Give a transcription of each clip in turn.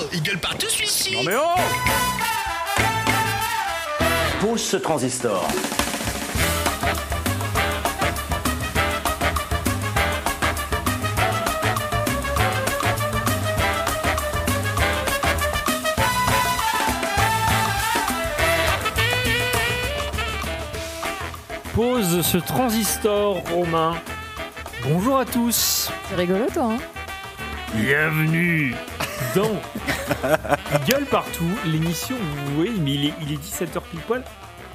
Oh, il gueule partout celui-ci Non mais oh Pose ce transistor. Pose ce transistor, Romain. Bonjour à tous. C'est rigolo, toi. Hein Bienvenue dans Gueule partout, l'émission. Oui, mais il est, il est 17h pile poil.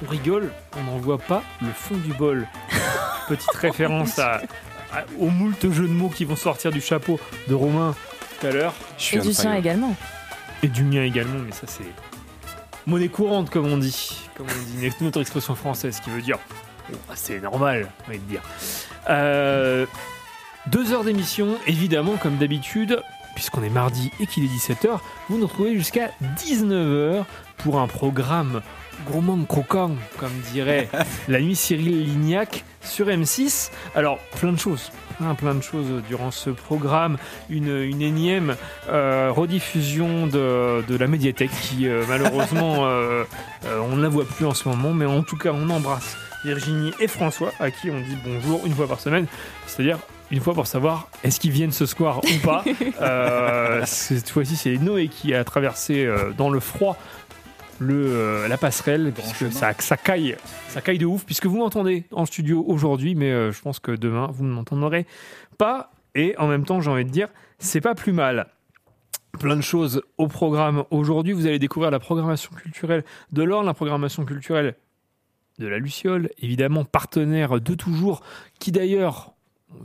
On rigole, on n'en voit pas le fond du bol. Petite référence à, à- aux moult jeux de mots qui vont sortir du chapeau de Romain tout à l'heure. Et du sien également. Et du mien également, mais ça c'est monnaie courante comme on dit. Comme on dit, une autre expression française qui veut dire bon, bah, c'est normal, on va dire. Euh, deux heures d'émission, évidemment, comme d'habitude, puisqu'on est mardi et qu'il est 17h, vous nous retrouvez jusqu'à 19h pour un programme gourmand croquant, comme dirait la nuit Cyril Lignac sur M6. Alors, plein de choses, plein, plein de choses durant ce programme. Une, une énième euh, rediffusion de, de la médiathèque qui, euh, malheureusement, euh, euh, on ne la voit plus en ce moment, mais en tout cas, on embrasse Virginie et François, à qui on dit bonjour une fois par semaine, c'est-à-dire une fois pour savoir est-ce qu'ils viennent ce soir ou pas. Euh, cette fois-ci, c'est Noé qui a traversé euh, dans le froid le, euh, la passerelle, puisque ça, ça caille, ça caille de ouf, puisque vous m'entendez en studio aujourd'hui, mais euh, je pense que demain, vous ne m'entendrez pas. Et en même temps, j'ai envie de dire, c'est pas plus mal. Plein de choses au programme aujourd'hui. Vous allez découvrir la programmation culturelle de l'Orne, la programmation culturelle de la Luciole, évidemment partenaire de toujours, qui d'ailleurs,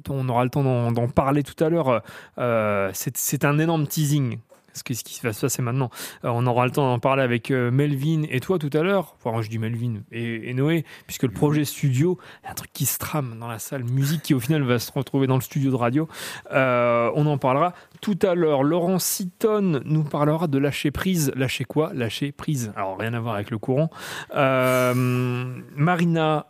on aura le temps d'en parler tout à l'heure, euh, c'est c'est un énorme teasing. Ce qui, ce qui va se passer maintenant. Euh, on aura le temps d'en parler avec euh, Melvin et toi tout à l'heure. Enfin, je dis Melvin et, Noé, puisque le projet studio, un truc qui se trame dans la salle musique qui au final va se retrouver dans le studio de radio. Euh, on en parlera tout à l'heure. Laurent Sitton nous parlera de lâcher prise. Lâcher quoi? Lâcher prise. Alors rien à voir avec le courant. Euh, Marina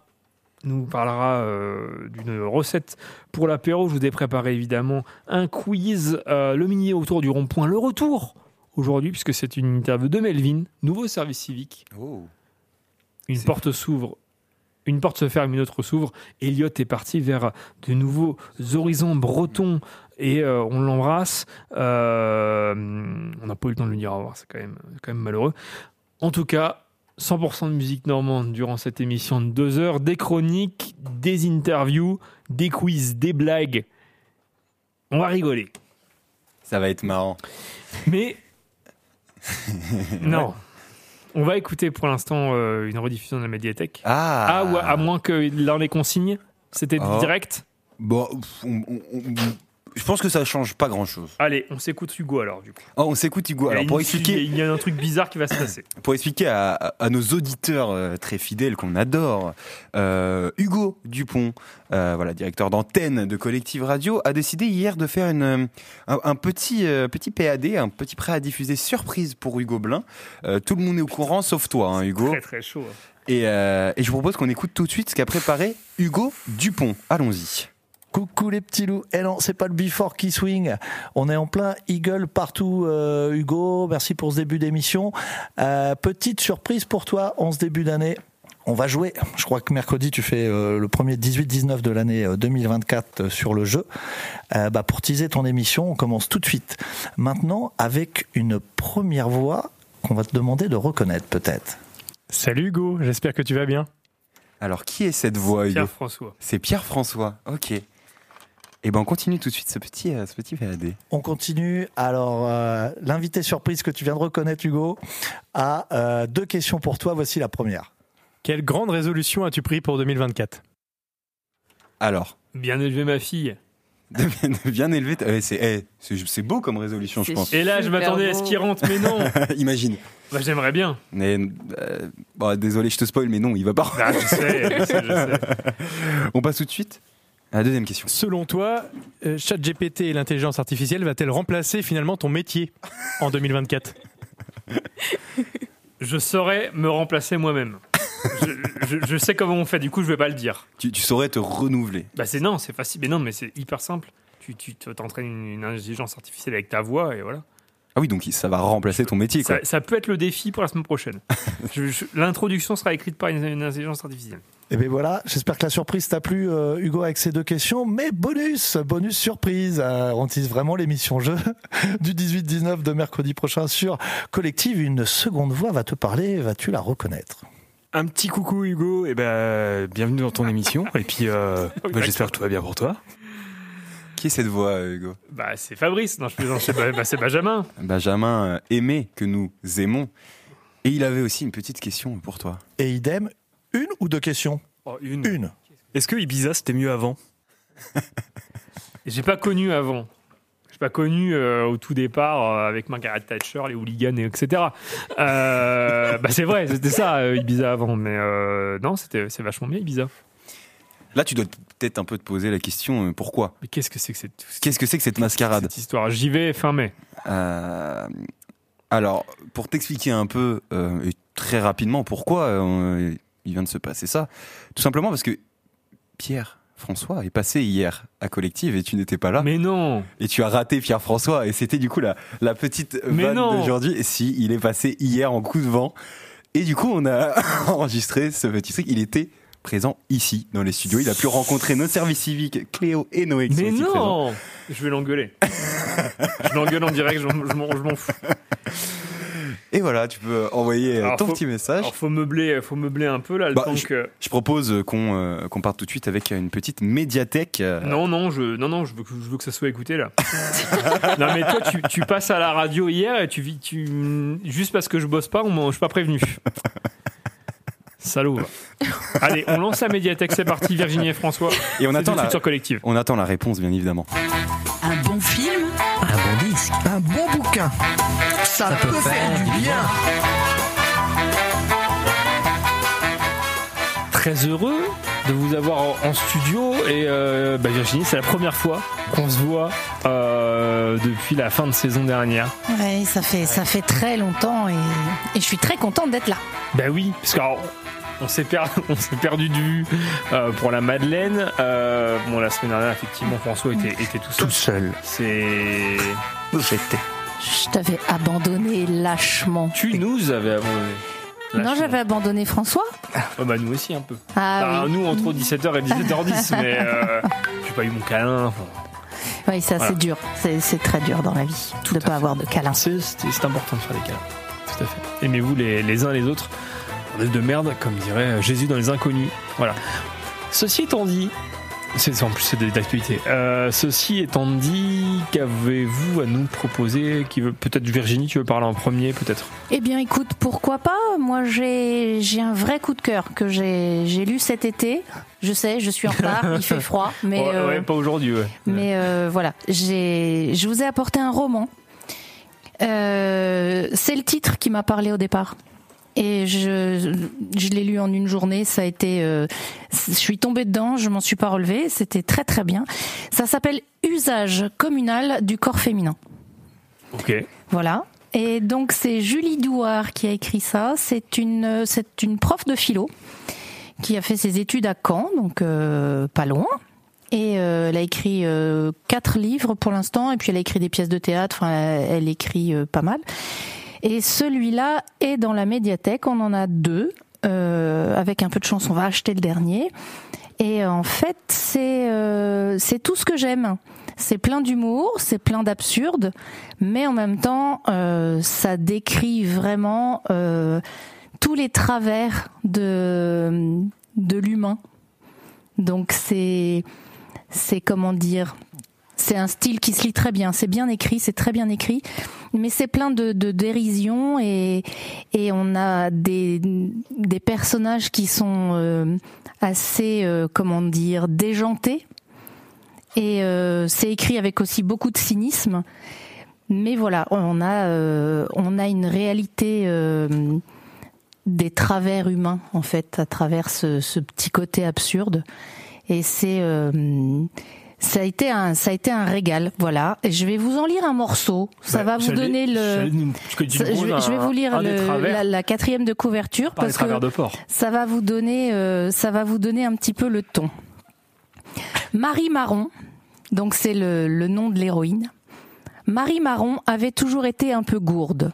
nous parlera euh, d'une recette pour l'apéro. Je vous ai préparé évidemment un quiz, euh, le mini autour du rond-point, le retour aujourd'hui, puisque c'est une interview de Melvin, nouveau service civique. Oh. Une porte s'ouvre, une porte se ferme, une autre s'ouvre. Elliot est parti vers de nouveaux horizons bretons et euh, on l'embrasse. On n'a pas eu le temps de lui dire au revoir, c'est quand même, quand même malheureux. En tout cas, 100% de musique normande durant cette émission de deux heures, des chroniques, des interviews, des quiz, des blagues. On va rigoler. Ça va être marrant. Mais non. On va écouter pour l'instant euh, une rediffusion de la médiathèque. Ah, Ah, ou à, moins que dans les consignes, c'était Oh. direct. Bon, pff, on- on- on- je pense que ça change pas grand chose. Allez, on s'écoute Hugo alors du coup. Oh, on s'écoute Hugo. Il y a Alors, pour expliquer, il y a un truc bizarre qui va se passer. pour expliquer à, à- à nos auditeurs euh, très fidèles qu'on adore, euh, Hugo Dupont, euh, voilà, directeur d'antenne de Collective Radio, a décidé hier de faire une, un, un petit, petit PAD, un petit prêt à diffuser surprise pour Hugo Blin. Tout le monde est au courant, sauf toi, hein, Hugo. Très très chaud. Et, euh, et je vous propose qu'on écoute tout de suite ce qu'a préparé Hugo Dupont. Allons-y. Coucou les petits loups. Eh non, c'est pas le before qui swing. On est en plein Eagle partout, euh, Hugo. Merci pour ce début d'émission. Euh, petite surprise pour toi en ce début d'année. On va jouer. Je crois que mercredi, tu fais euh, le premier 18-19 de l'année euh, 2024 euh, sur le jeu. Euh, bah, pour teaser ton émission, on commence tout de suite. Maintenant, avec une première voix qu'on va te demander de reconnaître peut-être. Salut Hugo, j'espère que tu vas bien. Alors, qui est cette voix, Hugo? Pierre-François. C'est Pierre-François. Ok. Et ben, on continue tout de suite ce petit, euh, ce petit PAD. On continue. Alors, euh, l'invité surprise que tu viens de reconnaître, Hugo, a euh, deux questions pour toi. Voici la première. Quelle grande résolution as-tu pris pour 2024 Alors, Bien élevé ma fille. de bien, de bien euh, c'est eh, c'est- c'est beau comme résolution, je pense. Et là, je m'attendais à ce qu'il rentre, mais non. Imagine. Bah, J'aimerais bien. Mais, euh, bon, désolé, je te spoil, mais non, il va pas. Ah, je sais, je sais, je sais. On passe tout de suite la deuxième question. Selon toi, euh, ChatGPT et l'intelligence artificielle va-t-elle remplacer finalement ton métier en 2024 Je saurais me remplacer moi-même. Je, je- je sais comment on fait, du coup, je vais pas le dire. Tu, tu saurais te renouveler. Bah, c'est non, c'est facile. Mais non, mais c'est hyper simple. Tu tu t'entraînes une, une intelligence artificielle avec ta voix et voilà. Ah oui, donc ça va remplacer ton métier, quoi. Ça, ça peut être le défi pour la semaine prochaine. Je- je- L'introduction sera écrite par une, une intelligence artificielle. Et bien voilà, j'espère que la surprise t'a plu, euh, Hugo, avec ces deux questions. Mais bonus, bonus surprise. Euh, on tease vraiment l'émission jeu du 18-19 de mercredi prochain sur Collective. Une seconde voix va te parler, vas-tu la reconnaître? Un petit coucou Hugo, et ben bienvenue dans ton émission. Et puis euh, bah, j'espère que tout va bien pour toi. Qui est cette voix, Hugo? Bah, c'est Fabrice. Non, je plaisante. C'est bah, bah, c'est Benjamin. Benjamin aimé, que nous aimons. Et il avait aussi une petite question pour toi. Et idem, une ou deux questions Oh, une. Une. Est-ce que Ibiza c'était mieux avant J'ai pas connu avant. J'ai pas connu euh, au tout départ euh, avec Margaret Thatcher, les hooligans, et etc. Euh, bah c'est vrai, c'était ça euh, Ibiza avant, mais euh, non, c'était c'est vachement bien Ibiza. Là, tu dois peut-être un peu te poser la question euh, pourquoi? Mais qu'est-ce que c'est que cette, Qu'est-ce que c'est que cette mascarade? cette histoire? J'y vais fin mai. Euh, alors, pour t'expliquer un peu euh, et très rapidement pourquoi euh, il vient de se passer ça, tout simplement parce que Pierre François est passé hier à Collective et tu n'étais pas là Mais non, et tu as raté Pierre François et c'était du coup la, la petite Mais vanne non. d'aujourd'hui. Si, il est passé hier en coup de vent et du coup on a enregistré ce petit truc. Il était présent ici dans les studios. Il a pu rencontrer nos services civiques Cléo et Noé qui sont mais présents. non Je vais l'engueuler. je l'engueule en direct, je m'en fous. Et voilà, tu peux envoyer euh, Alors, ton faut- petit message. Alors faut meubler, faut meubler un peu là, le Bah, temps que... Je propose qu'on euh, qu'on parte tout de suite avec une petite médiathèque. euh, Non, non, je, non, non, je veux que, je veux que ça soit écouté là. non, mais toi, tu, tu passes à la radio hier et tu vis, tu, juste parce que je bosse pas, on je suis pas prévenu. Salaud. Allez, on lance la médiathèque, c'est parti, Virginie et François. Et on attend, la, sur collective. on attend la réponse, bien évidemment. Un bon film Un bon disque. Un bon bouquin. Ça, peut faire du bien. Très heureux de vous avoir en- studio et euh, bah, Virginie, c'est la première fois qu'on se voit euh, depuis la fin de saison dernière. Ouais, ça fait, ça fait très longtemps et, et je suis très contente d'être là. Ben oui, parce on s'est per- on s'est perdu de vue euh, pour la Madeleine. Euh, bon, la semaine dernière, effectivement, François était, était tout seul. Tout seul. C'est. J'étais. Je t'avais abandonné lâchement. Tu nous avais abandonné. Non, j'avais abandonné François. Oh, bah, nous aussi, un peu. Ah oui. Nous, entre 17h et 17h10, mais euh, j'ai pas eu mon câlin. enfin, Oui, ça Voilà. c'est dur. C'est très dur dans la vie de ne pas avoir de câlin. C'est important de faire des câlins. Tout à fait. Aimez-vous les, les uns les autres. Bordel de merde, comme dirait Jésus dans les inconnus. Voilà. Ceci étant dit, c'est en plus c'est d'actualité. Euh, ceci étant dit, qu'avez-vous à nous proposer Qui veut peut-être Virginie, tu veux parler en premier, peut-être? Eh bien, écoute, pourquoi pas? Moi, j'ai j'ai un vrai coup de cœur que j'ai j'ai lu cet été. Je sais, je suis en retard, il fait froid, mais ouais, euh, ouais, pas aujourd'hui. Ouais. Mais euh, voilà, j'ai, je vous ai apporté un roman. C'est le titre qui m'a parlé au départ. Et je, je l'ai lu en une journée. Ça a été, euh, je suis tombée dedans, je m'en suis pas relevée. C'était très très bien. Ça s'appelle Usage communal du corps féminin. Ok. Voilà. Et donc c'est Julie Douard qui a écrit ça. C'est une, c'est une prof de philo qui a fait ses études à Caen, donc euh, pas loin. Et euh, elle a écrit euh, quatre livres pour l'instant, et puis elle a écrit des pièces de théâtre. Enfin, elle, elle écrit euh, pas mal. Et celui-là est dans la médiathèque. On en a deux. Euh, avec un peu de chance, on va acheter le dernier. Et en fait, c'est euh, c'est tout ce que j'aime. C'est plein d'humour, c'est plein d'absurde, mais en même temps, euh, ça décrit vraiment euh, tous les travers de l'humain. Donc c'est comment dire c'est un style qui se lit très bien, c'est bien écrit, c'est très bien écrit, mais c'est plein de, de dérision et, et on a des, des personnages qui sont euh, assez, euh, comment dire, déjantés. Et euh, c'est écrit avec aussi beaucoup de cynisme. Mais voilà, on a, euh, on a une réalité euh, des travers humains, en fait, à travers ce, ce petit côté absurde. Et c'est... ça a été un, ça a été un régal, voilà. Et je vais vous en lire un morceau. Ça Bah, va vous donner le. je, vais, je vous lire le- travers la, la quatrième de couverture parce que de port. ça va vous donner, euh, ça va vous donner un petit peu le ton. Marie Marron, donc c'est le, le nom de l'héroïne. Marie Marron avait toujours été un peu gourde.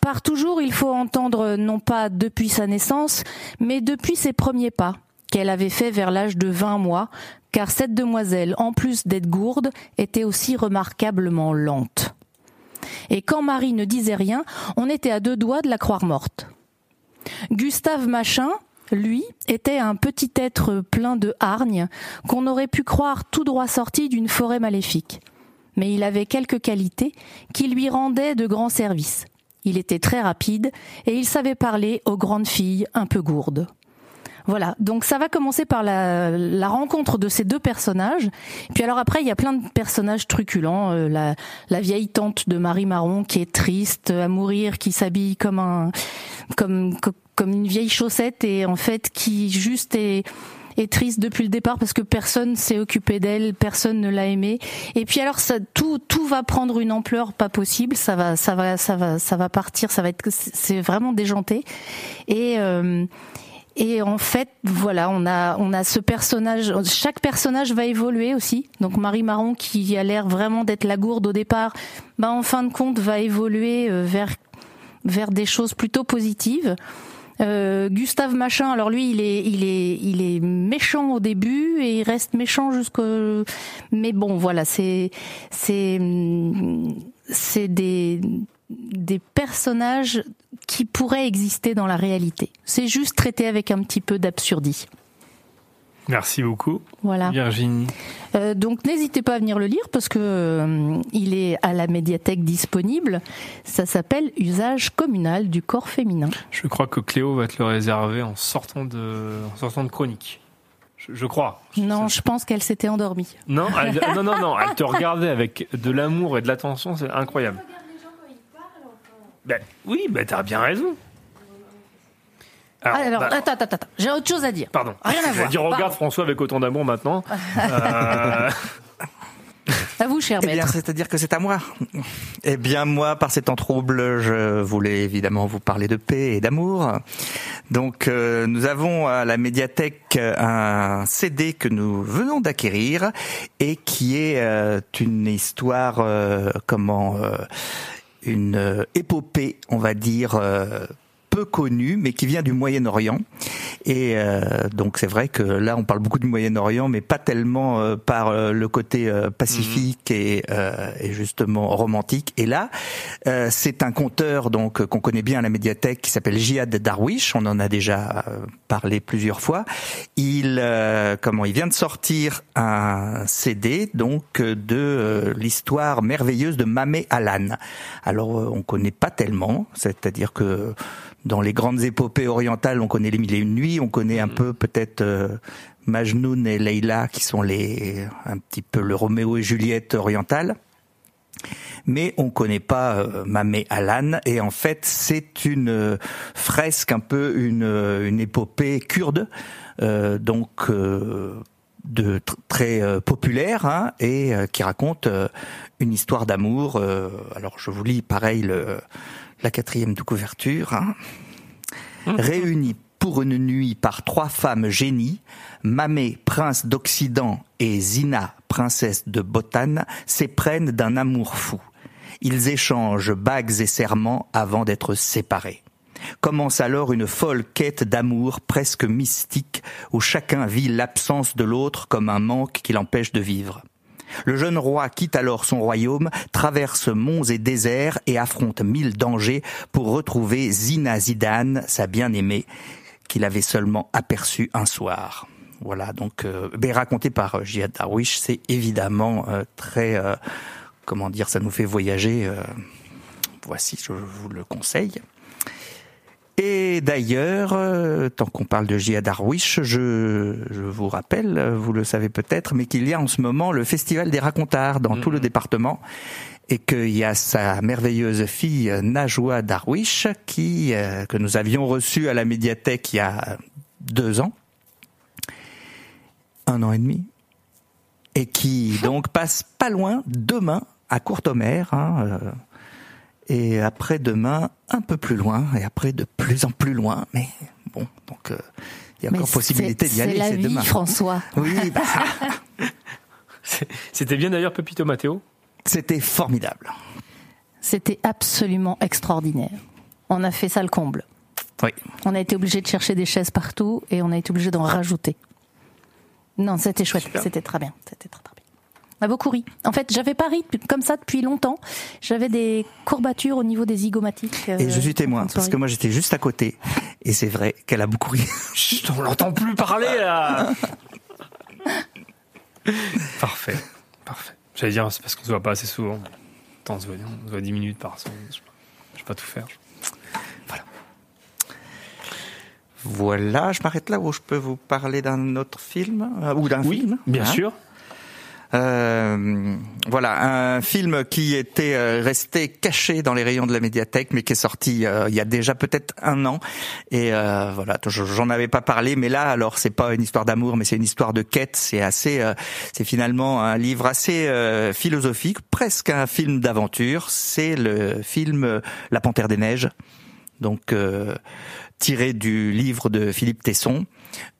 Par toujours, il faut entendre non pas depuis sa naissance, mais depuis ses premiers pas, qu'elle avait fait vers l'âge de 20 mois, car cette demoiselle, en plus d'être gourde, était aussi remarquablement lente. Et quand Marie ne disait rien, on était à deux doigts de la croire morte. Gustave Machin, lui, était un petit être plein de hargne qu'on aurait pu croire tout droit sorti d'une forêt maléfique. Mais il avait quelques qualités qui lui rendaient de grands services. Il était très rapide et il savait parler aux grandes filles un peu gourdes. Voilà, donc ça va commencer par la, la, rencontre de ces deux personnages. Puis alors après, il y a plein de personnages truculents. Euh, la, la, vieille tante de Marie Marron qui est triste à mourir, qui s'habille comme un comme comme une vieille chaussette et en fait qui juste est est triste depuis le départ parce que personne s'est occupé d'elle, personne ne l'a aimée. Et puis alors ça, tout tout va prendre une ampleur pas possible. Ça va ça va ça va ça va partir. Ça va être c'est vraiment déjanté. Et euh, et en fait, voilà, on a on a ce personnage. Chaque personnage va évoluer aussi. Donc Marie Marron, qui a l'air vraiment d'être la gourde au départ, bah en fin de compte va évoluer euh, vers vers des choses plutôt positives. Euh, Gustave Machin, alors lui, il est, il est, il est méchant au début et il reste méchant jusqu'au. Mais bon, voilà, c'est, c'est, c'est des, des personnages qui pourraient exister dans la réalité. C'est juste traité avec un petit peu d'absurdie. Merci beaucoup, voilà. Virginie. Euh, donc n'hésitez pas à venir le lire parce que euh, il est à la médiathèque disponible. Ça s'appelle Usage communal du corps féminin. Je crois que Cléo va te le réserver en sortant de, en sortant de chronique. Je, je crois. Non, je pense qu'elle s'était endormie. Non, elle, non, non, non, elle te regardait avec de l'amour et de l'attention, c'est incroyable. Ben, oui, ben t'as bien raison. Alors, Alors bah, attends, attends, attends, j'ai autre chose à dire. Pardon. Rien à Je voir. dis, regarde Pardon. François avec autant d'amour maintenant. Euh, À vous, cher Eh bien, maître. c'est-à-dire que c'est à moi. Eh bien, moi, par ces temps troubles, je voulais évidemment vous parler de paix et d'amour. Donc, euh, nous avons à la médiathèque un CD que nous venons d'acquérir et qui est euh, une histoire, euh, comment, euh, une euh, épopée, on va dire. Peu connue, mais qui vient du Moyen-Orient. Et euh, donc c'est vrai que là, on parle beaucoup du Moyen-Orient, mais pas tellement euh, par euh, le côté euh, pacifique et, euh, et justement romantique. Et là, euh, c'est un conteur donc qu'on connaît bien à la médiathèque qui s'appelle Jihad Darwish. On en a déjà euh, parlé plusieurs fois. Il euh, comment il vient de sortir un CD donc de l'histoire merveilleuse de Mamé Alan. Alors euh, on connaît pas tellement, c'est-à-dire que dans les grandes épopées orientales, on connaît les mille et une nuits, on connaît un peu peut-être euh, Majnun et Leila qui sont les un petit peu le Roméo et Juliette orientale. Mais on connaît pas euh, Mamé Alan et en fait c'est une euh, fresque un peu une, euh, une épopée kurde euh, donc euh, de tr- très euh, populaire hein, et euh, qui raconte euh, une histoire d'amour. euh, alors je vous lis pareil le, la quatrième de couverture. Hein. Réunis pour une nuit par trois femmes génies, Mamé, prince d'Occident, et Zina, princesse de Botane, s'éprennent d'un amour fou. Ils échangent bagues et serments avant d'être séparés. Commence alors une folle quête d'amour presque mystique où chacun vit l'absence de l'autre comme un manque qui l'empêche de vivre. Le jeune roi quitte alors son royaume, traverse monts et déserts et affronte mille dangers pour retrouver Zina Zidane, sa bien-aimée, qu'il avait seulement aperçue un soir. Voilà, donc euh, ben, raconté par euh, Jihad Darwish, c'est évidemment euh, très, euh, comment dire, ça nous fait voyager. voici, je vous le conseille. Et d'ailleurs, euh, tant qu'on parle de Jihad Darwish, je, je vous rappelle, euh, vous le savez peut-être, mais qu'il y a en ce moment le Festival des racontards dans tout le département et qu'il y a sa merveilleuse fille euh, Najwa Darwish qui euh, que nous avions reçue à la médiathèque il y a deux ans, un an et demi, et qui donc passe pas loin demain à Courtomère. Hein, euh, et après-demain, un peu plus loin, et après de plus en plus loin, mais bon, donc euh, il y a Mais encore possibilité d'y aller, C'est la c'est vie, demain. François. Oui, bah, C'était bien d'ailleurs Pepito Matteo? C'était formidable. C'était absolument extraordinaire. On a fait ça le comble. Oui. On a été obligé de chercher des chaises partout et on a été obligé d'en rajouter. Non, c'était chouette, c'était très bien, c'était très très bien. On a beaucoup ri. En fait, j'avais pas ri comme ça depuis longtemps. J'avais des courbatures au niveau des zygomatiques. euh, Et je suis témoin, parce que moi j'étais juste à côté. Et c'est vrai qu'elle a beaucoup ri. Chut, on l'entend plus parler là Parfait, parfait. J'allais dire, c'est parce qu'on se voit pas assez souvent. Attends, on se voit, on se voit 10 minutes par semaine. Je je vais pas tout faire. Voilà, je m'arrête là où je peux vous parler d'un autre film euh, ou d'un film. Bien hein. sûr. Euh, voilà, un film qui était euh, resté caché dans les rayons de la médiathèque, mais qui est sorti euh, il y a déjà peut-être un an. Et euh, voilà, je- j'en avais pas parlé, mais là, alors c'est pas une histoire d'amour, mais c'est une histoire de quête. C'est assez, euh, c'est finalement un livre assez philosophique, presque un film d'aventure. C'est le film La Panthère des Neiges, donc tiré du livre de Philippe Tesson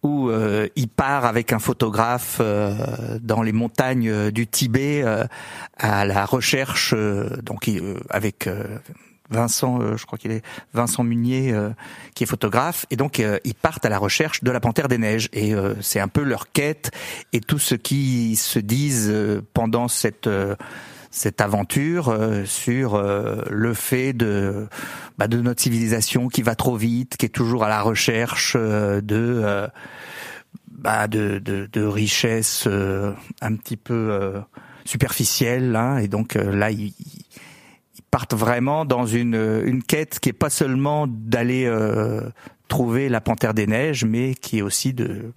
où euh, il part avec un photographe euh, dans les montagnes euh, du Tibet euh, à la recherche, euh, donc euh, avec Vincent, je crois qu'il est Vincent Munier qui est photographe, et donc ils partent à la recherche de la panthère des neiges, et c'est un peu leur quête et tout ce qui se disent pendant cette cette aventure euh, sur euh, le fait de bah, de notre civilisation qui va trop vite, qui est toujours à la recherche euh, de euh, bah, de, de, de richesses euh, un petit peu euh, superficielles, hein, et donc là ils, ils partent vraiment dans une une quête qui est pas seulement d'aller trouver la panthère des neiges, mais qui est aussi de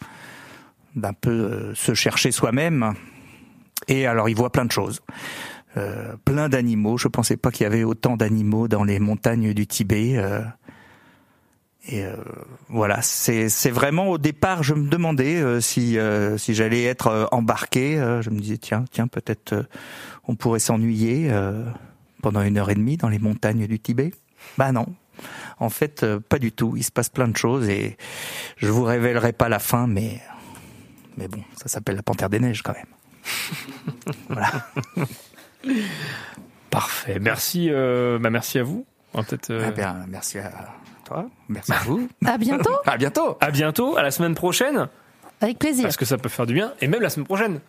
d'un peu se chercher soi-même. Et alors, il voit plein de choses. Euh, plein d'animaux. Je pensais pas qu'il y avait autant d'animaux dans les montagnes du Tibet. euh. et euh, voilà, c'est vraiment au départ, je me demandais si si j'allais être embarqué. Je me disais tiens tiens peut-être on pourrait s'ennuyer pendant une heure et demie dans les montagnes du Tibet. Bah non. En fait, pas du tout. Il se passe plein de choses et je vous révélerai pas la fin, mais mais bon, ça s'appelle la Panthère des Neiges quand même. voilà. Parfait. Merci, euh, bah merci à vous. Va peut-être, euh, Eh bien, merci à toi, merci à vous. À bientôt, À bientôt. À bientôt, à la semaine prochaine, avec plaisir. parce que ça peut faire du bien, et même la semaine prochaine.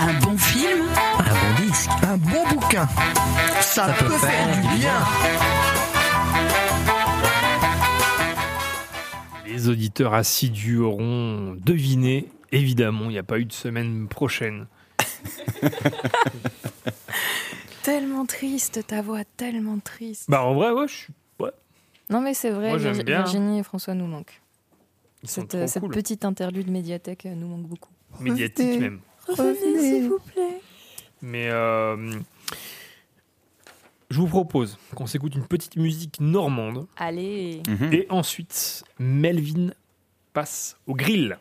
Un bon film, un bon disque. Un bon bouquin. Ça, peut faire du bien. Les auditeurs assidus auront deviné, évidemment, il n'y a pas eu de semaine prochaine. Tellement triste, ta voix, tellement triste. Bah en vrai, ouais, je suis... ouais, Non mais c'est vrai, Moi, bien. Virginie et François nous manquent. ils sont Cette, trop euh, cette cool. petite interlude médiathèque euh, nous manque beaucoup. Médiatique même. Revenez s'il vous plaît. Mais euh, je vous propose qu'on s'écoute une petite musique normande, Allez. Mhm. et ensuite, Melvin passe au grill.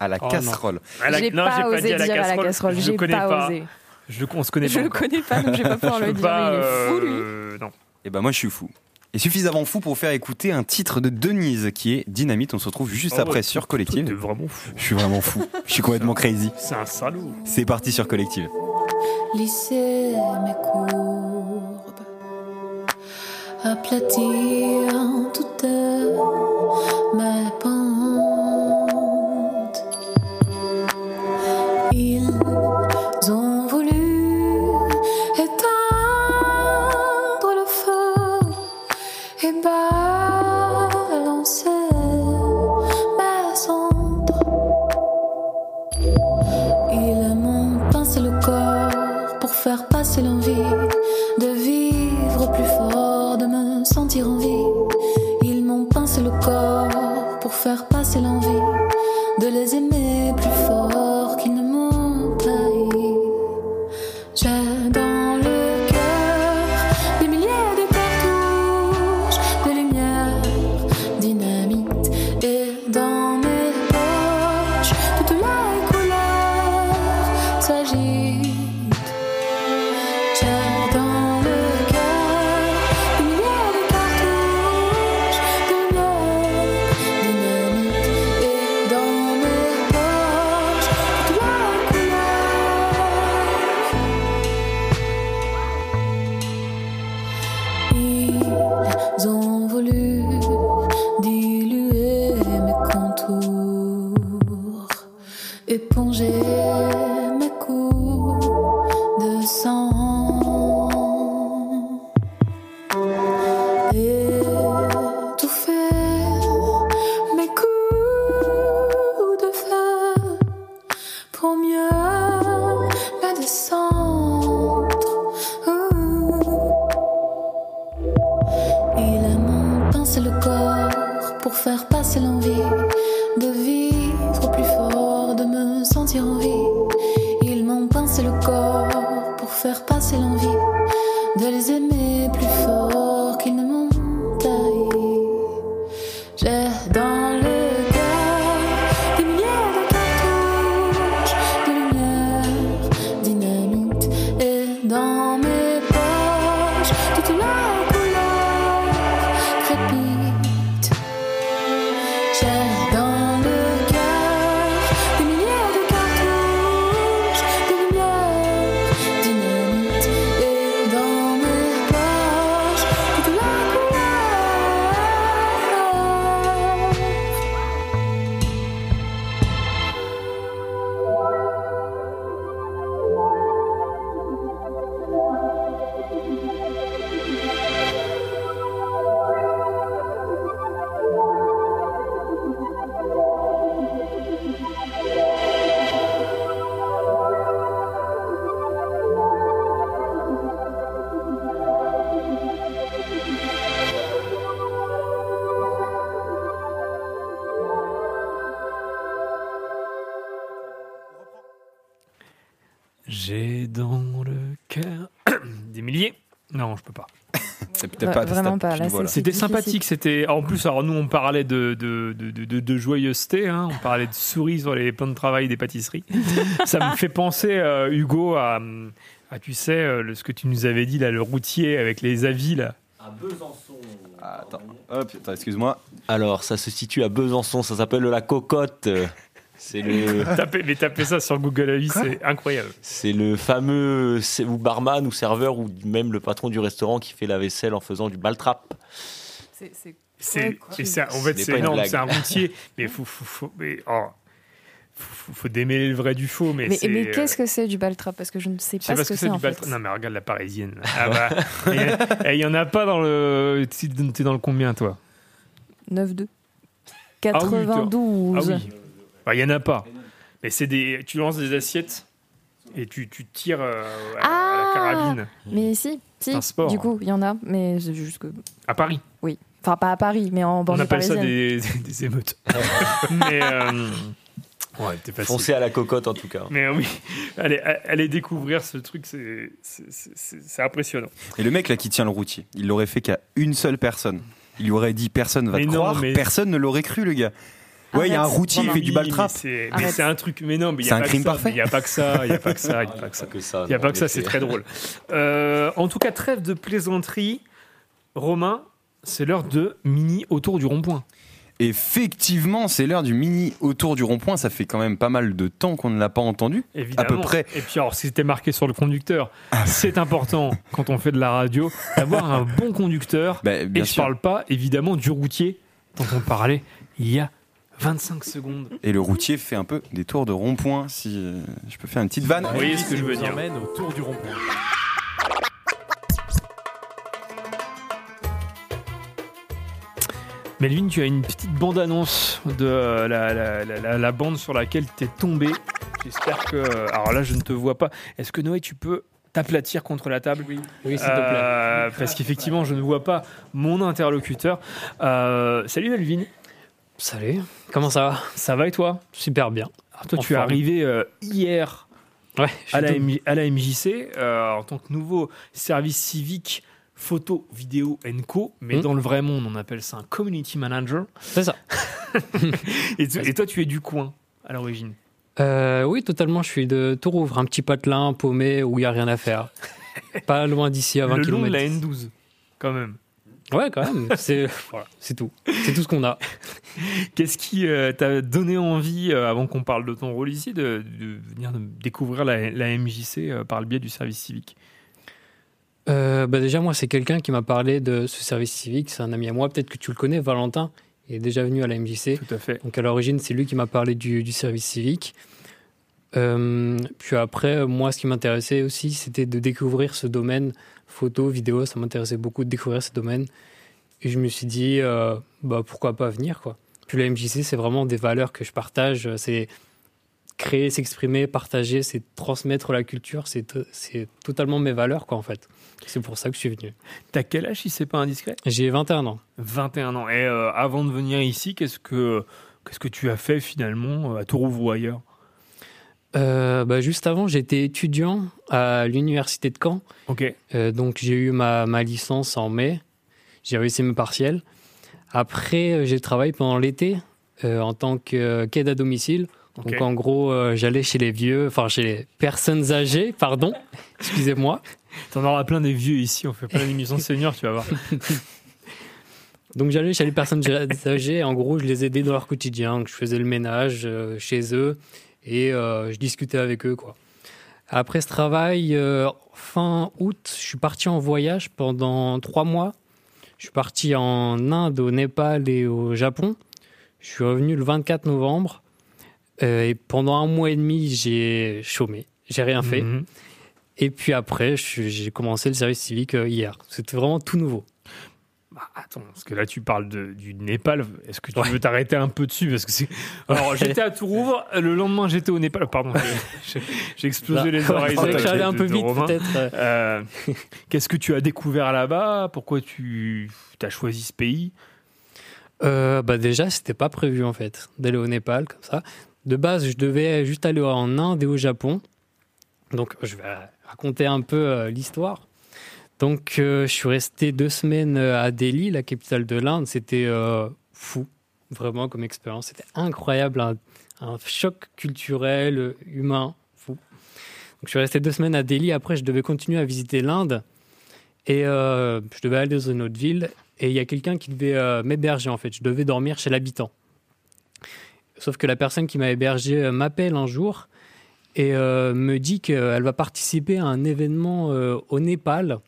À la Oh, casserole. À la- J'ai non, pas osé dit à la dire à la casserole, je connais pas, pas. osé. Je, on se connaît Je pas le encore. connais pas donc je vais pas pouvoir Je le dire. pas, il est fou lui. euh, non. Et ben moi je suis fou. Et suffisamment fou pour faire écouter un titre de Denise qui est Dynamite. On se retrouve juste Oh, après ouais, sur Collective. vraiment fou. Je suis vraiment fou. Je suis complètement crazy. C'est un salaud. C'est parti sur Collective. lisser mes courbes, aplatir toutes mes pentes. Vraiment pas, C'était sympathique. C'était en plus. Alors nous, on parlait de de, de, de, de- de joyeuseté. hein. On parlait de souris sur les plans de travail des pâtisseries. Ça me fait penser, euh, Hugo, à, à, tu sais euh, le- ce que tu nous avais dit là, le routier avec les avis là. Ah, attends, hop, attends, excuse-moi. Alors, ça se situe à Besançon, ça s'appelle la cocotte. C'est le, Tapez, mais tapez ça sur Google Avis, c'est incroyable. c'est le fameux c'est- ou barman ou serveur ou même le patron du restaurant qui fait la vaisselle en faisant du baltrap. C'est c'est C'est, c'est- en fait, c'est énorme. C'est un routier, mais faut, faut, faut, mais, oh, faut, faut- démêler le vrai du faux. Mais, Mais, c'est, mais euh, qu'est-ce que c'est du baltrap? Parce que je ne sais Je sais pas pas ce que c'est du en fait. baltrap. Non, mais regarde la parisienne. Ah bah, il y en a pas dans le. T'es t'es dans le combien, toi? 9-2. Ah oui, toi. 92. Ah oui. Bah, Il y en a pas. Mais c'est des. Tu lances des assiettes et tu, tu tires euh, à, à Ah la carabine. Mais si, si. un sport. Du coup, il y en a, mais c'est juste que. À Paris. Oui. Enfin, pas à Paris, mais en On banlieue appelle ça des, des émeutes. mais. euh, ouais. Foncez à la cocotte en tout cas. Mais oui, allez, allez découvrir ce truc, c'est c'est- c'est- c'est impressionnant. Et le mec là qui tient le routier, il l'aurait fait qu'à une seule personne. Il lui aurait dit personne va Mais te non, croire, mais- personne ne l'aurait cru le gars. Ouais, il y a un routier qui fait du baltrap. mais c'est- un truc, mais non, mais il y un crime ça, parfait. Il n'y a pas que ça, il n'y a pas que ça, il n'y a pas que ça. Il n'y a pas en que ça, c'est très drôle. Euh, en tout cas, trêve de plaisanterie. Romain, c'est l'heure de mini autour du rond-point. Effectivement, c'est l'heure du mini autour du rond-point. Ça fait quand même pas mal de temps qu'on ne l'a pas entendu. Évidemment. À peu près. Et puis, alors, si c'était marqué sur le conducteur, c'est important quand on fait de la radio d'avoir un bon conducteur. Bah, bien Et je sûr. parle pas évidemment du routier dont on parlait il y a 25 secondes. Et le routier fait un peu des tours de rond-point. Si euh, je peux faire une petite vanne. Vous voyez ce que je veux dire emmène autour du rond-point. Melvin, tu as une petite bande-annonce de euh, la, la- la- la- la bande sur laquelle tu es tombé. J'espère que. Alors là, je ne te vois pas. Est-ce que Noé, tu peux t'aplatir contre la table? Oui, Oui, s'il te plaît. Parce qu'effectivement, je ne vois pas mon interlocuteur. Euh, salut Melvin, Salut, comment ça va? Ça va et toi? Super bien. Alors toi, En tu es arrivé euh, hier Ouais, à la, tout- MJ à la MJC euh, en tant que nouveau service civique photo, vidéo co, mais Hmm. dans le vrai monde, on appelle ça un community manager. C'est ça. Et, tu- et toi, tu es du coin à l'origine? Euh, oui, totalement, je suis de Tourouvre, un petit patelin paumé où il n'y a rien à faire. Pas loin d'ici, à 20 le long km. de la N12, quand même. Ouais, quand même, c'est voilà, tout. C'est tout ce qu'on a. Qu'est-ce qui euh, t'a donné envie, euh, avant qu'on parle de ton rôle ici, de, de venir découvrir la, la MJC euh, par le biais du service civique? Bah déjà, moi, c'est quelqu'un qui m'a parlé de ce service civique. C'est un ami à moi. Peut-être que tu le connais, Valentin. Il est déjà venu à la MJC. Tout à fait. Donc, à l'origine, c'est lui qui m'a parlé du, du service civique. Puis après, moi, ce qui m'intéressait aussi, c'était de découvrir ce domaine photo, vidéo. Ça m'intéressait beaucoup de découvrir ce domaine. Et je me suis dit, euh, bah, pourquoi pas venir, quoi. Puis la MJC, c'est vraiment des valeurs que je partage. C'est créer, s'exprimer, partager, c'est transmettre la culture. C'est to- c'est totalement mes valeurs, quoi, en fait. C'est pour ça que je suis venu. T'as quel âge si c'est pas indiscret? J'ai 21 ans. 21 ans. Et euh, avant de venir ici, qu'est-ce que qu'est-ce que tu as fait finalement euh, à Tourouvre ou ailleurs? Euh, bah, juste avant, j'étais étudiant à l'université de Caen. Ok. Euh, donc j'ai eu ma, ma licence en mai. J'ai réussi mes partiels. Après, euh, j'ai travaillé pendant l'été euh, en tant que qu'aide à domicile. Donc en gros, j'allais chez les vieux, enfin chez les personnes âgées, pardon, excusez-moi. T'en auras plein des vieux ici, on fait pas l'émission senior, tu vas voir. Donc j'allais chez les personnes âgées, en gros, je les aidais dans leur quotidien, je faisais le ménage chez eux et euh, je discutais avec eux. Quoi. Après ce travail, euh, fin août, je suis parti en voyage pendant trois mois. Je suis parti en Inde, au Népal et au Japon. Je suis revenu le 24 novembre euh, et pendant un mois et demi, j'ai chômé, j'ai rien fait. Mhm. Et puis après, j'ai commencé le service civique hier. C'était vraiment tout nouveau. Bah, attends, parce que là tu parles de- du Népal. Est-ce que tu veux t'arrêter un peu dessus? Parce que c'est. Alors j'étais à Tourouvre, le lendemain j'étais au Népal. Pardon, j'ai- j'ai explosé les Bah, oreilles. vrai de- que j'allais un peu de vite, peut-être. Euh, Qu'est-ce que tu as découvert là-bas? Pourquoi tu as choisi ce pays? Euh, bah déjà, c'était pas prévu en fait d'aller au Népal comme ça. De base, je devais juste aller en Inde et au Japon. Donc, je vais raconter un peu euh, l'histoire. Donc, euh, je suis resté deux semaines euh, à Delhi, la capitale de l'Inde. C'était euh, fou, vraiment comme expérience. C'était incroyable, un, choc culturel, humain, fou. Donc, je suis resté deux semaines à Delhi. Après, je devais continuer à visiter l'Inde. Et je devais aller dans une autre ville. Et il y a quelqu'un qui devait m'héberger, en fait. Je devais dormir chez l'habitant. Sauf que la personne qui m'a hébergé m'appelle un jour et me dit qu'elle va participer à un événement au Népal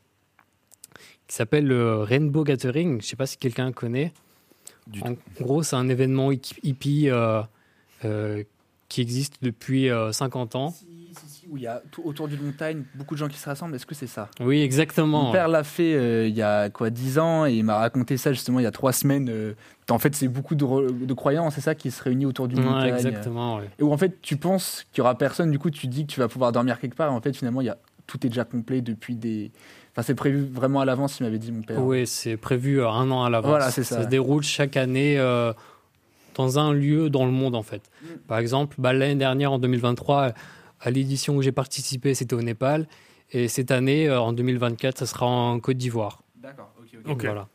qui s'appelle le Rainbow Gathering. Je ne sais pas si quelqu'un connaît. en gros, c'est un événement hi- hippie euh, euh, qui existe depuis euh, 50 ans. où il y a tout autour d'une montagne beaucoup de gens qui se rassemblent. Est-ce que c'est ça? Oui, exactement. Mon père l'a fait euh, il y a quoi 10 ans et il m'a raconté ça justement il y a 3 semaines. euh, en fait, c'est beaucoup de, de croyants, c'est ça, qui se réunissent autour d'une Ouais, montagne. exactement, ouais. Et où en fait, tu penses qu'il y aura personne, du coup, tu dis que tu vas pouvoir dormir quelque part. Et en fait, finalement, il y a, tout est déjà complet depuis des. Enfin, c'est prévu vraiment à l'avance, il m'avait dit mon père. Oui, c'est prévu euh, un an à l'avance. Voilà, c'est ça. se déroule chaque année euh, dans un lieu dans le monde, en fait. Mm. Par exemple, bah, l'année dernière, en 2023, à l'édition où j'ai participé, c'était au Népal. Et cette année, euh, en 2024, ça sera en Côte d'Ivoire. D'accord, ok, ok. Voilà.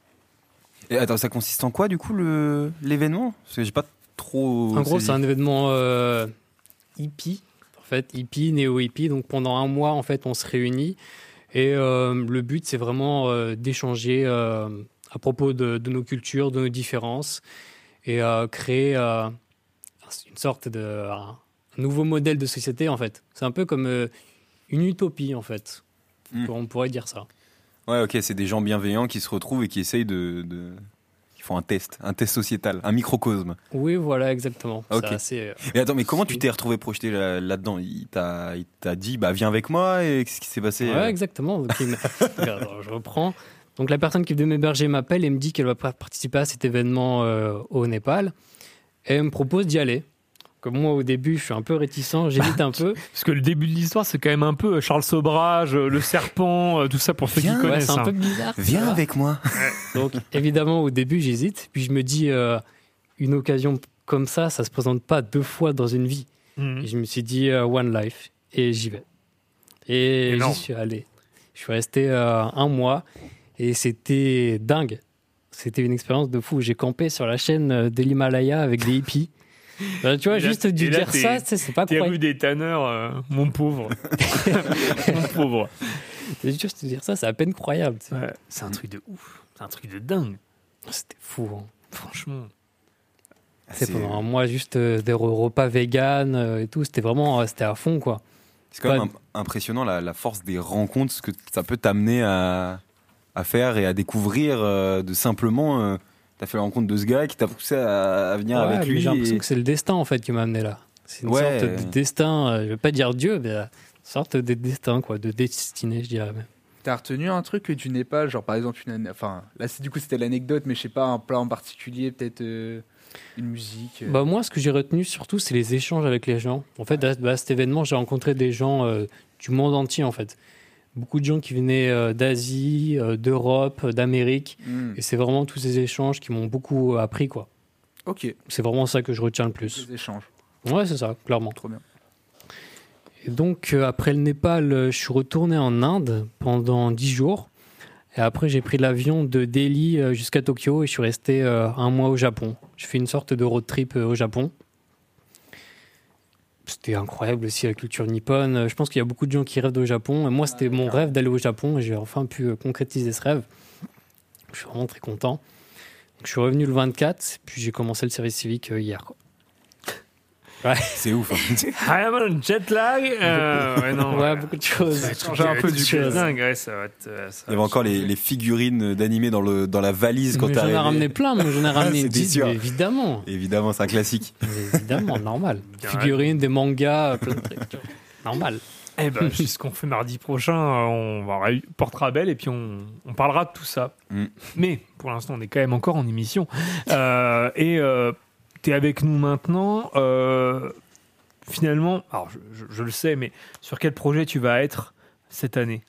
Et attends, ça consiste en quoi du coup le l'événement? Parce que j'ai pas trop. En gros, c'est un événement euh, hippie, en fait, hippie, néo-hippie. Donc pendant un mois, en fait, on se réunit. Et euh, le but, c'est vraiment euh, d'échanger euh, à propos de, de nos cultures, de nos différences, et créer une sorte de un nouveau modèle de société, en fait. C'est un peu comme une utopie, en fait. Mm. On pourrait dire ça. Ouais, ok, c'est des gens bienveillants qui se retrouvent et qui essayent de. de... Font un test, un test sociétal, un microcosme. Oui, voilà, exactement. Ok. C'est assez, euh, Mais attends, mais comment tu t'es retrouvé projeté là- là-dedans? Il t'a il t'a dit, bah viens avec moi et qu'est-ce qui s'est passé Ouais, euh? exactement. Regarde, je reprends. Donc, la personne qui devait m'héberger m'appelle et me dit qu'elle va participer à cet événement euh, au Népal. Et elle me propose d'y aller. Comme moi, au début, je suis un peu réticent, j'hésite un peu. Parce que le début de l'histoire, c'est quand même un peu euh, Charles Sobrage, euh, le serpent, euh, tout ça pour ceux Viens. qui Ouais, connaissent. c'est un hein. peu bizarre. Viens avec moi. Donc, évidemment, au début, j'hésite. Puis, je me dis, euh, une occasion comme ça, ça se présente pas deux fois dans une vie. Mhm. Et je me suis dit, euh, One Life. Et j'y vais. Et j'y suis allé. Je suis resté euh, un mois et c'était dingue. C'était une expérience de fou. J'ai campé sur la chaîne de l'Himalaya avec des hippies. Euh, tu vois, Et juste là, dire ça, c'est pas T'es rue des tanneurs, euh, mon pauvre. mon pauvre. Juste dire ça, c'est à peine croyable. Ouais, c'est un truc de ouf. C'est un truc de dingue. C'était fou. hein. Franchement. C'est C'est- pendant un mois juste euh, des re- repas vegan euh, et tout. C'était vraiment, euh, c'était à fond quoi. C'est quand même impressionnant la, la force des rencontres, ce que ça peut t'amener à, à faire et à découvrir euh, de simplement. T'as fait la rencontre de ce gars qui t'a poussé à, à venir Ouais, avec lui. J'ai l'impression et- que c'est le destin en fait qui m'a amené là. C'est une Ouais. sorte de destin, euh, je vais pas dire Dieu, mais euh, une sorte de destin, quoi, de destinée, je dirais même. T'as retenu un truc du Népal, genre par exemple une, enfin là c'est du coup c'était l'anecdote, mais je sais pas un plat en particulier, peut-être euh, une musique. euh. Bah moi, ce que j'ai retenu surtout, c'est les échanges avec les gens. En fait, à, à cet événement, j'ai rencontré des gens euh, du monde entier, en fait. Beaucoup de gens qui venaient euh, d'Asie, euh, d'Europe, euh, d'Amérique. Mm. Et c'est vraiment tous ces échanges qui m'ont beaucoup appris, quoi. Ok. C'est vraiment ça que je retiens le plus. Des échanges. Ouais, c'est ça, clairement. Trop bien. Et donc, euh, après le Népal, euh, je suis retourné en Inde pendant 10 jours. Et après, j'ai pris l'avion de Delhi jusqu'à Tokyo et je suis resté euh, un mois au Japon. J'ai fait une sorte de road trip au Japon. C'était incroyable aussi la culture nippone. Je pense qu'il y a beaucoup de gens qui rêvent au Japon. Et moi, c'était mon rêve d'aller au Japon et j'ai enfin pu euh, concrétiser ce rêve. Je suis vraiment très content. Donc, je suis revenu le 24, puis j'ai commencé le service civique euh, hier. quoi. Ouais. C'est ouf. hein. Ah, jet lag. euh, ouais, non, Ouais, voilà. beaucoup de choses. Ça va Changer un peu du coup. dingue, ouais, ça va être, euh, ça Il y avait va encore les, les figurines d'animés dans, le, dans la valise quand Mais t'es J'en ai ramené plein, moi j'en ai ramené C'était 10, sûr. mais évidemment. Évidemment, c'est un classique. Mais évidemment, normal. Bien Figurines, des mangas, plein de trucs. tu vois. Normal. Eh ben, c'est ce qu'on fait mardi prochain. euh, On va portera belle et puis on, on parlera de tout ça. Mm. Mais pour l'instant, on est quand même encore en émission. Euh, et tu es avec nous maintenant. euh, finalement, alors je, je- je le sais, mais sur quel projet tu vas être cette année?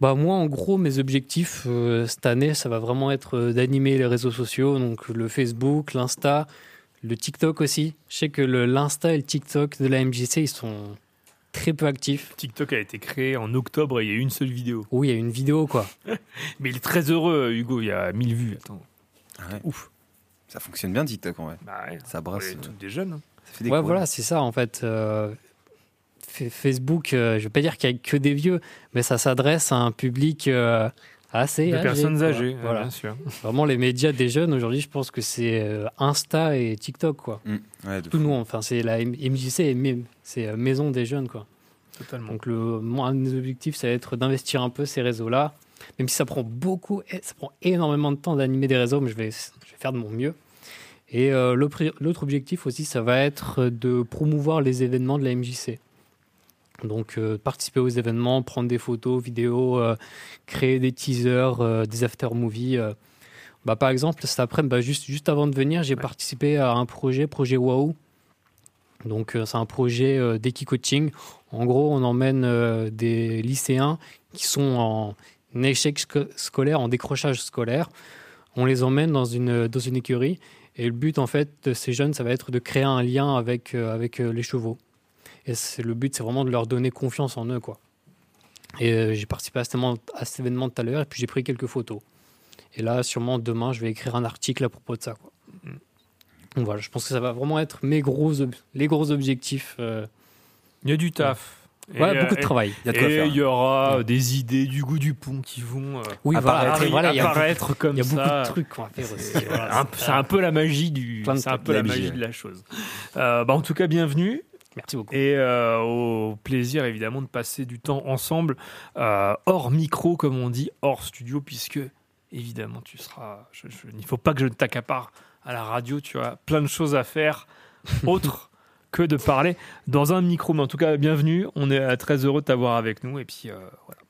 Bah moi, en gros, mes objectifs euh, cette année, ça va vraiment être euh, d'animer les réseaux sociaux, donc le Facebook, l'Insta, le TikTok aussi. Je sais que le- l'Insta et le TikTok de la MJC, ils sont très peu actifs. TikTok a été créé en octobre et il y a eu une seule vidéo. Oui, il y a une vidéo, quoi. Mais il est très heureux, Hugo. Il y a 1000 vues. Attends. Ouais. Ouf. Ça fonctionne bien TikTok en vrai. Bah ouais, Ça brasse. euh, des jeunes. hein. ça fait des Ouais, coups, voilà, c'est ça, en fait. Euh, Facebook, euh, je vais pas dire qu'il y a que des vieux, mais ça s'adresse à un public euh, assez De âgé, personnes quoi. âgées, ouais, Voilà. bien sûr. Vraiment, les médias des jeunes aujourd'hui, je pense que c'est euh, Insta et TikTok, quoi. Mm. Ouais, de Tout nous, enfin, c'est la MJC, c'est euh, Maison des Jeunes, quoi. Totalement. Donc, le, un de mes objectifs, ça va être d'investir un peu ces réseaux-là, même si ça prend beaucoup, ça prend énormément de temps d'animer des réseaux, mais je vais, je vais faire de mon mieux. Et euh, l'autre objectif aussi, ça va être de promouvoir les événements de la MJC. Donc, euh, participer aux événements, prendre des photos, vidéos, euh, créer des teasers, des after-movies. Bah, par exemple, cet après bah, juste, juste avant de venir, j'ai participé à un projet, projet Waouh. Donc, c'est un projet d'équi-coaching. En gros, on emmène des lycéens qui sont en échec sco- scolaire, en décrochage scolaire. On les emmène dans une, dans une écurie. Et le but, en fait, de ces jeunes, ça va être de créer un lien avec, euh, avec euh, les chevaux. Et c'est, le but, c'est vraiment de leur donner confiance en eux, quoi. Et euh, j'ai participé à cet, événement, à cet événement tout à l'heure, et puis j'ai pris quelques photos. Et là, sûrement demain, je vais écrire un article à propos de ça, quoi. Donc voilà, je pense que ça va vraiment être mes gros, les gros objectifs. euh, Il y a du taf. Ouais, beaucoup de travail. Il y a de quoi et faire. il y aura des idées du goût du pont qui vont euh, Oui, apparaître, voilà, il y a apparaître beaucoup- comme il y a beaucoup ça. de trucs qu'on va faire aussi. C'est Voilà, un, c'est un peu la magie du, c'est un peu la magie de la chose. Euh, bah, en tout cas, bienvenue. Merci beaucoup. Et euh, au plaisir évidemment de passer du temps ensemble, hors micro comme on dit, hors studio, puisque évidemment tu seras. je- je- il ne faut pas que je ne t'accapare à la radio, tu as plein de choses à faire autres que de parler dans un micro. Mais en tout cas, bienvenue. On est euh, très heureux de t'avoir avec nous. Et puis euh, voilà.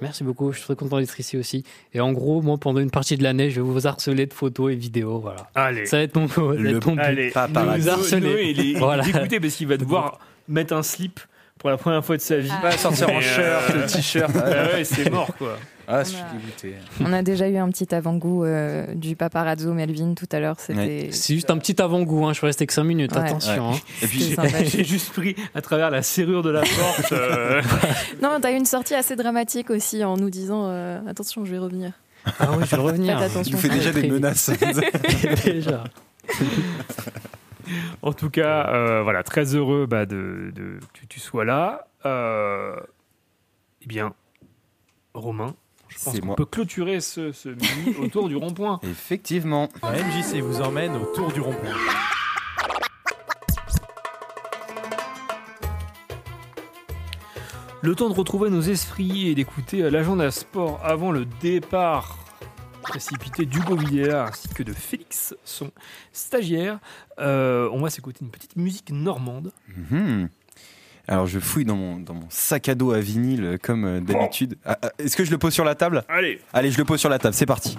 Merci beaucoup, je suis très content d'être ici aussi. Et en gros, moi, pendant une partie de l'année, je vais vous harceler de photos et vidéos. Voilà. Allez. Ça va être mon, Le- être mon but. Allez, Paparazzi. Vous harceler. Il est, il est Voilà. dégoûté parce qu'il va devoir mettre un slip pour la première fois de sa vie. Va sortir en shirt, euh, le t-shirt. Ah ouais, c'est mort quoi. Ah, je suis On a- dégoûté. On a déjà eu un petit avant-goût euh, du paparazzo Melvin tout à l'heure. C'était. C'est juste un petit avant-goût, hein. je suis resté que 5 minutes, Ouais. attention. hein. Et puis. J'ai juste pris à travers la serrure de la porte. euh, Non, t'as eu une sortie assez dramatique aussi en nous disant euh, attention, je vais revenir. Ah oui, je vais revenir. Nous fait déjà Très des menaces. Déjà. En tout cas, euh, voilà, très heureux bah, de, de- que tu sois là. Euh, eh bien, Romain, je pense qu'on peut clôturer ce, ce mini autour du rond-point. Effectivement. La MJC vous emmène au tour du rond-point. Le temps de retrouver nos esprits et d'écouter l'agenda sport avant le départ précipité d'Hugo Villela ainsi que de Félix, son stagiaire. Euh, on va s'écouter une petite musique normande. Mhm. Alors je fouille dans mon, dans mon sac à dos à vinyle euh, comme euh, d'habitude. Ah, ah, Est-ce que je le pose sur la table? Allez Allez, je le pose sur la table, c'est parti.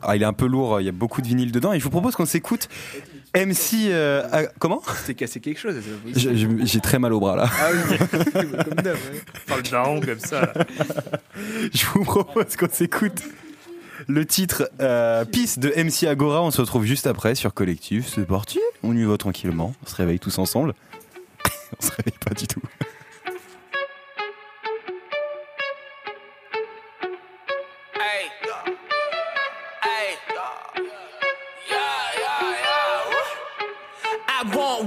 Ah, il est un peu lourd, il y a beaucoup de vinyle dedans et je vous propose qu'on s'écoute MC... euh, ah, comment? T'es cassé quelque chose, J'ai très mal au bras là. Ah oui, comme d'hab. ouais. Parle daron comme ça. là. Je vous propose qu'on s'écoute le titre euh, Peace de MC Agora. On se retrouve juste après sur Collectif. C'est parti. On y va tranquillement. On se réveille tous ensemble. on se réveille pas du tout.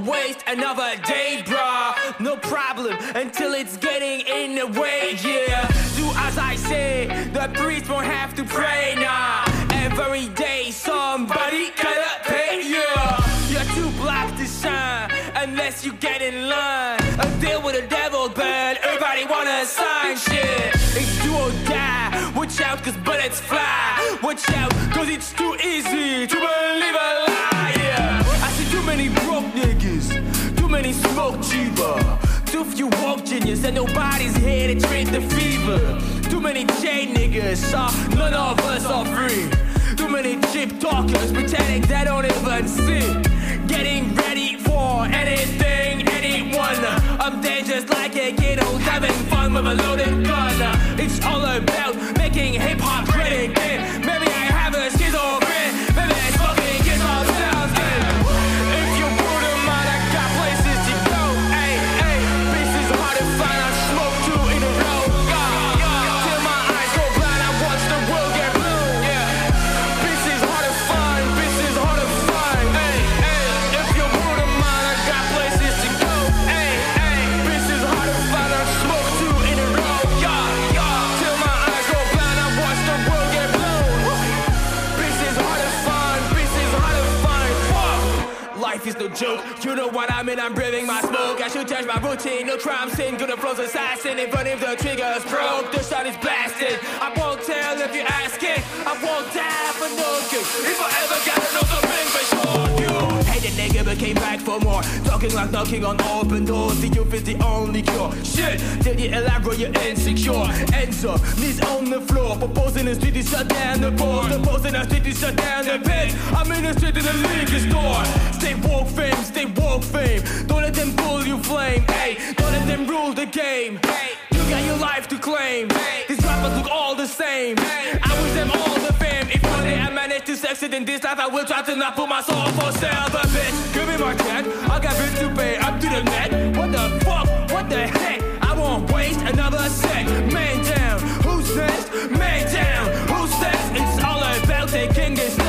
Waste another day, bruh. No problem until it's getting in the way, yeah. Do as I say, the priest won't have to pray now. Every day in line. A deal with the devil, but everybody wanna sign shit. It's do or die. Watch out, cause bullets fly. Watch out, cause it's too easy to believe a lie. Yeah. I see too many broke niggas, too many smoke cheaper. Too few woke genius, and nobody's here to treat the fever. Too many chain niggas, so none of us are free. Too many cheap talkers pretending they don't even see. Getting ready for anything, anyone. I'm dangerous like a kid who's having fun with a loaded gun. It's all about making hip hop great again. Joke. You know what I mean? I'm breathing my smoke. I should change my routine. No crime scene. Gonna flows assassin. Even if the trigger's broke, the shot is blasted. I won't tell if you're asking. I won't die for no good. If I ever gotta the but came back for more. Talking like knocking on open doors. The youth is the only cure. Shit, did you elaborate? You're insecure. Answer, knees on the floor. Proposing a street shut down the board. Proposing a street to shut down the pit. I'm in the street to the liquor store. Stay woke fame, stay woke fame. Don't let them pull you flame. Hey, don't let them rule the game. Hey, you got your life to claim. These rappers look all the same. I wish them all the. If one day I manage to succeed in this life, I will try to not put my soul for sale. But bitch, give me my cat. I got bills to pay up to the net. What the fuck? What the heck? I won't waste another sec. Man down, who's next? Man down, who's next? It's all about taking a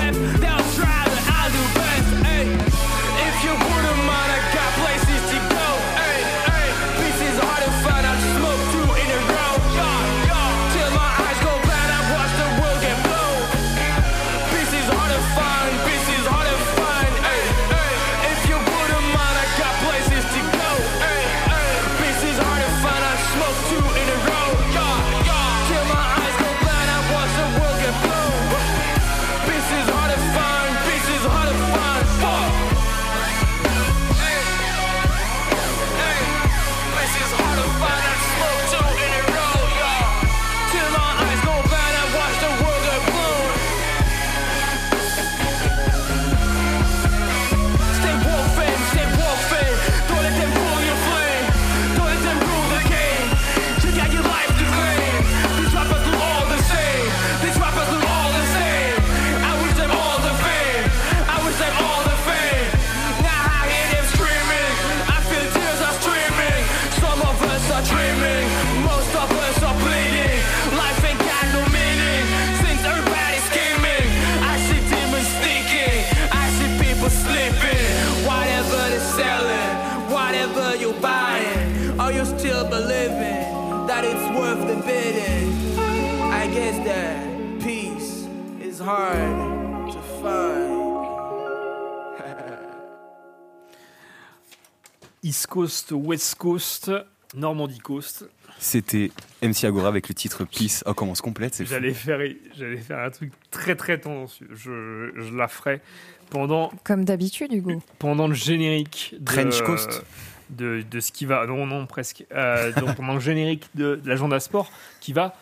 Coast, West Coast. Normandie Coast. C'était MC Agora avec le titre Peace. Oh, commence complète, c'est. J'allais faire, j'allais faire un truc très très tendancieux. Je, je la ferai pendant, Comme d'habitude, Hugo. pendant le générique. De, Trench Coast. De, de ce qui va. Non, non, presque. Euh, donc pendant le générique de, de l'agenda sport qui va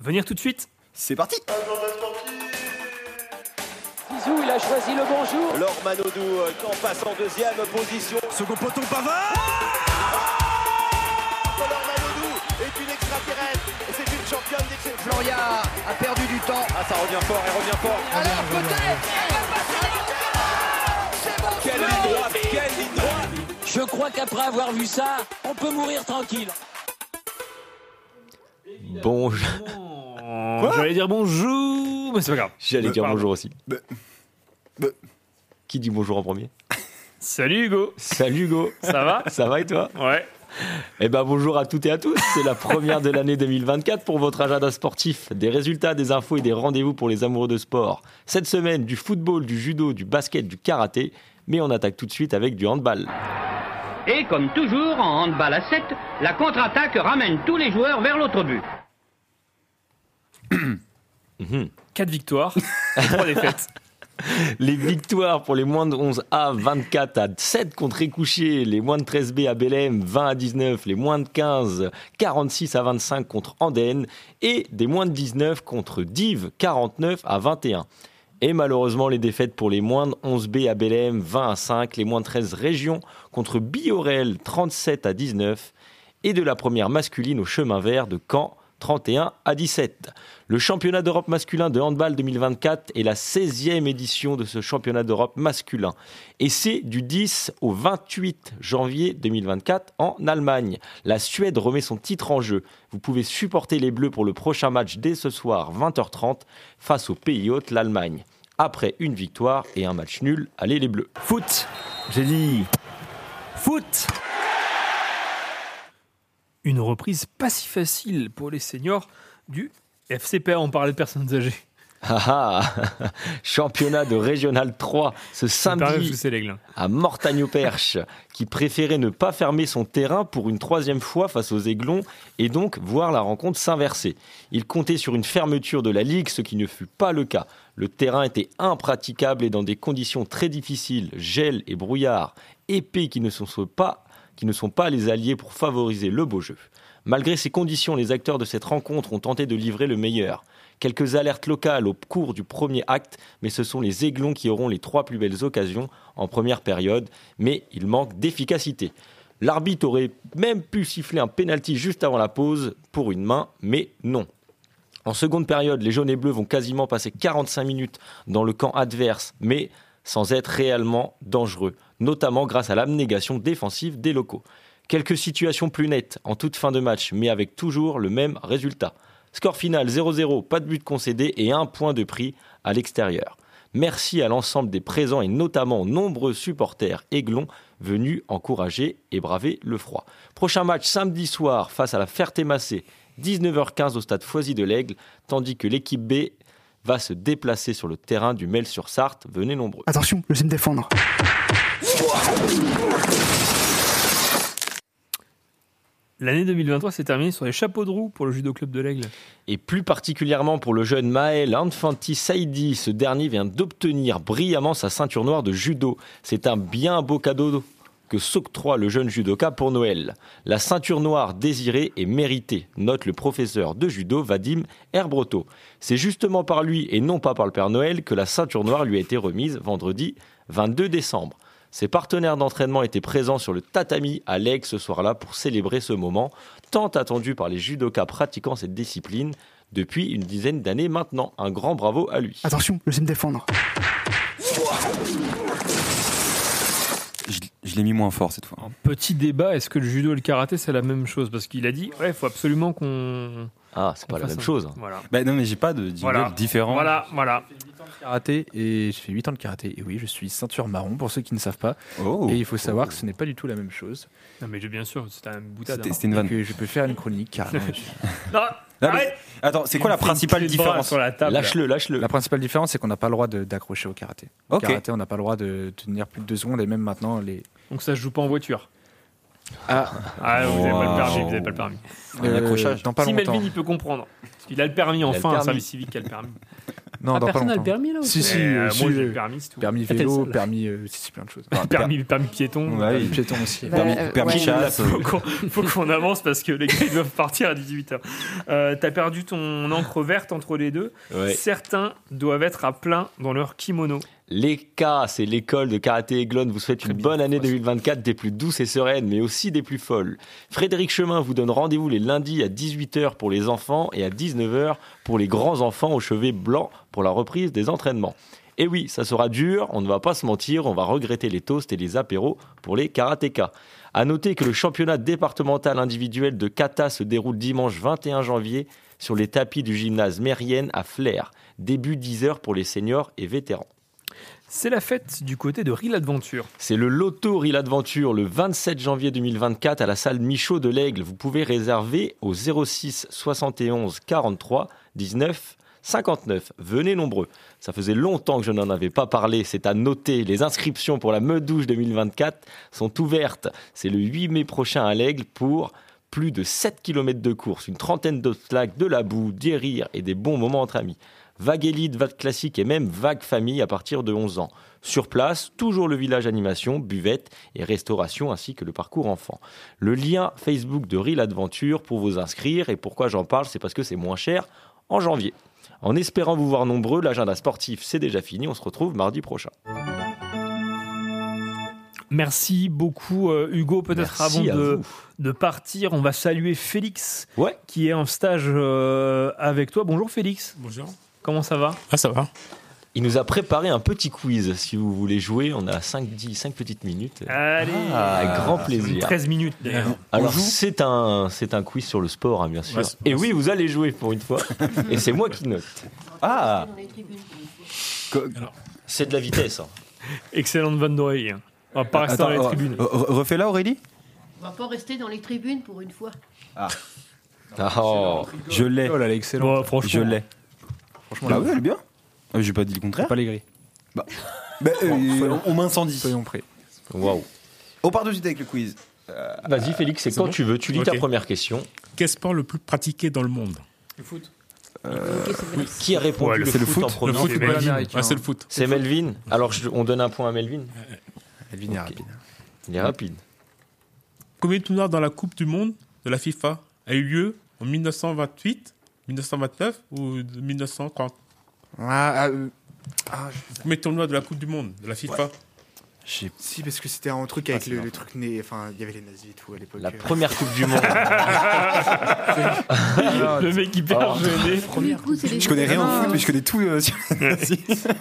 venir tout de suite. C'est parti Zizou, il a choisi le bonjour. Laure Manodou euh, en passe en deuxième position. Second poteau Pavard Laure Manodou est une extraterrestre et c'est une championne d'exception. Floria a perdu du temps. Ah ça revient fort, elle revient fort. Alors peut-être Quelle ligne droite, quelle ligne droite Je crois qu'après avoir vu ça, on peut mourir tranquille. Bon, Oh, J'allais dire bonjour, mais c'est pas grave. j'allais dire pardon. bonjour aussi. Qui dit bonjour en premier Salut Hugo. Salut Hugo. Ça va Ça va et toi Ouais. Eh ben bonjour à toutes et à tous. C'est la première de l'année 2024 pour votre agenda sportif. Des résultats, des infos et des rendez-vous pour les amoureux de sport. Cette semaine, du football, du judo, du basket, du karaté. Mais on attaque tout de suite avec du handball. Et comme toujours en handball à 7, la contre-attaque ramène tous les joueurs vers l'autre but. 4 victoires, 3 défaites. Les victoires pour les moins de 11A, 24 à 7 contre Écouché, les moins de 13B à Bélem, 20 à 19, les moins de 15, 46 à 25 contre Andenne, et des moins de 19 contre Div, 49 à 21. Et malheureusement, les défaites pour les moins de 11B à Bélem, 20 à 5, les moins de 13 régions contre Biorel, 37 à 19, et de la première masculine au chemin vert de Caen, 31 à 17. Le championnat d'Europe masculin de handball 2024 est la 16e édition de ce championnat d'Europe masculin. Et c'est du 10 au 28 janvier 2024 en Allemagne. La Suède remet son titre en jeu. Vous pouvez supporter les Bleus pour le prochain match dès ce soir 20h30 face au pays hôte, l'Allemagne. Après une victoire et un match nul, allez les Bleus. Foot, j'ai dit. Foot Une reprise pas si facile pour les seniors du FCPA. On parlait de personnes âgées. Ah ah Championnat de Régional 3 ce samedi à Mortagne-au-Perche, qui préférait ne pas fermer son terrain pour une troisième fois face aux Aiglons et donc voir la rencontre s'inverser. Il comptait sur une fermeture de la Ligue, ce qui ne fut pas le cas. Le terrain était impraticable et dans des conditions très difficiles, gel et brouillard, épais qui ne sont pas, qui ne sont pas les alliés pour favoriser le beau jeu. Malgré ces conditions, les acteurs de cette rencontre ont tenté de livrer le meilleur. Quelques alertes locales au cours du premier acte, mais ce sont les Aiglons qui auront les trois plus belles occasions en première période, mais il manque d'efficacité. L'arbitre aurait même pu siffler un penalty juste avant la pause pour une main, mais non. En seconde période, les jaunes et bleus vont quasiment passer 45 minutes dans le camp adverse, mais sans être réellement dangereux, notamment grâce à l'abnégation défensive des locaux. Quelques situations plus nettes en toute fin de match, mais avec toujours le même résultat. Score final 0-0, pas de but concédé et un point de prix à l'extérieur. Merci à l'ensemble des présents et notamment nombreux supporters aiglons venus encourager et braver le froid. Prochain match samedi soir face à la Ferté-Massé, 19h15 au stade Foisy de l'Aigle, tandis que l'équipe B va se déplacer sur le terrain du Mel-sur-Sarthe. Venez nombreux. Attention, je sais me défendre. L'année 2023 s'est terminée sur les chapeaux de roue pour le judo club de l'Aigle. Et plus particulièrement pour le jeune Maël Infanti Saidi, ce dernier vient d'obtenir brillamment sa ceinture noire de judo. C'est un bien beau cadeau que s'octroie le jeune judoka pour Noël. La ceinture noire désirée et méritée, note le professeur de judo Vadim Herbroto. C'est justement par lui et non pas par le Père Noël que la ceinture noire lui a été remise vendredi 22 décembre. Ses partenaires d'entraînement étaient présents sur le tatami à l'Aigle ce soir-là pour célébrer ce moment, tant attendu par les judokas pratiquant cette discipline depuis une dizaine d'années maintenant. Un grand bravo à lui. Attention, je sais me défendre. Je, je l'ai mis moins fort cette fois. Petit débat, est-ce que le judo et le karaté c'est la même chose? Parce qu'il a dit, ouais, il faut absolument qu'on. Ah, c'est pas la même chose. Voilà. Bah non, mais j'ai pas de jingle Voilà. différent. Voilà, voilà. karaté et je fais 8 ans de karaté et oui je suis ceinture marron pour ceux qui ne savent pas Oh. et il faut savoir que ce n'est pas du tout la même chose Non, mais bien sûr, c'était un boutade. C'était- hein. une vanne. Que je peux faire une chronique carrément Non, Ah, mais- Attends, c'est quoi la fait principale différence sur la table. Lâche-le, lâche-le. la principale différence c'est qu'on n'a pas le droit d'accrocher au karaté au Ok. karaté on n'a pas le droit de tenir plus de deux secondes et même maintenant les Donc ça se joue pas en voiture. Ah, vous n'avez pas le permis, vous n'avez pas le permis. Un accrochage. Dans pas si longtemps. Melvin, il peut comprendre. Parce qu'il a le permis, enfin, un permis. service civique a le permis. Non, Ah, dans pas personne n'a le longtemps. permis là ou Si, si, Euh, euh, moi, j'ai euh, le permis, c'est tout. Permis Ah, t'es le vélo, seul. permis, euh, si, si, plein de choses. permis, permis piéton. Ouais, oui. Piéton aussi. Bah, Permis, euh, permis ouais. chasse. faut qu'on faut qu'on avance parce que les gars ils doivent partir à 18h. Euh, T'as perdu ton encre verte entre les deux. Ouais. Certains doivent être à plein dans leur kimono. L'ECA, c'est l'école de karaté Aiglon, vous souhaite une bonne année 2024, des plus douces et sereines, mais aussi des plus folles. Frédéric Chemin vous donne rendez-vous les lundis à 18h pour les enfants et à 19h pour les grands enfants aux cheveux blancs pour la reprise des entraînements. Et oui, ça sera dur, on ne va pas se mentir, on va regretter les toasts et les apéros pour les karatékas. À noter que le championnat départemental individuel de kata se déroule dimanche 21 janvier sur les tapis du gymnase Mérienne à Flers. Début 10h pour les seniors et vétérans. C'est la fête du côté de Real Adventure. C'est le Loto Real Adventure le 27 janvier 2024 à la salle Michaud de l'Aigle. Vous pouvez réserver au 06 71 43 19 59. Venez nombreux. Ça faisait longtemps que je n'en avais pas parlé. C'est à noter. Les inscriptions pour la Meudouche 2024 sont ouvertes. C'est le 8 mai prochain à l'Aigle pour plus de 7 km de course, une trentaine d'obstacles, de la boue, des rires et des bons moments entre amis. Vague élite, vague classique et même vague famille à partir de 11 ans. Sur place, toujours le village animation, buvette et restauration ainsi que le parcours enfant. Le lien Facebook de Real Adventure pour vous inscrire et pourquoi j'en parle, c'est parce que c'est moins cher en janvier. En espérant vous voir nombreux, l'agenda sportif c'est déjà fini, on se retrouve mardi prochain. Merci beaucoup euh, Hugo. Peut-être Merci avant de, partir, on va saluer Félix Ouais. qui est en stage euh, avec toi. Bonjour Félix. Bonjour. Comment ça va Ah, ça va. Il nous a préparé un petit quiz. Si vous voulez jouer, on a 5, 10, 5 petites minutes. Allez. Ah, avec grand C'est plaisir. 13 minutes d'ailleurs. Alors c'est un c'est un quiz sur le sport hein, bien sûr. Ouais, Et oui, vous allez jouer pour une fois. Et c'est moi qui note. Ah, c'est de la vitesse. hein. Excellente vanne d'oreille. On va pas rester dans les tribunes. re- re- Refais-la, Aurélie On va pas rester dans les tribunes pour une fois. Ah. Oh. Je l'ai. Oh là, elle est excellente. Bon, franchement, Je l'ai. Franchement, Bah là, oui, elle est bien. Euh, J'ai pas dit le contraire. pas les grilles. Bah, bah, euh, on m'incendie. Soyons prêts. Waouh. On part de suite avec le quiz. Vas-y Félix, c'est C'est quand bon tu veux. Tu lis ta Ok. première question. Quel sport le plus pratiqué dans le monde? Ok, c'est Oui, bien. Qui a répondu Ouais, le, c'est le foot, foot. en premier Le football Melvin. américain. C'est le foot. C'est Melvin? Alors je- on donne un point à Melvin? Elvin est rapide. Il est rapide. Combien de tournois dans la Coupe du Monde de la FIFA a eu lieu en 1928, 1929 ou 1930 Ah, ah, euh, ah, je- Combien de la Coupe du Monde de la FIFA J'ai- Si, parce que c'était un truc avec le, le truc né. Enfin, il y avait les nazis et tout à l'époque. La euh. première Coupe du Monde. le mec hyper gêné. Du coup, c'est les- Je connais rien au Ah. foot, mais je connais tout euh, sur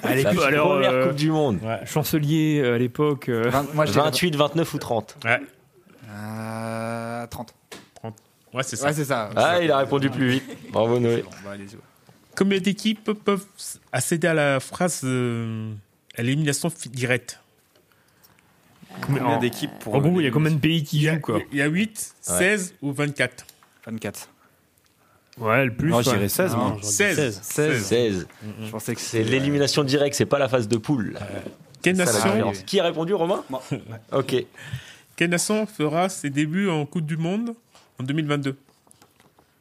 Allez, La alors, première euh, Coupe du Monde. chancelier euh, à l'époque. euh, vingt- moi, je dirais- 28, 29 ou 30 Euh, 30. Ouais, c'est ça. Ouais, c'est ça. Ah, il a répondu plus vite. Bravo Noé. Bon, allez-y. Combien d'équipes peuvent accéder à la phrase euh, à l'élimination fi- directe? Combien d'équipes pour. En gros, il y a combien de pays qui jouent quoi? il y a 8, 16 ou 24 24. Ouais, le plus. Non, je ouais. dirais 16, moi. 16. 16. 16. Je pensais que C'est l'élimination directe, c'est pas la phase de poule. Quelle nation. Qui a répondu, Romain? Ok. quelle nation fera ses débuts en Coupe du Monde? En 2022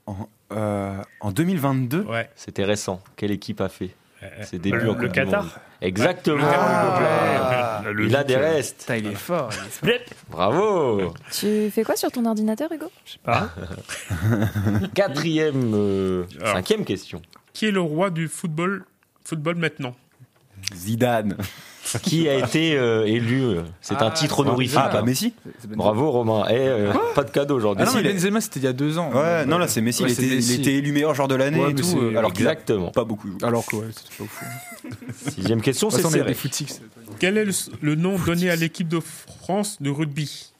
En, euh, en 2022 Ouais. C'était récent. Quelle équipe a fait ses débuts Le- en le Coupe du Qatar Monde Exactement. Ah, La Il a des euh, restes. Il est fort. il est. Bravo. Tu fais quoi sur ton ordinateur, Hugo? Je sais pas. Quatrième, euh, Alors. cinquième question. Qui est le roi du football, football maintenant? Zidane. Qui a été euh, élu euh, C'est un Ah, titre c'est honorifique. Ah, bah Messi C'est Benzema. Bravo Romain. Eh, euh, pas de cadeau aujourd'hui. Ah non, mais Benzema, c'était il y a deux ans. Ouais, non, là, c'est Messi. Ouais, il, c'est était, il Messi. était élu meilleur joueur de l'année Ouais, et mais tout. c'est- euh, Alors qu'il a Exactement. pas beaucoup joué. Alors que, ouais, c'était pas fou. Sixième question, c'est serré. footix. Quel est le, le nom donné à l'équipe de France de rugby?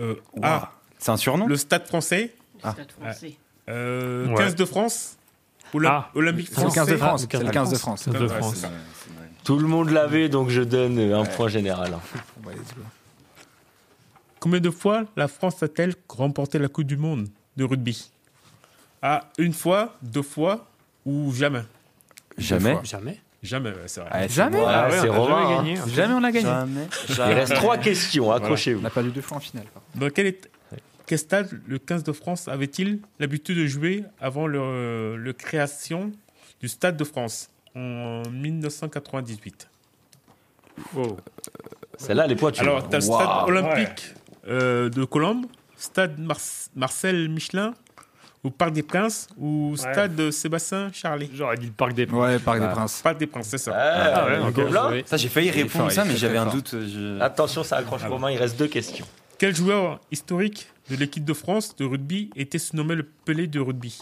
Euh, A. C'est un surnom Le Stade français. Stade français. Euh, Ouais. 15 de France. Olymp- Ah. Olympique C'est le français? 15 de France. Ah, C'est le 15 de France. 15 de Ouais, France. c'est ça. Tout le monde l'avait, donc je donne un point général. Ouais. Combien de fois la France a-t-elle remporté la Coupe du Monde de rugby? A. Une fois, deux fois ou jamais? Jamais. Jamais. Jamais, c'est vrai. Ah, c'est Jamais. Ah, ouais, c'est on a Romain. jamais hein. gagné. Jamais on a gagné. Jamais. Il reste trois questions, accrochez-vous. On a perdu deux fois en finale. Dans quel, stade le 15 de France avait-il l'habitude de jouer avant le, le création du Stade de France? En 1998 Celle-là, elle est pointue. Alors, tu as le stade olympique euh, de Colombe, stade Mar- Marcel Michelin, ou Parc des Princes, ou stade Sébastien Charlet. J'aurais dit le Parc des Princes. Ouais, Parc des Princes. Parc des Princes, c'est ça. Ah, ouais, ok. donc là, Ça, j'ai failli répondre fort, ça, mais j'avais un doute. je- Attention, ça accroche Ah Romain, il reste deux questions. Quel joueur historique de l'équipe de France de rugby était surnommé le Pelé de rugby?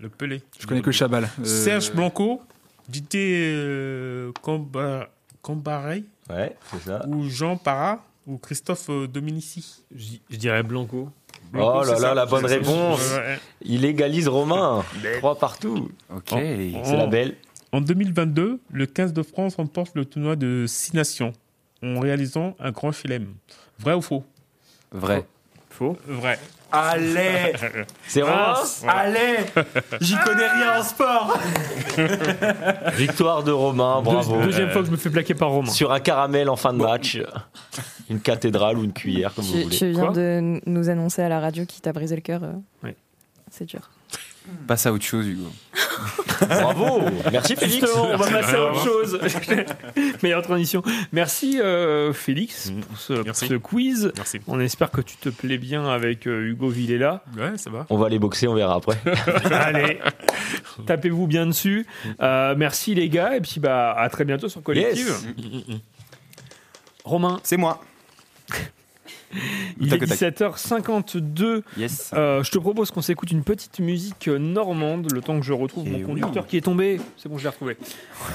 Le Pelé. Je connais que Chabal. Euh, Serge Blanco, Didier euh, Comba- Combaré, Ouais, c'est ça. ou Jean Parra, ou Christophe euh, Dominici. Je dirais Blanco. Blanco, Oh là là, ça. la bonne réponse. Il égalise Romain. Trois partout. Ok. En- C'est la belle. En 2022, le 15 de France remporte le tournoi de Six Nations en réalisant un grand chelem. Vrai ou faux? Vrai. Faux. Vrai. Allez C'est Romain Ouais. Allez J'y connais rien en sport Victoire de Romain, bravo. Deux- deuxième fois que je me fais plaquer par Romain. Sur un caramel en fin de match. Une cathédrale ou une cuillère, comme vous Tu, voulez. tu viens de nous annoncer à la radio qui t'a brisé le cœur. euh. Ouais. C'est dur. Passe à autre chose, Hugo. Bravo Merci Félix Justement, on va passer à autre chose. Meilleure transition. Merci euh, Félix pour ce, pour ce quiz. Merci. On espère que tu te plais bien avec euh, Hugo Villela. Ouais, ça va. On va aller boxer, on verra après. Allez, tapez-vous bien dessus. Euh, merci les gars et puis bah à très bientôt sur Collective. Yes. Romain, C'est moi. Il est Tac, tac. 17h52. Yes. Euh, je te propose qu'on s'écoute une petite musique euh, normande le temps que je retrouve Eh mon oui. conducteur qui est tombé. C'est bon, je l'ai retrouvé.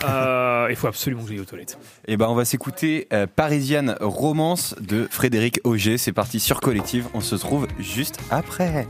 Euh, il faut absolument que j'aille aux toilettes. Et ben, on va s'écouter euh, Parisienne Romance de Frédéric Auger. C'est parti sur Collective. On se trouve juste après.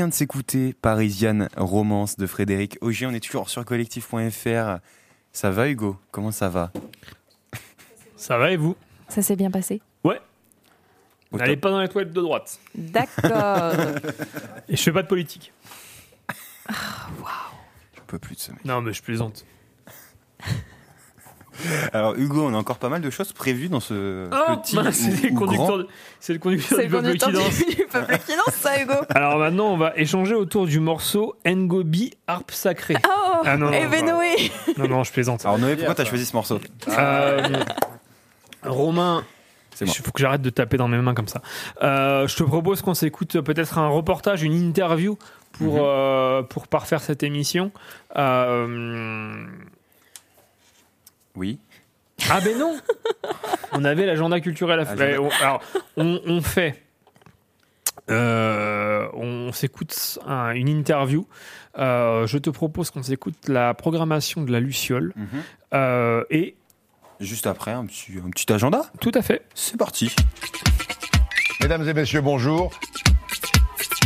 Vient de s'écouter Parisienne Romance de Frédéric Auger. On est toujours sur collectif.fr. Ça va, Hugo? Comment ça va? Ça va et vous? Ça s'est bien passé Ouais. N'allez pas dans les toilettes de droite. D'accord. Et je fais pas de politique. Je peux plus de ce mec. Non, mais je plaisante. Alors Hugo, on a encore pas mal de choses prévues dans ce Oh, petit mince, c'est ou- le ou conducteur, grand. de- c'est le conducteur C'est du le peuple qui conducteur danse. du, peuple qui danse, ça, Hugo. Alors maintenant, on va échanger autour du morceau Ngobi Harpe Sacrée. Oh, Ah non, eh non, ben non. Noé. Non, non, je plaisante. Alors Noé, pourquoi t'as choisi ce morceau Euh, Romain, il faut que j'arrête de taper dans mes mains comme ça. Euh, je te propose qu'on s'écoute peut-être un reportage, une interview pour, Mhm. euh, pour parfaire cette émission. Euh, Oui. Ah ben non On avait l'agenda culturel à faire. Alors, on, on fait... euh, on s'écoute un- une interview. Euh, je te propose qu'on s'écoute la programmation de la Luciole. Mhm. Euh, et Juste après, un petit, un petit agenda Tout à fait. C'est parti. Mesdames et messieurs, bonjour.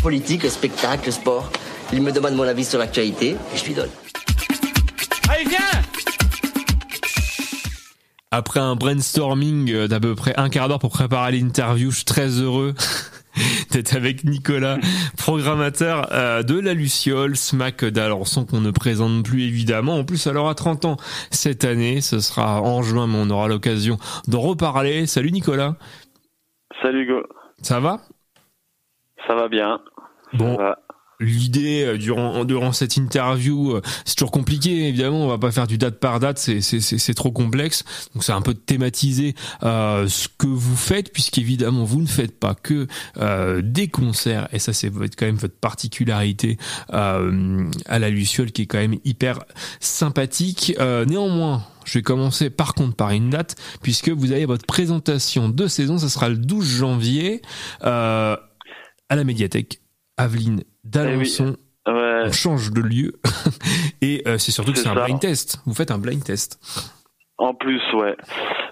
Politique, spectacle, sport. Il me demande mon avis sur l'actualité et je lui donne. Allez, viens Après un brainstorming euh, d'à peu près un quart d'heure pour préparer l'interview, je suis très heureux d'être avec Nicolas, programmateur euh, de la Luciole, SMAC d'Alençon qu'on ne présente plus évidemment. En plus, elle aura 30 ans cette année, ce sera en juin, mais on aura l'occasion d'en reparler. Salut Nicolas, Salut Hugo, ça va? Ça va bien. Bon, l'idée euh, durant durant cette interview, euh, c'est toujours compliqué évidemment. On va pas faire du date par date, c'est c'est c'est trop complexe. Donc c'est un peu de thématiser euh, ce que vous faites, puisqu'évidemment vous ne faites pas que euh, des concerts. Et ça c'est quand même votre particularité euh, à la Luciole, qui est quand même hyper sympathique. Euh, néanmoins. Je vais commencer par contre par une date, puisque vous avez votre présentation de saison, ça sera le 12 janvier à la médiathèque Aveline d'Alençon. On change de lieu. Et euh, c'est surtout que C'est un blind test. Vous faites un blind test. En plus, ouais.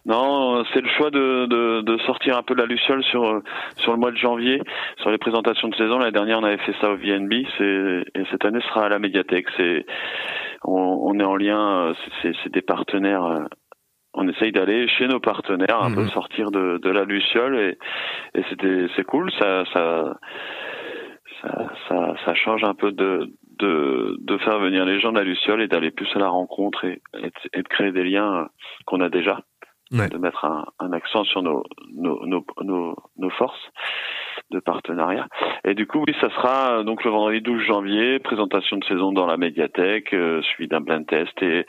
Non, c'est le choix de, de, de sortir un peu de la Luciole sur sur le mois de janvier, sur les présentations de saison. L'année dernière, on avait fait ça au VNB, et cette année ce sera à la médiathèque. C'est on, on est en lien, c'est- des partenaires. euh, On essaye d'aller chez nos partenaires, un peu sortir de, de la Luciole et, et c'était c'est cool. Ça ça, ça ça ça change un peu de de, de faire venir les gens de la Luciole et d'aller plus à la rencontre et, et, de, et de créer des liens euh, qu'on a déjà, de mettre un, un accent sur nos, nos, nos, nos, nos forces de partenariat. Et du coup, oui, ça sera euh, donc le vendredi 12 janvier, présentation de saison dans la médiathèque, euh, suivi d'un blind test et, et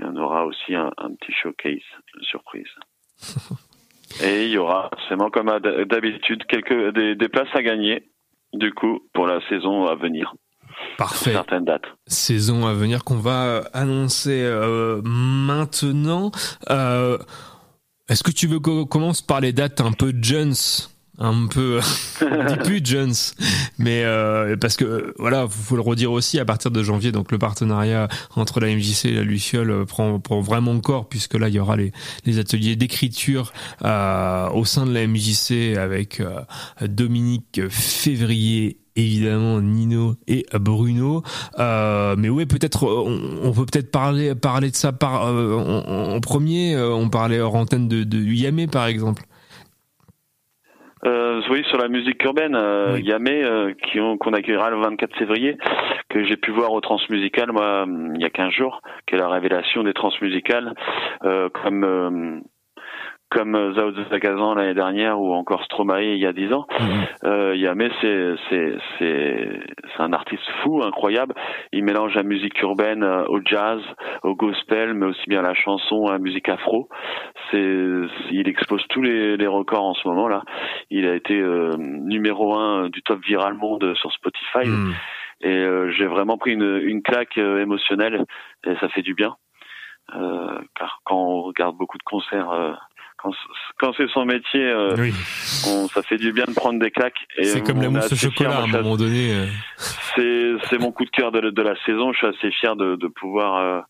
on aura aussi un, un petit showcase, une surprise. Et il y aura, forcément comme d'habitude, quelques des, des places à gagner, du coup, pour la saison à venir. Parfait. Certaines dates. Saison à venir qu'on va euh, annoncer euh, maintenant. Euh, Est-ce que tu veux qu'on commence par les dates un peu Jones? Un peu on dit plus Jones mais euh, parce que voilà faut le redire aussi à partir de janvier donc le partenariat entre la MJC et la Luciole euh, prend, prend vraiment corps puisque là il y aura les, les ateliers d'écriture euh, au sein de la MJC avec euh, Dominique Février évidemment Nino et Bruno. Euh, mais ouais peut-être on, on peut peut-être parler parler de ça par euh, en, en premier. Euh, on parlait hors antenne de, de Yamé par exemple Euh, oui, sur la musique urbaine, euh, Yamé, euh, qui ont- qu'on accueillera le 24 février, que j'ai pu voir au Transmusical, moi, il y a 15 jours, qui est la révélation des Transmusicales, euh, comme euh, comme euh, Zao Zagazan l'année dernière ou encore Stromae il y a 10 ans. Euh, Yamé, c'est c'est c'est c'est un artiste fou, incroyable. Il mélange la musique urbaine euh, au jazz, au gospel, mais aussi bien la chanson, à la musique afro. C'est il expose tous les, les records en ce moment là. Il a été euh, numéro un du top viral monde sur Spotify. Et euh, j'ai vraiment pris une, une claque euh, émotionnelle et ça fait du bien. Euh, car quand on regarde beaucoup de concerts, euh, quand, quand c'est son métier, euh, on, ça fait du bien de prendre des claques. C'est comme la mousse au chocolat à un moment donné euh. c'est mon coup de cœur de, la- de la saison. Je suis assez fier de, de pouvoir. euh,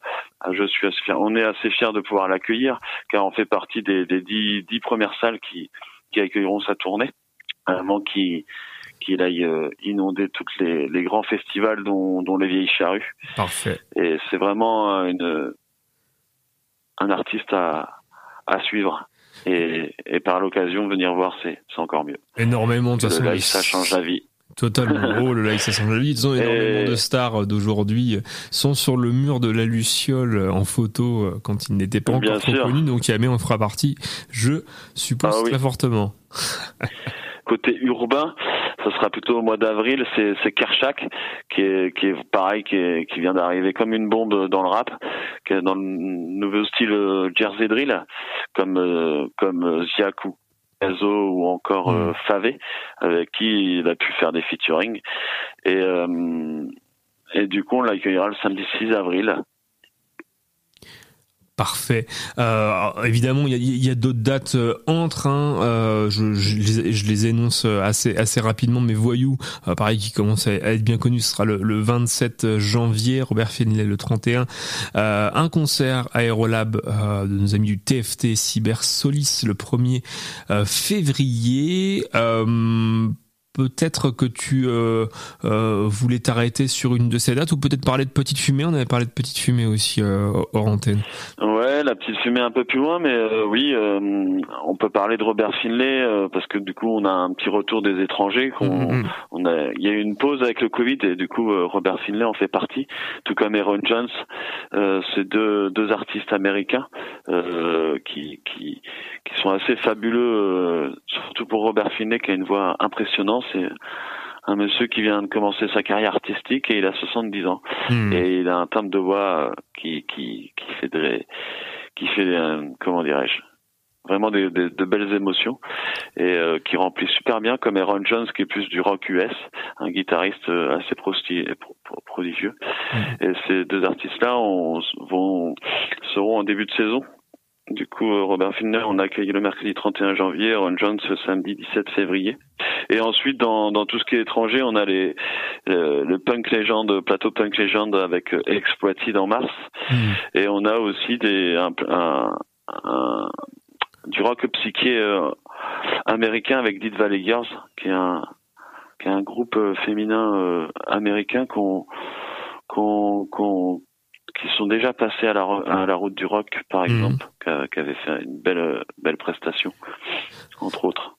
ah, je suis assez fier. On est assez fier de pouvoir l'accueillir car on fait partie des, des dix, dix premières salles qui qui accueilleront sa tournée. Vraiment qui qu'il aille euh, inonder toutes les, les grands festivals dont, dont les vieilles charrues. Parfait. Et c'est vraiment euh, une un artiste à à suivre. Et, et par l'occasion, venir voir, c'est encore mieux. Énormément, de toute Le façon. live, ça change la vie. Totalement. Oh, le live, ça change la vie. Disons, énormément Et- de stars d'aujourd'hui sont sur le mur de la Luciole en photo euh, quand ils n'étaient pas encore trop connus. Donc, Yamé en fera partie, je suppose Ah oui. très fortement. Côté urbain, ça sera plutôt au mois d'avril. C'est c'est Kershak qui est qui est pareil, qui est qui vient d'arriver comme une bombe dans le rap, qui est dans le nouveau style euh, Jersey drill, comme euh, comme euh, Ziak ou Gazo ou encore euh, Favé, avec qui il a pu faire des featuring. Et euh, et du coup, on l'accueillera le samedi 6 avril. Parfait. Euh, évidemment, il y a, a d'autres dates euh, entre. Hein, euh, je, je les, je les énonce euh, assez, assez rapidement. Mais Voyou, euh, pareil, qui commence à, être bien connu, ce sera le, le 27 janvier. Robert Finlay le 31. Euh, un concert Aérolab de nos amis du TFT Cyber Solis le 1er euh, février. Peut-être que tu euh, euh, voulais t'arrêter sur une de ces dates ou peut-être parler de Petite Fumée. On avait parlé de Petite Fumée aussi euh, hors antenne. Ouais, la petite fumée un peu plus loin, mais euh, oui, euh, on peut parler de Robert Finlay euh, parce que du coup, on a un petit retour des étrangers. qu'on- on a, il y a eu une pause avec le Covid et du coup, euh, Robert Finlay en fait partie, tout comme Aaron Jones. Euh, c'est deux, deux artistes américains euh, qui, qui qui sont assez fabuleux, euh, surtout pour Robert Finlay qui a une voix impressionnante. C'est un monsieur qui vient de commencer sa carrière artistique et il a 70 ans. Hmm. et il a un timbre de voix euh, qui qui qui fait de- qui fait euh, comment dirais-je vraiment des, des- de belles émotions et euh, qui remplit super bien comme Aaron Jones qui est plus du rock US un guitariste assez prosti- pro- pro- prodigieux. Et ces deux artistes là on, vont seront en début de saison du coup, euh, Robert Finlay, on accueille le mercredi 31 janvier, Aaron Jones le samedi 17 février. Et ensuite, dans, dans tout ce qui est étranger, on a les, le punk légende, plateau punk légende avec euh, Exploited en mars. Et on a aussi des, un, un- un- du rock psyché euh, américain avec Dead Valley Girls, qui est un, qui est un groupe euh, féminin euh, américain qu'on, qu'on, qu'on, qui sont déjà passés à la, à la route du rock, par exemple, qui, avait fait une belle, belle prestation, entre autres.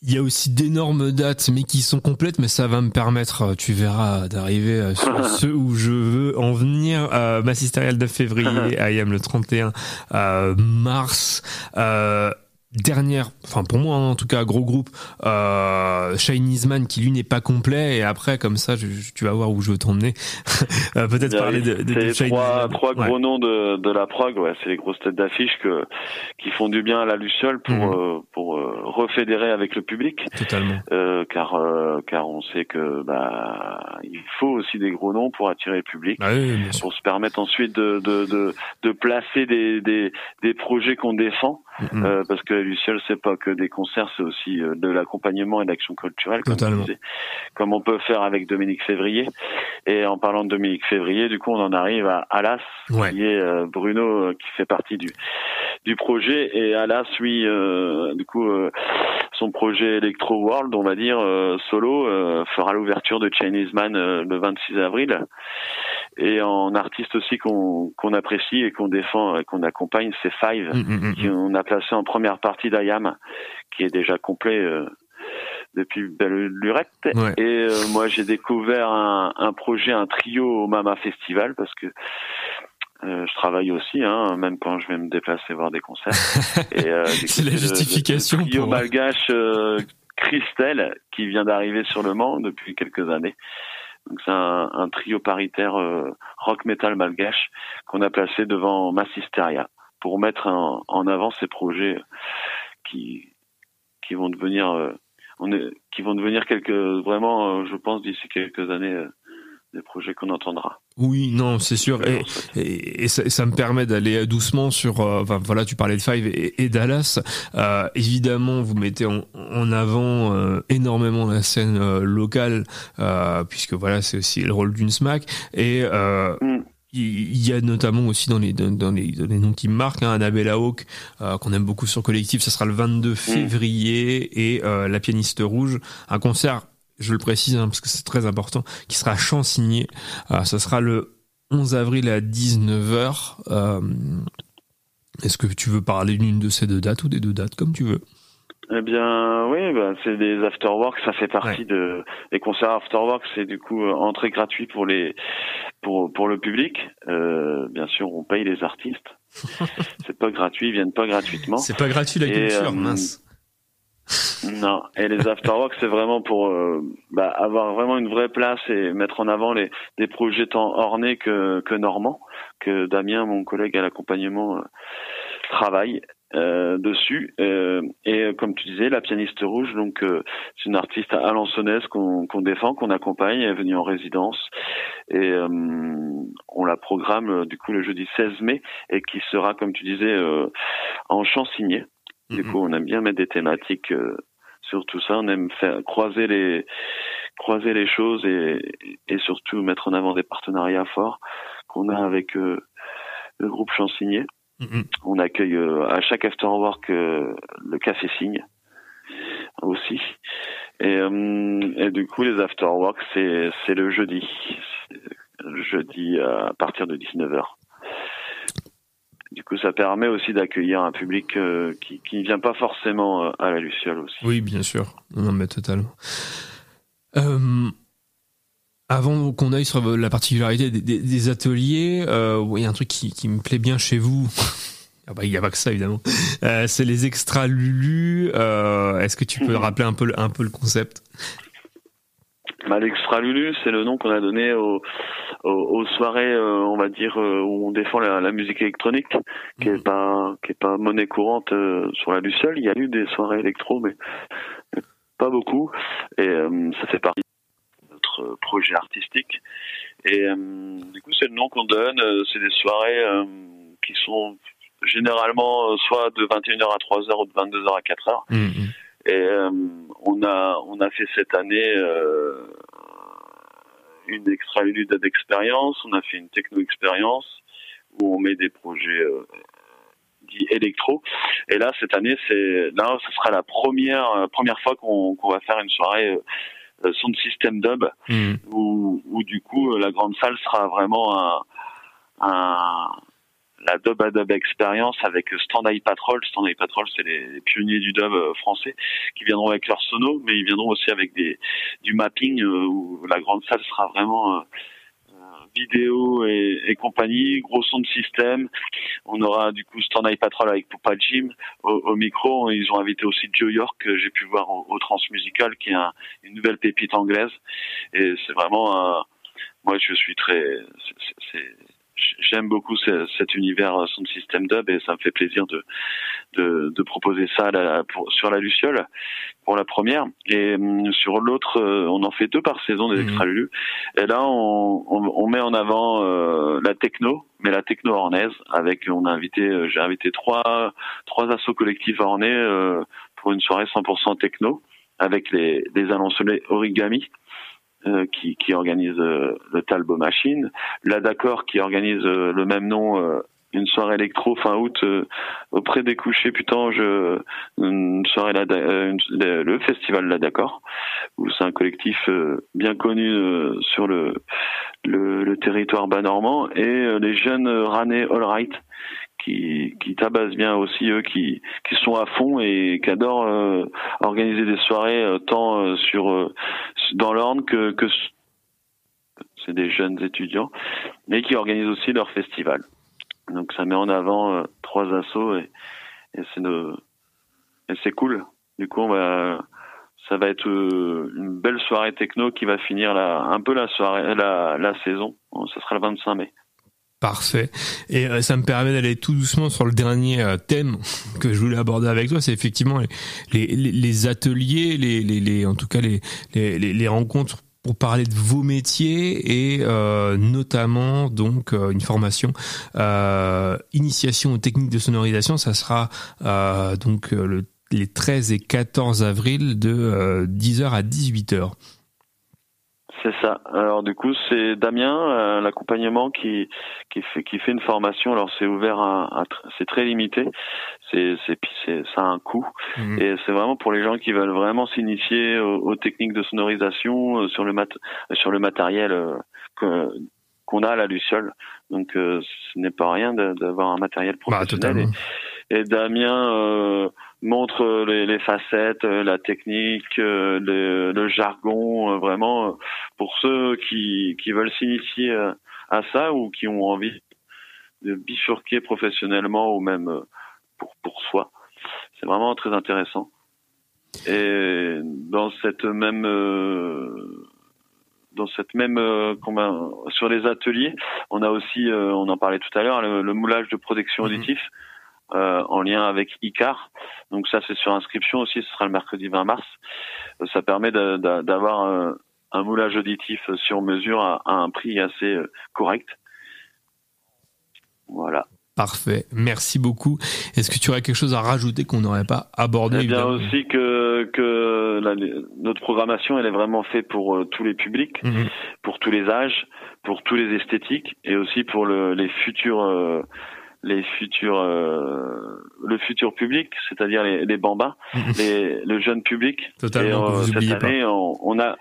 Il y a aussi d'énormes dates, mais qui sont complètes, mais ça va me permettre, euh, tu verras, d'arriver euh, sur ce où je veux en venir. Euh, Massisterial 9 février, I am le 31 euh, mars. Euh, dernière, enfin pour moi hein, en tout cas, gros groupe, euh, Chinese Man qui lui n'est pas complet, et après comme ça, je- je- tu vas voir où je veux t'emmener. Euh, Peut-être Bien, parler de, de, de Chinese trois, Man. trois Ouais. gros noms de, de la prog, ouais, c'est les grosses têtes d'affiche que qui font du bien à la Luciole pour Mhm. euh, pour euh, refédérer avec le public. Totalement. Euh, car euh, car on sait que bah il faut aussi des gros noms pour attirer le public, Ah oui, pour se permettre ensuite de de de, de placer des des des projets qu'on défend. Euh, parce que la Luciole, c'est pas que des concerts, c'est aussi euh, de l'accompagnement et de l'action culturelle, comme, Totalement. disais, comme on peut faire avec Dominique Février. Et en parlant de Dominique Février, du coup, on en arrive à Alas, Ouais. qui est euh, Bruno, euh, qui fait partie du du projet. Et Alas, lui, euh, du coup, euh, son projet Electro World, on va dire euh, solo, euh, fera l'ouverture de Chinese Man euh, le 26 avril. Et en artiste aussi qu'on qu'on apprécie et qu'on défend, et qu'on accompagne, c'est Five, Mm, mm, mm, qui on a placé en première partie d'Ayam, qui est déjà complet euh, depuis belle lurette. Ouais. Et euh, moi, j'ai découvert un, un projet, un trio au Mama Festival, parce que euh, je travaille aussi, hein, même quand je vais me déplacer voir des concerts. Euh, C'est la le- justification le, trio pour- malgache euh, Christelle, qui vient d'arriver sur le Mans depuis quelques années. Donc c'est un, un trio paritaire euh, rock metal malgache qu'on a placé devant Massisteria pour mettre en, en avant ces projets qui qui vont devenir euh, on est, qui vont devenir quelques vraiment euh, je pense d'ici quelques années euh, des projets qu'on entendra. Oui, non, c'est sûr. Et, et, et ça, et ça me permet d'aller doucement sur. euh, enfin, voilà, tu parlais de Five et, et Dallas. Euh, évidemment, vous mettez en, en avant euh, énormément la scène euh, locale, euh, puisque voilà, c'est aussi le rôle d'une SMAC. Et euh, il il y a notamment aussi dans les dans, les, dans les noms qui me marquent, hein, Annabella Hawk, euh, qu'on aime beaucoup sur Collectif. Ça sera le 22 février et euh, La pianiste rouge, un concert je le précise hein, parce que c'est très important, qui sera chansigné. Euh, ça sera le 11 avril à 19h. Euh, Est-ce que tu veux parler d'une de ces deux dates ou des deux dates, comme tu veux? Eh bien, oui, bah, c'est des afterworks, ça fait partie de les concerts afterworks, c'est du coup euh, entrée gratuite pour les pour pour le public. Euh, bien sûr, on paye les artistes. c'est pas gratuit, ils viennent pas gratuitement. C'est pas gratuit la culture, euh, mince. Non, et les afterworks, c'est vraiment pour euh, bah, avoir vraiment une vraie place et mettre en avant les des projets tant ornés que que normands que Damien, mon collègue à l'accompagnement, euh, travaille euh, dessus. Et comme tu disais, la pianiste rouge, donc c'est une artiste alençonnaise qu'on défend, qu'on accompagne. Elle est venue en résidence et on la programme du coup le jeudi 16 mai et qui sera, comme tu disais, en chant signé. Du coup, on aime bien mettre des thématiques euh, sur tout ça. On aime faire croiser les croiser les choses et, et surtout mettre en avant des partenariats forts qu'on a avec euh, le groupe Chansigné. On accueille euh, à chaque afterwork euh, le café Signe aussi. Et, euh, et du coup, les afterworks, c'est c'est le jeudi. Jeudi à partir de 19h. Du coup, ça permet aussi d'accueillir un public euh, qui qui ne vient pas forcément euh, à la Luciole aussi. Oui, bien sûr. Non, mais totalement. Euh, avant qu'on aille sur la particularité des, des- des ateliers, euh, il y a un truc qui, qui me plaît bien chez vous. Ah bah, il n'y a pas que ça, évidemment. Euh, c'est les extra Lulu. Euh, Est-ce que tu peux rappeler un peu, le- un peu le concept? Bah, L'Extra Lulu, c'est le nom qu'on a donné aux, aux, aux soirées, euh, on va dire, euh, où on défend la, la musique électronique, qui est pas qui est pas monnaie courante euh, sur la Luciole. Il y a eu des soirées électro, mais mais pas beaucoup. Et ça fait partie de notre projet artistique. Et du coup, c'est le nom qu'on donne. C'est des soirées qui sont généralement soit de 21h à 3h ou de 22h à 4h. Et euh, on a on a fait cette année euh, une extra lutte d'expérience, on a fait une techno expérience où on met des projets euh, dits électro. Et là cette année c'est là ce sera la première euh, première fois qu'on qu'on va faire une soirée euh, son système dub où, où du coup la grande salle sera vraiment un, un la dub à dub expérience avec Stand Eye Patrol. Stand Eye Patrol, c'est les, pionniers du dub euh, français qui viendront avec leur sono, mais ils viendront aussi avec des du mapping euh, où la grande salle sera vraiment euh, euh, vidéo et, et compagnie, gros son de système. On aura du coup Stand Eye Patrol avec Poupa Jim au, au micro. Ils ont invité aussi Joe York que j'ai pu voir au, Transmusical, qui est un- une nouvelle pépite anglaise. Et c'est vraiment, un- moi je suis très, j'aime beaucoup ce- cet univers euh, son système dub et ça me fait plaisir de de, de proposer ça pour, sur la Luciole pour la première. Et hum, sur l'autre euh, on en fait deux par saison des extra Lulu et là on, on, on met en avant euh, la techno mais la techno ornaise avec on a invité euh, j'ai invité trois trois assos collectifs ornais euh, pour une soirée 100% techno avec les les annoncelés origami euh, qui, qui organise euh, le Talbot Machine, la D'accord qui organise euh, le même nom, euh, une soirée électro fin août euh, auprès des couchers putain je une soirée la, le, festival La D'accord où c'est un collectif bien connu sur le, le le territoire bas normand et les jeunes euh, Ranais All Right qui, tabassent bien aussi eux qui, qui sont à fond et qui adorent euh, organiser des soirées euh, tant euh, sur dans l'Orne que, c'est des jeunes étudiants mais qui organisent aussi leur festival donc ça met en avant trois assos et, c'est cool. Du coup ça va être une belle soirée techno qui va finir un peu la soirée la, saison. Ça sera le 25 mai Parfait. Et euh, ça me permet d'aller tout doucement sur le dernier euh, thème que je voulais aborder avec toi, c'est effectivement les, les, les- ateliers, les, les, en tout cas les, les, rencontres pour parler de vos métiers et euh, notamment donc euh, une formation euh, initiation aux techniques de sonorisation. Ça sera donc le, les 13 et 14 avril de euh, 10h à 18h. C'est ça. Alors du coup, c'est Damien, euh, l'accompagnement qui qui fait qui fait une formation. Alors c'est ouvert à, à tr- c'est très limité. C'est c'est puis c'est ça a un coût et c'est vraiment pour les gens qui veulent vraiment s'initier aux, aux techniques de sonorisation euh, sur le mat sur le matériel euh, que- qu'on a à la Luciole. Donc euh, ce n'est pas rien d'avoir un matériel professionnel. totalement. et, et Damien euh, montre euh, les, les facettes, euh, la technique, euh, le, le jargon, vraiment pour ceux qui, qui veulent s'initier à ça ou qui ont envie de bifurquer professionnellement ou même pour, pour soi. C'est vraiment très intéressant. Et dans cette même euh, dans cette même sur les ateliers, on a aussi, on en parlait tout à l'heure, le, le moulage de protection auditif euh, en lien avec ICAR. Donc ça, c'est sur inscription aussi. Ce sera le mercredi 20 mars. Euh, ça permet d'avoir euh, un moulage auditif sur mesure à, à un prix assez correct. Voilà. Parfait, merci beaucoup. Est-ce que tu aurais quelque chose à rajouter qu'on n'aurait pas abordé Eh bien aussi que que la- notre programmation elle est vraiment faite pour euh, tous les publics, Mhm. pour tous les âges, pour tous les esthétiques et aussi pour le, les futurs euh, les futurs euh, le futur public, c'est-à-dire les, les bambins, les, le jeune public. Totalement, Et, vous cette année, on, on a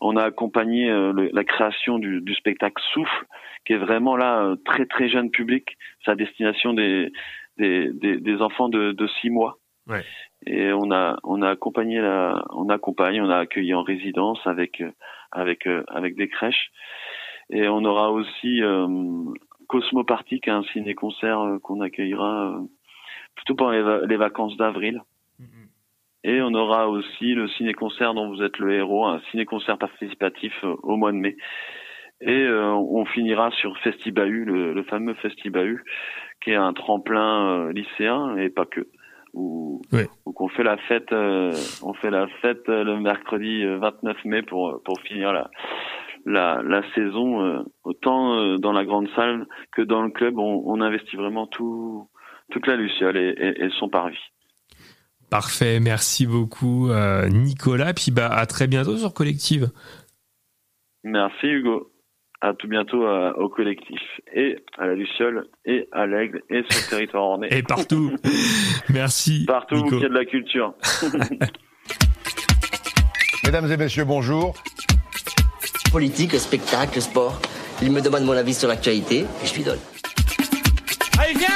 on a accompagné euh, le- la création du, du spectacle Souffle, qui est vraiment là euh, très très jeune public, sa destination des des, des, des enfants de, de six mois Ouais. et on a on a accompagné la on accompagne on a accueilli en résidence avec euh, avec euh, avec des crèches et on aura aussi euh, Cosmoparty qui est un ciné concert qu'on accueillera euh, plutôt pendant les, va- les vacances d'avril. Et on aura aussi le ciné concert dont vous êtes le héros un ciné concert participatif euh, au mois de mai. Et euh, on finira sur Festibahu le, le fameux Festibahu qui est un tremplin euh, lycéen et pas que. Où, où on fait la fête, euh, on fait la fête euh, le mercredi euh, 29 mai pour pour finir la la, la saison euh, autant euh, dans la grande salle que dans le club. On, on investit vraiment tout toute la Luciole et, et, et son parvis. Parfait, merci beaucoup euh, Nicolas. Puis bah à très bientôt sur Collective. Merci Hugo. À tout bientôt euh, au collectif et à la Luciole et à l'Aigle et sur le territoire ornais. Et partout. Merci. Partout où il y a de la culture. Mesdames et messieurs, bonjour. Politique, spectacle, sport. Il me demande mon avis sur l'actualité et je lui donne. Allez, viens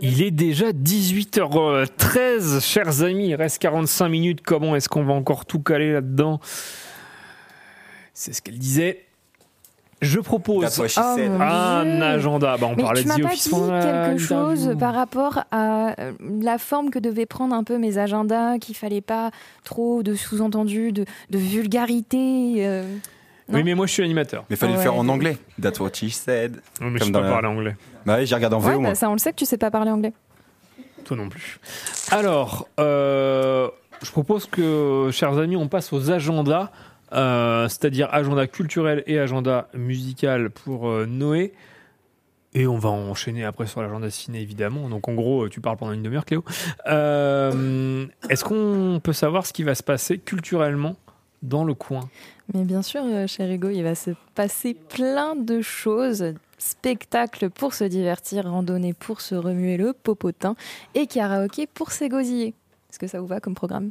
Il est déjà 18h13, chers amis, il reste 45 minutes. Comment est-ce qu'on va encore tout caler là-dedans? C'est ce qu'elle disait. Je propose That's what she said. Oh, mon un agenda. Bah, on Mais parlait tu de m'as The pas Office dit la- quelque chose par rapport à euh, la forme que devaient prendre un peu mes agendas, qu'il fallait pas trop de sous-entendus, de, de vulgarité. euh, non Oui, mais moi je suis animateur. Mais fallait le Ouais. faire en anglais. That's what she said. mais je sais pas parler anglais. Bah oui, j'ai regardé en VO Ouais, bah, ça on le sait que tu sais pas parler anglais. Toi non plus. Alors, euh, je propose que, chers amis, on passe aux agendas, euh, c'est-à-dire agenda culturel et agenda musical pour euh, Noé. Et on va enchaîner après sur l'agenda ciné, évidemment. Donc, en gros, tu parles pendant une demi-heure, Cléo. Euh, Est-ce qu'on peut savoir ce qui va se passer culturellement dans le coin? Mais bien sûr, cher Hugo, il va se passer plein de choses. Spectacle pour se divertir, randonnée pour se remuer le popotin et karaoké pour s'égosiller. Est-ce que ça vous va comme programme?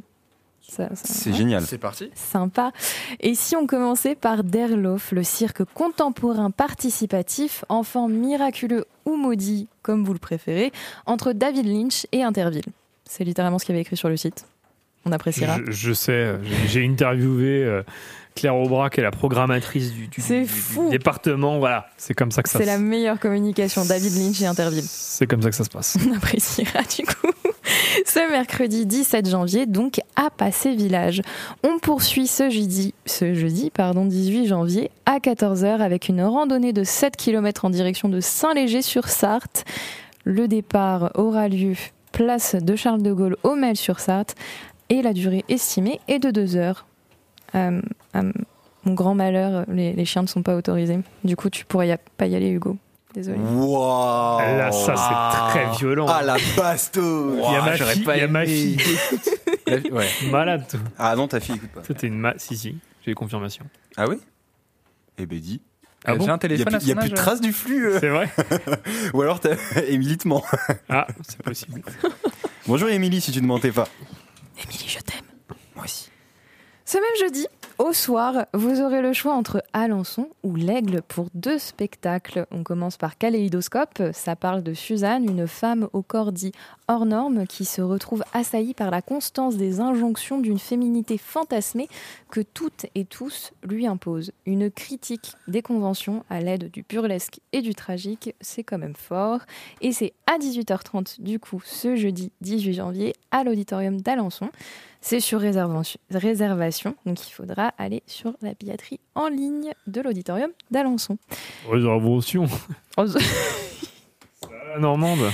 Ça- ça- C'est ouais génial. C'est parti. Sympa. Et si on commençait par Derlof, le cirque contemporain participatif, enfant miraculeux ou maudit, comme vous le préférez, entre David Lynch et Interville. C'est littéralement ce qu'il y avait écrit sur le site. On appréciera. je, je sais, j'ai- interviewé euh, Claire Aubrac, qui est la programmatrice du, du- C'est du- du fou. département. Voilà, c'est comme ça que ça C'est se la meilleure communication, David Lynch et Interville. C'est comme ça que ça se passe. On appréciera du coup. Ce mercredi 17 janvier, donc à Passé Village. On poursuit ce jeudi, ce jeudi pardon, 18 janvier à 14h avec une randonnée de 7 km en direction de Saint-Léger-sur-Sarthe. Le départ aura lieu place de Charles de Gaulle au Mel-sur-Sarthe et la durée estimée est de 2 heures. Euh, euh, mon grand malheur, les, chiens ne sont pas autorisés. Du coup, tu pourrais pas y aller, Hugo. Désolé. Wow. Là, ça, c'est très violent. Ah la bastos. Il y a ma j'aurais fille, pas il y a ma fille. ouais. Malade. toi. Ah non, ta fille écoute pas. C'était une ma... Si, si, j'ai eu confirmation. Ah oui? Eh ben dis. Ah bon? un téléphone Il n'y a, plus de traces du flux. euh. C'est vrai Ou alors t'as Émilie te ment. Ah, c'est possible. Bonjour Émilie, si tu ne mentais pas. Émilie, je t'aime. Moi aussi. Ce même jeudi, Au soir, vous aurez le choix entre Alençon ou l'Aigle pour deux spectacles. On commence par Kaléidoscope. Ça parle de Suzanne, une femme au corps dit hors norme qui se retrouve assaillie par la constance des injonctions d'une féminité fantasmée que toutes et tous lui imposent. Une critique des conventions à l'aide du burlesque et du tragique, c'est quand même fort. Et c'est à 18h30 du coup ce jeudi 18 janvier à l'auditorium d'Alençon. C'est sur réservation, réservation, donc il faudra aller sur la billetterie en ligne de l'auditorium d'Alençon. Réservation. La Normande.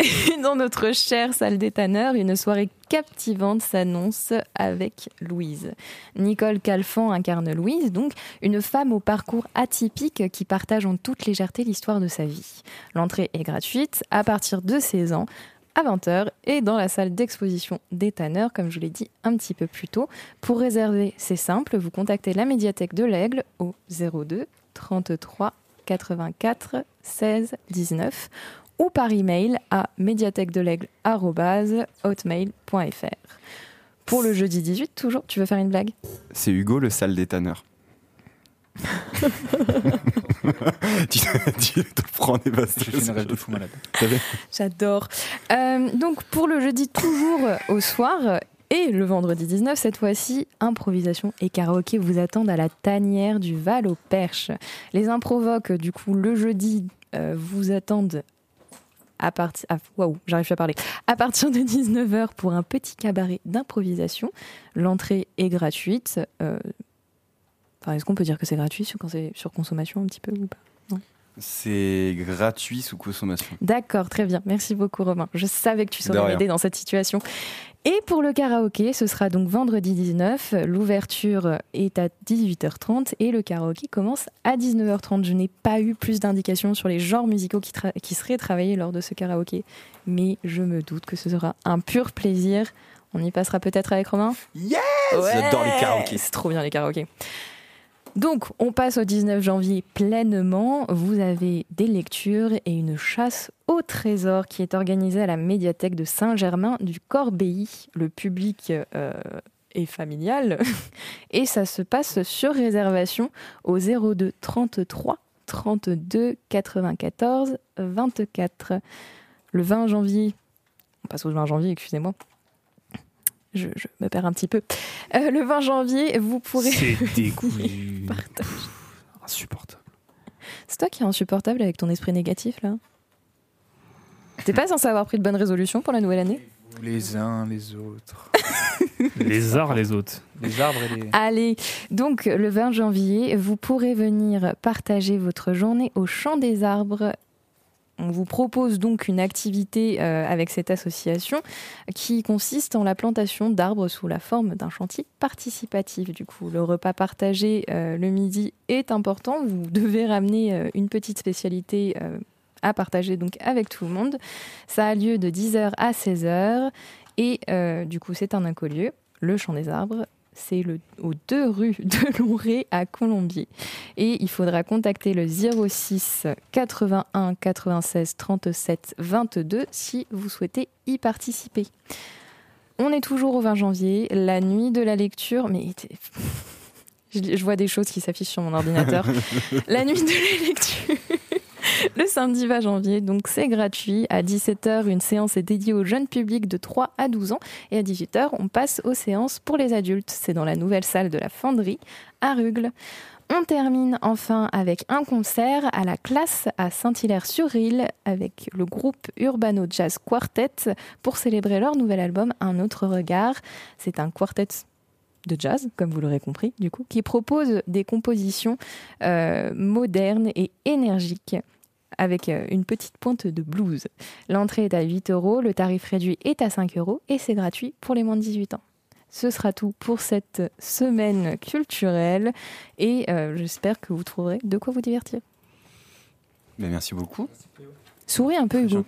Et dans notre chère salle des tanneurs, une soirée captivante s'annonce avec Louise. Nicole Calfan incarne Louise, donc une femme au parcours atypique qui partage en toute légèreté l'histoire de sa vie. L'entrée est gratuite à partir de 16 ans à 20h et dans la salle d'exposition des tanneurs, comme je l'ai dit un petit peu plus tôt. Pour réserver, c'est simple, vous contactez la médiathèque de l'Aigle au 02 33 84 16 19 ou par email à médiathèque-de-l'aigle@hotmail.fr. Pour le jeudi 18, toujours, tu veux faire une blague? C'est Hugo, le sale des tanneurs. tu, tu te prends des rêve de fou malade. J'adore. Euh, donc pour le jeudi toujours au soir et le vendredi 19, cette fois-ci, improvisation et karaoké vous attendent à la tanière du Val au Perche. Les improvoques du coup le jeudi euh, vous attendent à partir ah, waouh, j'arrive plus à parler. À partir de 19h pour un petit cabaret d'improvisation. L'entrée est gratuite. Euh, enfin, est-ce qu'on peut dire que c'est gratuit sur, quand c'est sur consommation un petit peu ou pas? Non? C'est gratuit sous consommation. D'accord, très bien. Merci beaucoup, Romain. Je savais que tu saurais m'aider dans cette situation. Et pour le karaoké, ce sera donc vendredi 19. L'ouverture est à 18h30 et le karaoké commence à 19h30. Je n'ai pas eu plus d'indications sur les genres musicaux qui, tra- qui seraient travaillés lors de ce karaoké, mais je me doute que ce sera un pur plaisir. On y passera peut-être avec Romain? Yes Ouais, J'adore les karaokés. C'est trop bien les karaokés. Donc, on passe au 19 janvier pleinement. Vous avez des lectures et une chasse au trésor qui est organisée à la médiathèque de Saint-Germain du Corbéis. Le public euh, est familial et ça se passe sur réservation au 02 33 32 94 24. Le 20 janvier, on passe au 20 janvier, excusez-moi. Je, je me perds un petit peu. Euh, le 20 janvier, vous pourrez. C'est dégoûté. Insupportable. C'est toi qui es insupportable avec ton esprit négatif là T'es pas censé avoir pris de bonnes résolutions pour la nouvelle année? Les uns, les autres. Les arts, les autres. Les arbres et les. Allez, donc le 20 janvier, vous pourrez venir partager votre journée au Champ des Arbres. On vous propose donc une activité euh, avec cette association qui consiste en la plantation d'arbres sous la forme d'un chantier participatif. Du coup, le repas partagé euh, le midi est important. Vous devez ramener euh, une petite spécialité à partager donc avec tout le monde. Ça a lieu de 10h à 16h et du coup, c'est un incolieu, le Champ des Arbres. C'est le, aux deux rues de Longray à Colombier. Et il faudra contacter le 06 81 96 37 22 si vous souhaitez y participer. On est toujours au 20 janvier, la nuit de la lecture, mais je vois des choses qui s'affichent sur mon ordinateur. la nuit de la lecture. Le samedi 20 janvier, donc c'est gratuit. À 17h, une séance est dédiée au jeune public de 3 à 12 ans. Et à 18h, on passe aux séances pour les adultes. C'est dans la nouvelle salle de la Fonderie à Rugle. On termine enfin avec un concert à la classe à Saint-Hilaire-sur-Île avec le groupe Urbano Jazz Quartet pour célébrer leur nouvel album Un autre regard. C'est un quartet de jazz, comme vous l'aurez compris, du coup, qui propose des compositions euh, modernes et énergiques avec euh, une petite pointe de blues. L'entrée est à 8 euros, le tarif réduit est à 5 euros et c'est gratuit pour les moins de 18 ans. Ce sera tout pour cette semaine culturelle et euh, j'espère que vous trouverez de quoi vous divertir. Ben, merci beaucoup. Souris un peu, Hugo.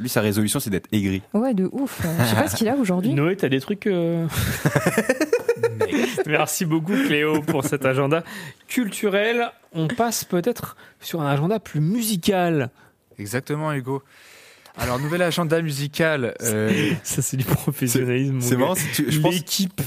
Lui, sa résolution, c'est d'être aigri. Ouais, de ouf. Je sais pas ce qu'il a aujourd'hui. Noé, t'as des trucs. euh, Merci beaucoup Cléo pour cet agenda culturel. On passe peut-être sur un agenda plus musical. Exactement, Hugo. Alors, nouvel agenda musical. euh, Ça, c'est du professionnalisme. C'est marrant, c'est- tu- je pense- L'équipe.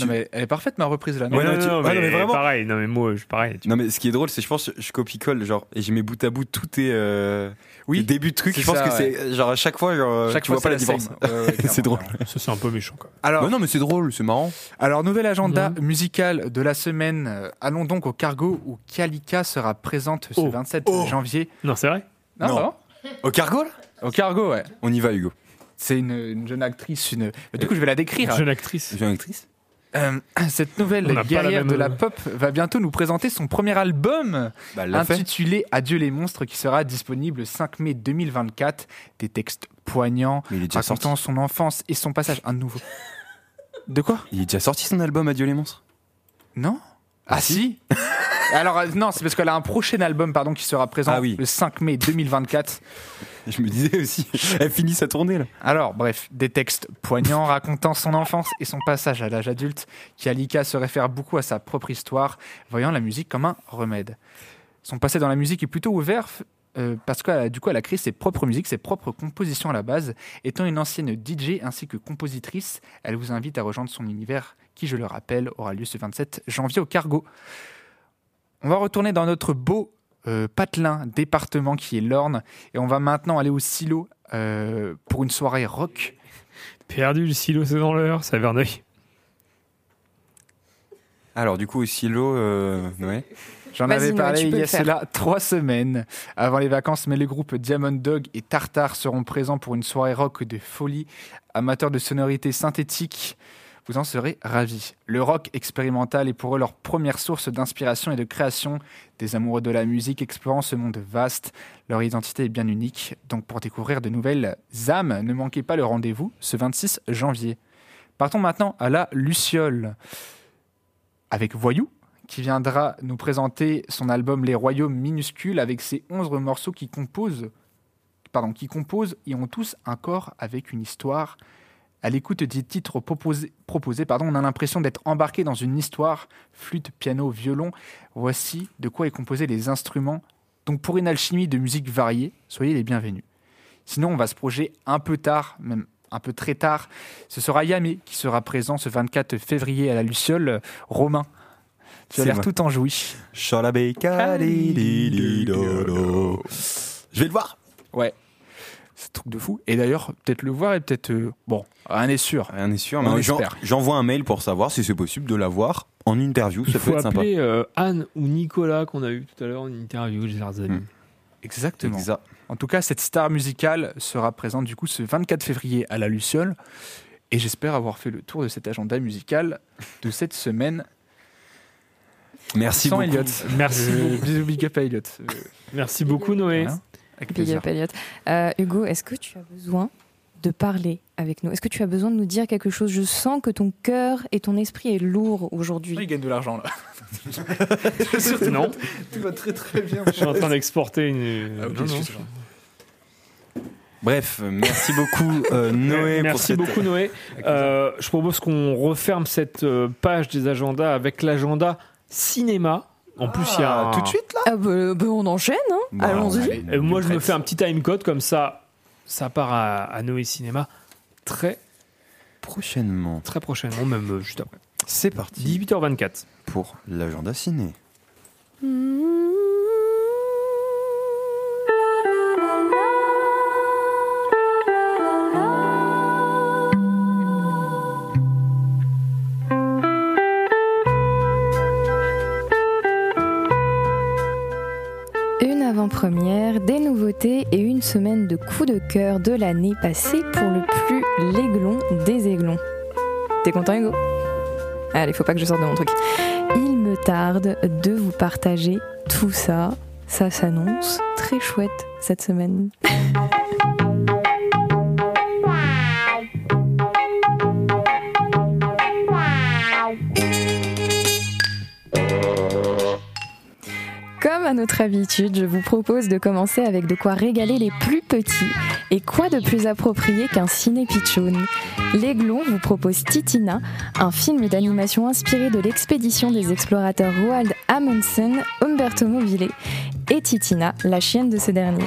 Non, mais elle est parfaite ma reprise là. Ouais, non, non, tu- non, ouais, mais non, mais vraiment. pareil, non mais moi, je pareil. tu- Non mais ce qui est drôle, c'est je pense je copie-colle genre et j'ai mis bout à bout tout est euh, Oui, débuts de trucs. c'est Je pense ça, que ouais. c'est genre à chaque fois genre Chaque tu fois, vois pas la la différence. Ouais, c'est drôle. Ça c'est un peu méchant quoi. Alors, non mais c'est drôle, c'est marrant. Alors, nouvel agenda musical de la semaine. Euh, Allons donc au Cargo où Kalika sera présente ce Oh. 27 Oh. janvier. Non, c'est vrai Non, Non. Au cargo là Au Cargo, ouais. On y va Hugo. C'est une, une jeune actrice, une. mais Du coup, je vais la décrire. Jeune actrice. Jeune actrice. Euh, cette nouvelle la guerrière de la pop va bientôt nous présenter son premier album Bah fait. intitulé Adieu les monstres qui sera disponible le 5 mai 2024. Des textes poignants racontant sorti. son enfance et son passage à nouveau. De quoi? Il est déjà sorti son album Adieu les monstres? Non Ah si Alors euh, non, c'est parce qu'elle a un prochain album pardon qui sera présent Ah oui. le 5 mai 2024. Je me disais aussi, elle finit sa tournée là. Alors, bref, des textes poignants racontant son enfance et son passage à l'âge adulte, qui Alika se réfère beaucoup à sa propre histoire, voyant la musique comme un remède. Son passé dans la musique est plutôt ouvert euh, parce que du coup, elle a créé ses propres musiques, ses propres compositions à la base. Étant une ancienne DJ ainsi que compositrice, elle vous invite à rejoindre son univers qui, je le rappelle, aura lieu ce 27 janvier au Cargo. On va retourner dans notre beau euh, patelin département qui est l'Orne et on va maintenant aller au silo euh, pour une soirée rock. Perdu le silo, c'est dans l'heure, à Verneuil. Alors du coup au silo, euh, ouais. J'en avais parlé il y a cela trois semaines avant les vacances, mais les groupes Diamond Dog et Tartar seront présents pour une soirée rock de folie. Amateurs de sonorités synthétiques, vous en serez ravis. Le rock expérimental est pour eux leur première source d'inspiration et de création. Des amoureux de la musique explorant ce monde vaste, leur identité est bien unique. Donc pour découvrir de nouvelles âmes, ne manquez pas le rendez-vous ce 26 janvier. Partons maintenant à la Luciole avec Voyou qui viendra nous présenter son album Les Royaumes minuscules avec ses 11 morceaux qui composent, pardon, qui composent et ont tous un corps avec une histoire. À l'écoute des titres proposés, proposés pardon, on a l'impression d'être embarqué dans une histoire, flûte, piano, violon. Voici de quoi est composé les instruments. Donc pour une alchimie de musique variée, soyez les bienvenus. Sinon, on va se projeter un peu tard, même un peu très tard. Ce sera Yamé qui sera présent ce 24 février à la Luciole. Romain, tu as l'air tout enjoui. Je vais le voir. Ouais. C'est un truc de fou. Et d'ailleurs, peut-être le voir et peut-être. euh, Bon, rien n'est sûr. Rien n'est sûr, On mais j'envoie un mail pour savoir si c'est possible de la voir en interview. Il Ça faut peut être sympa. appeler euh, Anne ou Nicolas qu'on a eu tout à l'heure en interview, leurs amis. Hmm. Exactement. Exact. En tout cas, cette star musicale sera présente du coup ce 24 février à la Luciole. Et j'espère avoir fait le tour de cet agenda musical de cette semaine. Merci sans beaucoup. Elliot. Merci Euh, beaucoup. Bisous, big up à Elliot. Merci beaucoup Noé. voilà. Avec Big plaisir. up, Elliot. Euh, Hugo, est-ce que tu as besoin de parler avec nous? Est-ce que tu as besoin de nous dire quelque chose? Je sens que ton cœur et ton esprit est lourd aujourd'hui. Il gagne de l'argent là. Non, Tout va très très bien. je suis en train d'exporter une. Ah, Non, non. Bref, euh, merci beaucoup euh, Noé pour Merci cette... beaucoup Noé. Euh, je propose qu'on referme cette page des agendas avec l'agenda cinéma. En plus, il y a un- Tout de suite là Ah bah, bah, on enchaîne, hein Bon, Allons-y. allez, Et moi, je me prête. fais un petit time code comme ça. Ça part à, à Noé Cinéma très prochainement. très prochainement, même euh, juste après. C'est parti 18h24. pour l'agenda ciné. Une semaine de coups de cœur de l'année passée pour le plus l'aiglon des aiglons. T'es content Hugo? Allez, faut pas que je sorte de mon truc. Il me tarde de vous partager tout ça. Ça s'annonce très chouette cette semaine. à notre habitude, je vous propose de commencer avec de quoi régaler les plus petits. Et quoi de plus approprié qu'un ciné pitchoun? L'Aiglon vous propose Titina, un film d'animation inspiré de l'expédition des explorateurs Roald Amundsen, Umberto Mobile et Titina, la chienne de ce dernier.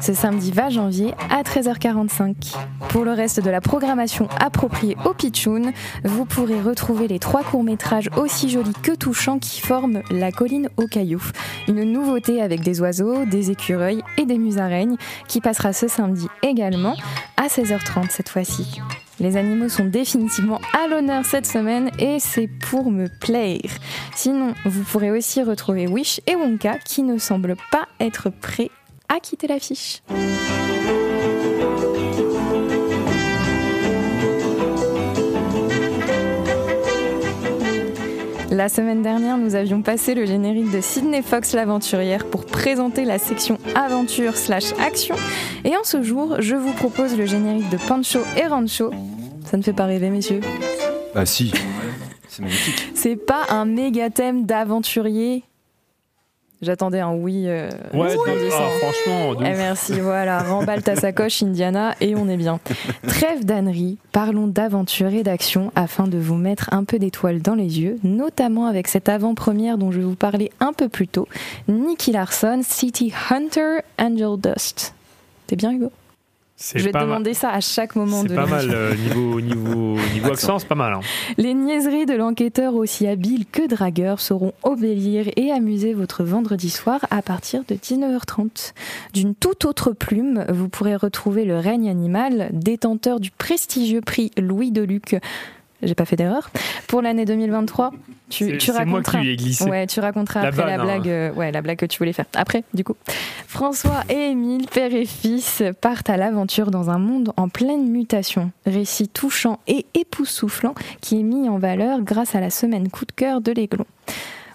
ce samedi 20 janvier à 13h45. Pour le reste de la programmation appropriée au Pitchoun, vous pourrez retrouver les trois courts-métrages aussi jolis que touchants qui forment La colline aux cailloux. Une nouveauté avec des oiseaux, des écureuils et des musaraignes qui passera ce samedi également à 16h30 cette fois-ci. Les animaux sont définitivement à l'honneur cette semaine et c'est pour me plaire. Sinon, vous pourrez aussi retrouver Wish et Wonka qui ne semblent pas être prêts à quitter l'affiche. La semaine dernière, nous avions passé le générique de Sydney Fox l'aventurière pour présenter la section aventure slash action. Et en ce jour, je vous propose le générique de Pancho et Rancho. Ça ne fait pas rêver, messieurs Bah si, c'est magnifique. C'est pas un méga thème d'aventurier J'attendais un oui. euh, Ouais, resplendissant. ah, franchement, Eh merci, voilà, remballe ta sacoche Indiana et on est bien. Trêve d'ânerie, parlons d'aventure et d'action afin de vous mettre un peu d'étoiles dans les yeux, notamment avec cette avant-première dont je vous parlais un peu plus tôt, Nicky Larson, City Hunter, Angel Dust. T'es bien Hugo? Je vais te demander ça à chaque moment C'est de pas mal euh, niveau, niveau, niveau accent, c'est pas mal. hein. Les niaiseries de l'enquêteur aussi habile que dragueur sauront obéir et amuser votre vendredi soir à partir de 19h30. D'une toute autre plume, vous pourrez retrouver le règne animal, détenteur du prestigieux prix Louis Deluc. J'ai pas fait d'erreur. Pour l'année 2023, tu, moi raconteras. qui lui ai glissé. Ouais, tu raconteras La après la vanne, hein. blague, euh, ouais, la blague que tu voulais faire. Après, du coup, François et Émile, père et fils, partent à l'aventure dans un monde en pleine mutation. Récit touchant et époustouflant qui est mis en valeur grâce à la semaine coup de cœur de l'Aiglon.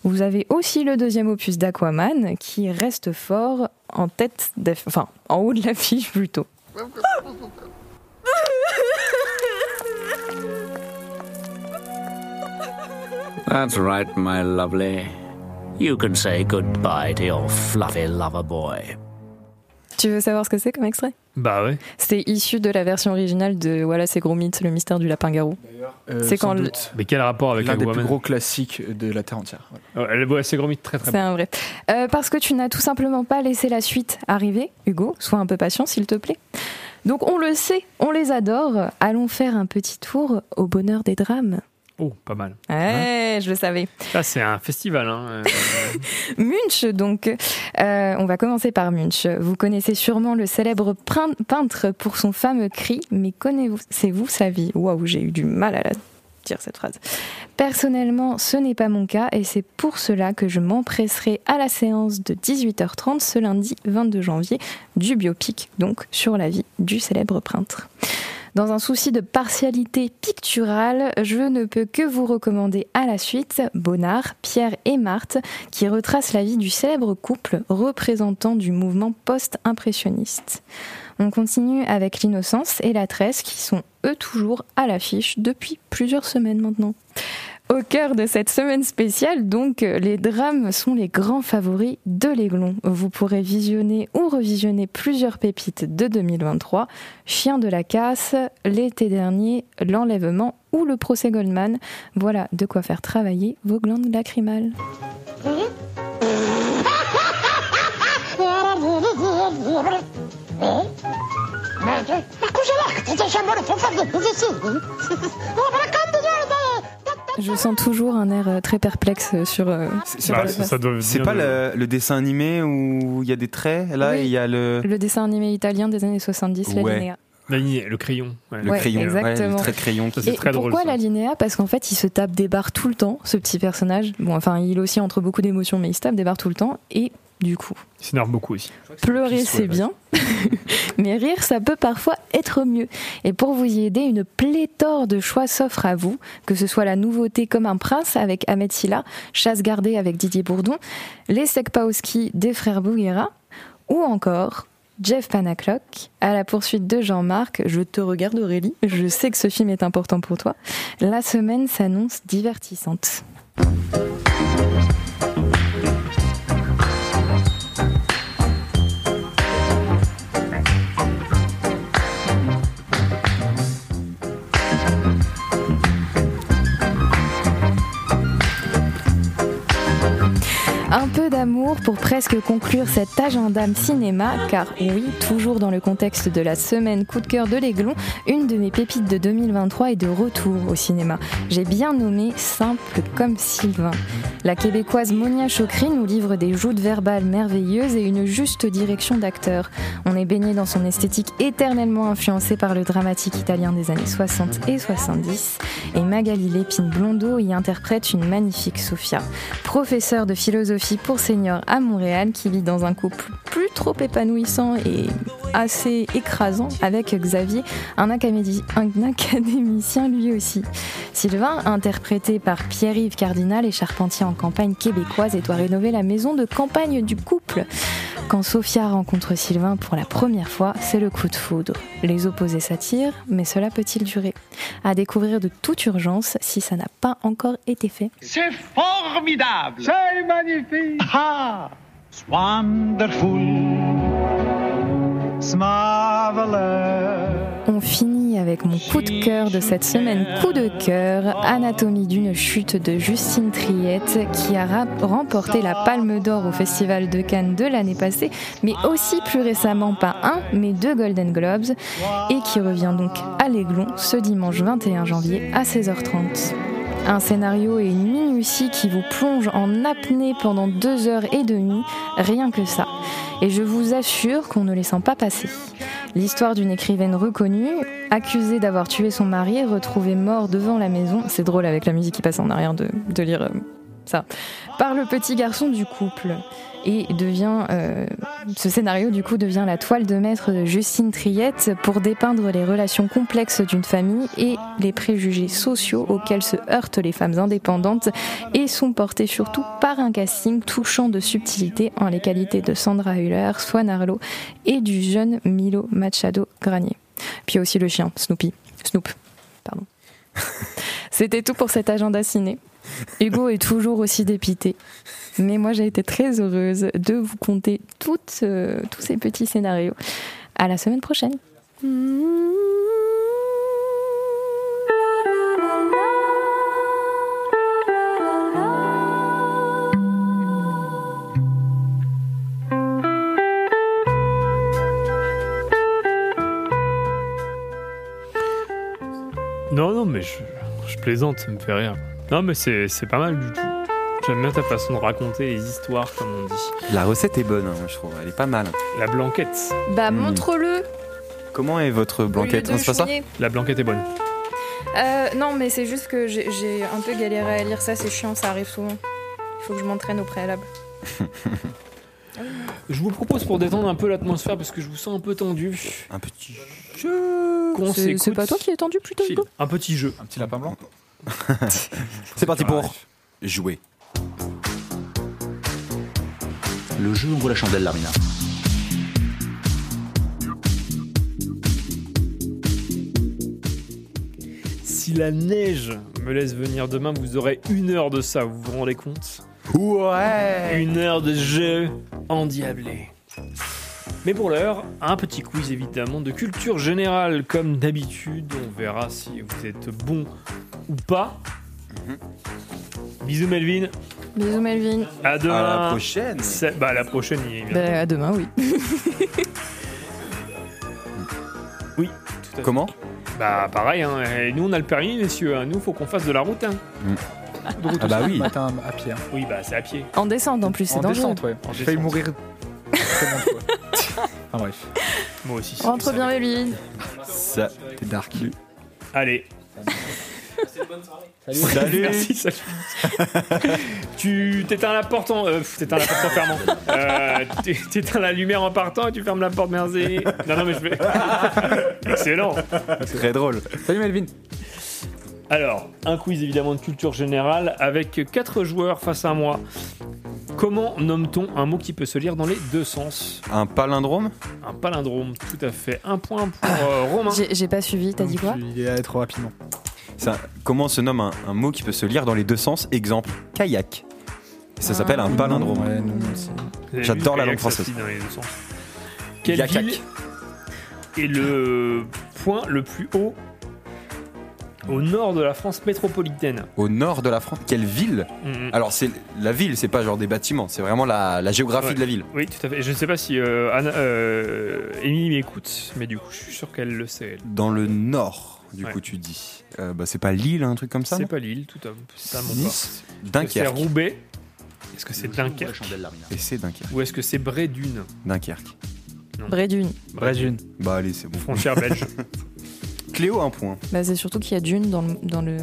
Vous avez aussi le deuxième opus d'Aquaman qui reste fort en tête, enfin en haut de l'affiche plutôt. That's right, my lovely. You can say goodbye to your fluffy lover boy. Tu veux savoir ce que c'est comme extrait? Bah ouais. C'est issu de la version originale de Voilà, c'est gros mythe, le mystère du lapin-garou. Euh, c'est quand le-. Mais quel rapport avec L'un des plus gros classiques de la Terre entière. Ouais, ouais, c'est gros mythe très très C'est bon. un vrai. Euh, parce que tu n'as tout simplement pas laissé la suite arriver, Hugo. Sois un peu patient, s'il te plaît. Donc on le sait, on les adore. Allons faire un petit tour au bonheur des drames. Oh, pas mal. Ouais, je le savais. Ça, c'est un festival. Hein. Munch, donc, Euh, on va commencer par Munch. Vous connaissez sûrement le célèbre peintre pour son fameux cri, mais connaissez-vous sa vie? Waouh, j'ai eu du mal à la dire cette phrase. Personnellement, ce n'est pas mon cas et c'est pour cela que je m'empresserai à la séance de 18h30 ce lundi 22 janvier du biopic, donc sur la vie du célèbre peintre. Dans un souci de partialité picturale, je ne peux que vous recommander à la suite Bonnard, Pierre et Marthe, qui retrace la vie du célèbre couple représentant du mouvement post-impressionniste. On continue avec l'innocence et la tresse qui sont eux toujours à l'affiche depuis plusieurs semaines maintenant. Au cœur de cette semaine spéciale, donc, les drames sont les grands favoris de l'Aiglon. Vous pourrez visionner ou revisionner plusieurs pépites de 2023. Chien de la casse, l'été dernier, l'enlèvement ou le procès Goldman. Voilà de quoi faire travailler vos glandes lacrymales. Je sens toujours un air euh, très perplexe sur. euh, sur Bah, le- ça doit C'est pas le, le dessin animé où il y a des traits? Là Oui. et il y a le. Le dessin animé italien des années 70, la linéa. La ligne- le crayon. ouais. Le Ouais, crayon, ouais, exactement. le trait de crayon. qui- Ça, c'est Et très drôle, pourquoi ça. la linéa Parce qu'en fait, il se tape des barres tout le temps, ce petit personnage. Bon, enfin, il aussi entre beaucoup d'émotions, mais il se tape des barres tout le temps. Et du coup, Il s'énerve beaucoup aussi. pleurer, c'est bien. mais rire, ça peut parfois être mieux. Et pour vous y aider, une pléthore de choix s'offre à vous, que ce soit la nouveauté comme un prince avec Ahmed Silla, Chasse gardée avec Didier Bourdon, les Sekpaoski des frères Bouguera, ou encore Jeff Panaclock, à la poursuite de Jean-Marc. Je te regarde Aurélie, je sais que ce film est important pour toi. La semaine s'annonce divertissante. Un peu d'amour pour presque conclure cet agenda cinéma, car oui, toujours dans le contexte de la semaine coup de cœur de l'Aiglon, une de mes pépites de 2023 est de retour au cinéma. J'ai bien nommé Simple comme Sylvain. La québécoise Monia Chokri nous livre des joutes verbales merveilleuses et une juste direction d'acteur. On est baigné dans son esthétique éternellement influencée par le dramatique italien des années 60 et 70, et Magali Lépine Blondeau y interprète une magnifique Sophia, professeure de philosophie pour seniors à Montréal qui vit dans un couple plus trop épanouissant et assez écrasant avec Xavier, un, académi- un académicien lui aussi. Sylvain, interprété par Pierre-Yves Cardinal, est charpentier en campagne québécoise et doit rénover la maison de campagne du couple. Quand Sophia rencontre Sylvain pour la première fois, c'est le coup de foudre. Les opposés s'attirent, mais cela peut-il durer? À découvrir de toute urgence si ça n'a pas encore été fait. C'est formidable. C'est magnifique. It's wonderful. It's marvelous. On finit avec mon coup de cœur de cette semaine, coup de cœur, Anatomie d'une chute de Justine Triette, qui a remporté la Palme d'Or au Festival de Cannes de l'année passée, mais aussi plus récemment pas un, mais deux Golden Globes, et qui revient donc à l'Aiglon ce dimanche 21 janvier à 16h30. Un scénario et une minutie qui vous plongent en apnée pendant deux heures et demie, rien que ça. Et je vous assure qu'on ne les sent pas passer. L'histoire d'une écrivaine reconnue, accusée d'avoir tué son mari et retrouvée mort devant la maison, c'est drôle avec la musique qui passe en arrière de, de lire euh, ça, par le petit garçon du couple. Et devient, euh, ce scénario du coup devient la toile de maître de Justine Triette pour dépeindre les relations complexes d'une famille et les préjugés sociaux auxquels se heurtent les femmes indépendantes et sont portés surtout par un casting touchant de subtilité en les qualités de Sandra Hüller, Swan Arlo et du jeune Milo Machado Granier. Puis aussi le chien, Snoopy. Snoop, pardon. C'était tout pour cet agenda ciné. Hugo est toujours aussi dépité. Mais moi, j'ai été très heureuse de vous conter euh, tous ces petits scénarios. À la semaine prochaine. Non, non, mais je, plaisante, ça me fait rire. Non, mais c'est c'est pas mal du tout. J'aime bien ta façon de raconter les histoires, comme on dit. La recette est bonne, hein, je trouve. Elle est pas mal. La blanquette. Bah, Hmm. montre-le. Comment est votre blanquette Non, c'est pas ça. La blanquette est bonne. Euh, non, mais c'est juste que j'ai j'ai un peu galéré à lire ça, c'est chiant, ça arrive souvent. Il faut que je m'entraîne au préalable. Je vous propose pour détendre un peu l'atmosphère, parce que je vous sens un peu tendu. Un petit jeu. Qu'on C'est- s'écoute. c'est pas toi qui es tendu plutôt, Un petit jeu. Un petit lapin blanc? C'est parti pour jouer. Le jeu en vaut la chandelle, Larmina. Si la neige me laisse venir demain, vous aurez une heure de ça, vous vous rendez compte? Ouais Une heure de jeu endiablé. Mais pour l'heure, un petit quiz évidemment de culture générale comme d'habitude. On verra si vous êtes bon ou pas. Bisous Melvin. Bisous Melvin. À demain. À la prochaine. C'est- Bah à la prochaine. il. Bah, à demain, oui. Oui. tout à fait. Comment? Bah pareil. Hein. Et nous on a le permis, messieurs. hein. Nous faut qu'on fasse de la route. hein. De retour Ah bah ce oui. matin à pied. hein. Oui bah c'est à pied. En descente en plus, c'est En dangereux. descente, ouais. En J'ai failli mourir Enfin bref. Moi aussi. Rentre bien Melvin. Ça. T'es dark. Allez. Salut. Merci, salut. tu t'éteins la porte en. Euh, t'éteins la porte en fermant. Euh, tu- t'éteins la lumière en partant et tu fermes la porte, merci. Non, non, mais je vais. Excellent. Très drôle. Salut Melvin. Alors, un quiz évidemment de culture générale avec quatre joueurs face à moi. Comment nomme-t-on un mot qui peut se lire dans les deux sens? Un palindrome? Un palindrome, tout à fait. Un point pour euh, Romain. J'ai j'ai pas suivi, t'as dit quoi? Il est allé trop rapidement. Ça, comment se nomme un, un mot qui peut se lire dans les deux sens? Exemple, kayak. Ça s'appelle un palindrome. Ouais, non, non, c'est- Vous avez J'adore vu, la kayak, langue ça se française. lit dans les deux sens. Quelle Yakak. ville est le point le plus haut Au nord de la France métropolitaine. Au nord de la France. Quelle ville. Alors, c'est la ville, c'est pas genre des bâtiments, c'est vraiment la, la géographie Ouais. de la ville. Oui, tout à fait. Je ne sais pas si euh, Anna, euh, Émilie m'écoute, mais du coup, je suis sûr qu'elle le sait. elle. Dans le nord, du Ouais. coup, tu dis. Euh, bah, c'est pas Lille, un truc comme ça C'est pas Lille, tout à totalement Nice. pas. Est-ce que Dunkerque. C'est Roubaix. Est-ce que c'est Dunkerque Et c'est Dunkerque. Ou est-ce que c'est Brédune? Dunkerque. Non. Brédune. Brédune. Bah, allez, c'est bon. Frontière belge. Cléo, un point. Bah, c'est surtout qu'il y a Dune dans le, dans le,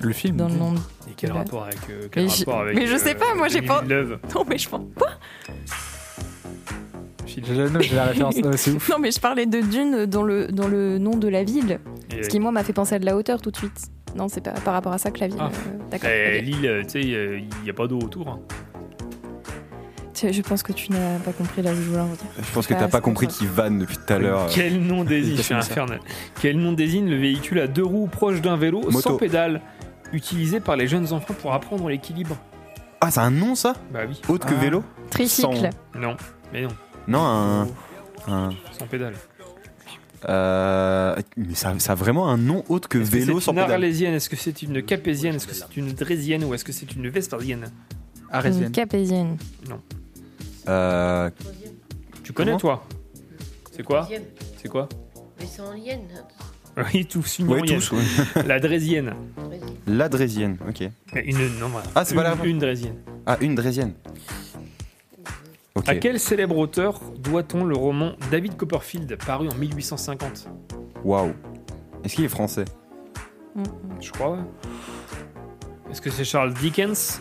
Le film. dans le nom. Et quel rapport avec, euh, quel Mais je- rapport avec mais je sais pas, moi, j'ai pas- Non, mais je pense. Quoi J'ai j'ai la référence. Non, mais c'est ouf. Non, mais je parlais de Dune dans le, dans le nom de la ville. Et- Ce qui, moi, m'a fait penser à de la hauteur tout de suite. Non, c'est pas par rapport à ça que la ville. Ah. euh, D'accord. Ok. Lille, euh, tu sais, il n'y a pas d'eau autour. hein. Tu- Je pense que tu n'as pas compris là où je voulais en venir. Je pense que Bah, t'as pas c'est compris qu'il vanne depuis tout à l'heure. Quel nom désigne, infernal. Quel nom désigne le véhicule à deux roues proche d'un vélo Moto. sans pédale, utilisé par les jeunes enfants pour apprendre l'équilibre Ah, c'est un nom ça? Bah oui. Autre que Ah. vélo? Tricycle. Non, mais non, Non, un. un- sans pédale. euh, mais ça, ça a vraiment un nom autre que Est-ce que vélo c'est sans une pédale? arlésienne? Est-ce que c'est une capésienne? Est-ce que c'est une drésienne? Ou est-ce que c'est une vesperdienne Une Arrésienne. capésienne. Euh, Tu connais toi C'est quoi. C'est quoi Mais c'est en lienne. Oui, tous une ouais, moyenne. tous, ouais. La drésienne. La Drésienne, ok. Une, non, voilà. Ah, c'est pas une, la- Une drésienne. Ah, une Drésienne. Ok. À quel célèbre auteur doit-on le roman David Copperfield, paru en 1850 Waouh. Est-ce qu'il est français? Je crois, ouais. Est-ce que c'est Charles Dickens?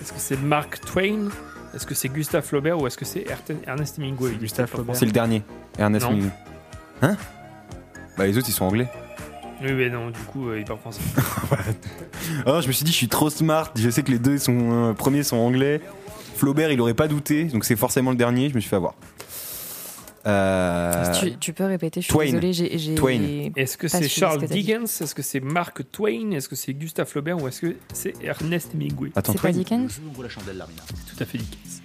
Est-ce que c'est Mark Twain? Est-ce que c'est Gustave Flaubert ou est-ce que c'est Ernest Hemingway? Gustave Flaubert. C'est le dernier. Ernest Non. Hemingway. Hein? Bah, les autres, ils sont anglais. Oui, mais non, du coup, euh, il parle français. Ah, je me suis dit, je suis trop smart. Je sais que les deux sont, euh, premiers sont anglais. Flaubert, il aurait pas douté, donc c'est forcément le dernier. Je me suis fait avoir. Euh, Tu, tu peux répéter, je suis Twain. désolée, j'ai. j'ai Twain. Est-ce que c'est Charles ce que. Dickens? Est-ce que c'est Mark Twain? Est-ce que c'est Gustave Flaubert? Ou est-ce que c'est Ernest Hemingway? Attends, C'est pas Twain Dickens la chandelle, Larmina. Tout à fait Dickens.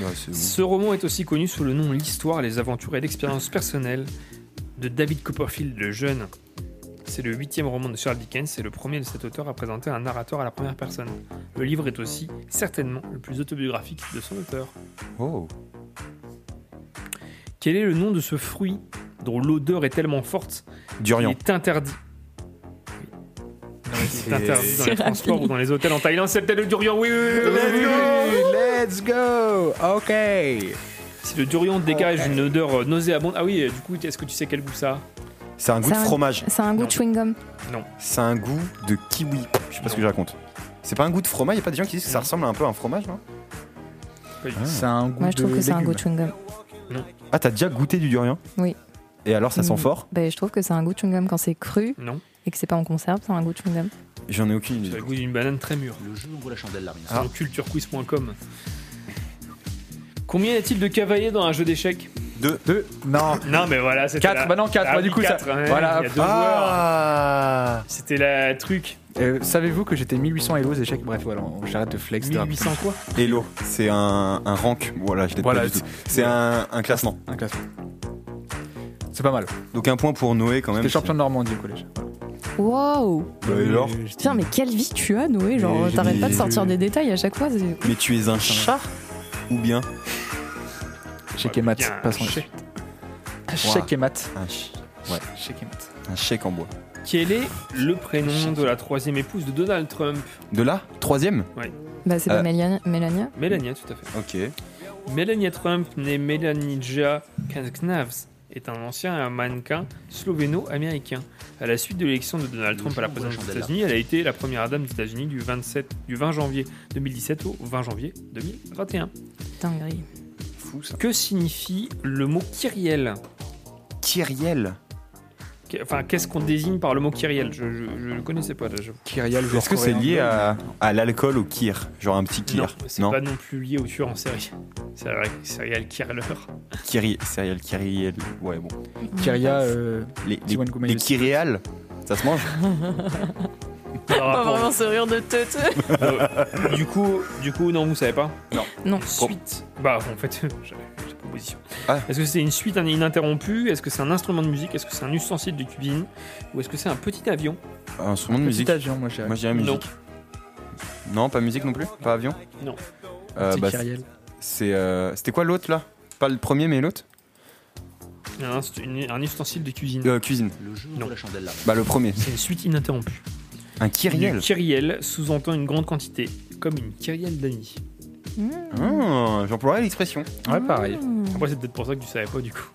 Ouais, c'est bon. Ce roman est aussi connu sous le nom L'histoire, les aventures et l'expérience personnelle de David Copperfield le jeune. C'est le huitième roman de Charles Dickens et le premier de cet auteur à présenter un narrateur à la première personne. Le livre est aussi certainement le plus autobiographique de son auteur. Oh. Quel est le nom de ce fruit dont l'odeur est tellement forte Durian. est interdit Il est C'est- interdit dans c'est les transports ou dans les hôtels en Thaïlande. C'est peut-être le durian, oui, oui, oui, oui. Let's go Ok Si le durian dégage une odeur nauséabonde. Ah oui, du coup, est-ce que tu sais quel goût ça a C'est un goût de fromage. C'est un goût de chewing-gum. C'est un goût de kiwi. Je sais pas ce que je raconte. C'est pas un goût de fromage, y a pas des gens qui disent que ça ressemble un peu à un fromage, non? C'est un goût Moi, je trouve de que c'est un goût de chewing-gum. Ah, t'as déjà goûté du durian Oui. Et alors, ça sent Mm. fort Ben, je trouve que c'est un goût de chewing-gum quand c'est cru Non. et que c'est pas en conserve, c'est un goût de chewing-gum. J'en ai aucune C'est idée. le goût d'une banane très mûre. Le jeu ouvre la chandelle, Larmina. Sur culturequiz.com. Combien y a-t-il de cavaliers dans un jeu d'échecs Deux. Deux Non. Non, mais voilà, c'était. 4, la- bah non, 4, Ah bah du coup, quatre, ça. ouais, voilà. Il y a deux joueurs. Ah C'était la truc. Euh, Savez-vous que j'étais 1800 Elo aux échecs? Bref, voilà, on- j'arrête de flex. de 1800 quoi? Hello, c'est un, un rank. Voilà, je l'ai Voilà, pas du tout. C'est un, un classement. Un classement. C'est pas mal. Donc un point pour Noé quand même. J'étais champion de Normandie au collège. Waouh Bah, alors Putain, mais quelle vie tu as, Noé Genre, t'arrêtes pas de sortir des détails à chaque fois. Mais tu es un chat. Ou bien Chèque et maths, bien, passons. chèque. Chèque et maths. un, Chèque et maths. un chèque en bois. Quel est le prénom de la troisième épouse de Donald Trump De là Troisième Oui. Bah, c'est Euh. pas Mélania, Mélania Melania, tout à fait. Ok. Melania Trump, née Melanija Kanknavs, est un ancien mannequin slovéno-américain. À la suite de l'élection de Donald Trump à la présidence des États-Unis, elle a été la première dame des États-Unis du, 27 du 20 janvier 2017 au 20 janvier 2021. Dinguerie. Fou ça. Que signifie le mot Kyriel Kyriel. Enfin, qu'est-ce qu'on désigne par le mot Kyriel Je ne le connaissais pas déjà. Kyriel, Est-ce que c'est lié à, à l'alcool au kir Genre un petit Non, kir c'est pas non plus lié au tueur en série. C'est vrai, serial killer. Kiri, serial Kyriel. Ouais, bon. Kyria, euh, Les, les, ça se mange? Va rapport- vraiment se rire de tête. Euh, du coup, du coup, non, vous savez pas Non. Non. Suite. Bah, en fait, j'avais- j'ai pas propositions. Ah. Est-ce que c'est une suite ininterrompue Est-ce que c'est un instrument de musique? Est-ce que c'est un ustensile de cuisine? Ou est-ce que c'est un petit avion? Un instrument de Petit musique. avion, moi, je dirais. Moi, je dirais Non. musique. Non, pas musique non plus? Pas avion? Non. Euh, C'est bah, c'est, euh, C'était quoi l'autre là? Pas le premier, mais l'autre? Un, ustensile de cuisine. Euh, Cuisine. Le jeu Non. de la chandelle là. Bah, le premier. C'est une suite ininterrompue. Un Kyriel Le kyriel sous-entend une grande quantité, comme une kyrielle d'anis. Ah, J'emploierais l'expression. Ouais, pareil. Après, c'est peut-être pour ça que tu savais pas du coup.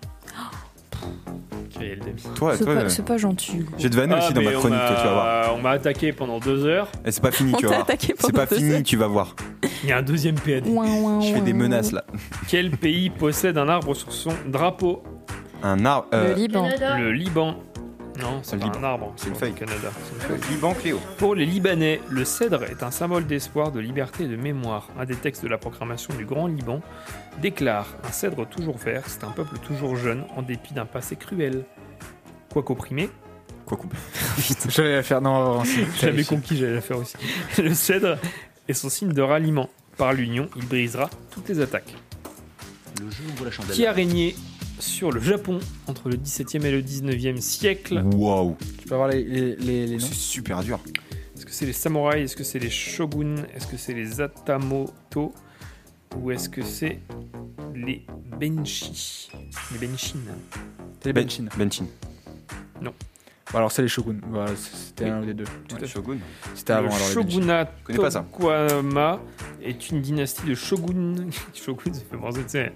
Kyrielle d'anis. Toi, C'est toi, pas, euh, c'est pas gentil. j'ai de vanner aussi dans Ah, mais ma on chronique, toi, tu vas voir. m'a- On m'a attaqué pendant deux heures. Et c'est pas fini, On tu t'a vas voir. attaqué C'est pendant pas deux fini, heures. tu vas voir. Il y a un deuxième PAD. Ouin, ouin, Je fais des menaces là. Quel pays possède un arbre sur son drapeau? Un arbre. Le euh, Liban. Le Liban. Non, c'est un arbre. C'est une au feuille. Canada. C'est une feuille. Liban Cléo. Pour les Libanais, le cèdre est un symbole d'espoir, de liberté et de mémoire. Un des textes de la proclamation du Grand Liban déclare Un cèdre toujours vert, c'est un peuple toujours jeune, en dépit d'un passé cruel. Quoique opprimé, Quoi J'allais la faire. Non, j'avais conquis, j'allais la faire aussi. Le cèdre est son signe de ralliement. Par l'union, il brisera toutes les attaques. Le jeu ouvre la chandelle. Qui a régné sur le Japon entre le 17e et le 19e siècle Waouh. Tu peux avoir les, les, les, les noms C'est super dur. Est-ce que c'est les samouraïs? Est-ce que c'est les shoguns? Est-ce que c'est les atamoto? Ou est-ce que c'est les benshi Les benshin C'est les Ben- Benchin. Benchin. Bon, alors, c'est les Shogun. Voilà, c'était Oui. un des deux. Fait. Shogun. C'était avant, Le alors. shogunat. Tokugawa est une dynastie de shogun. shogun, ça fait penser, tu sais.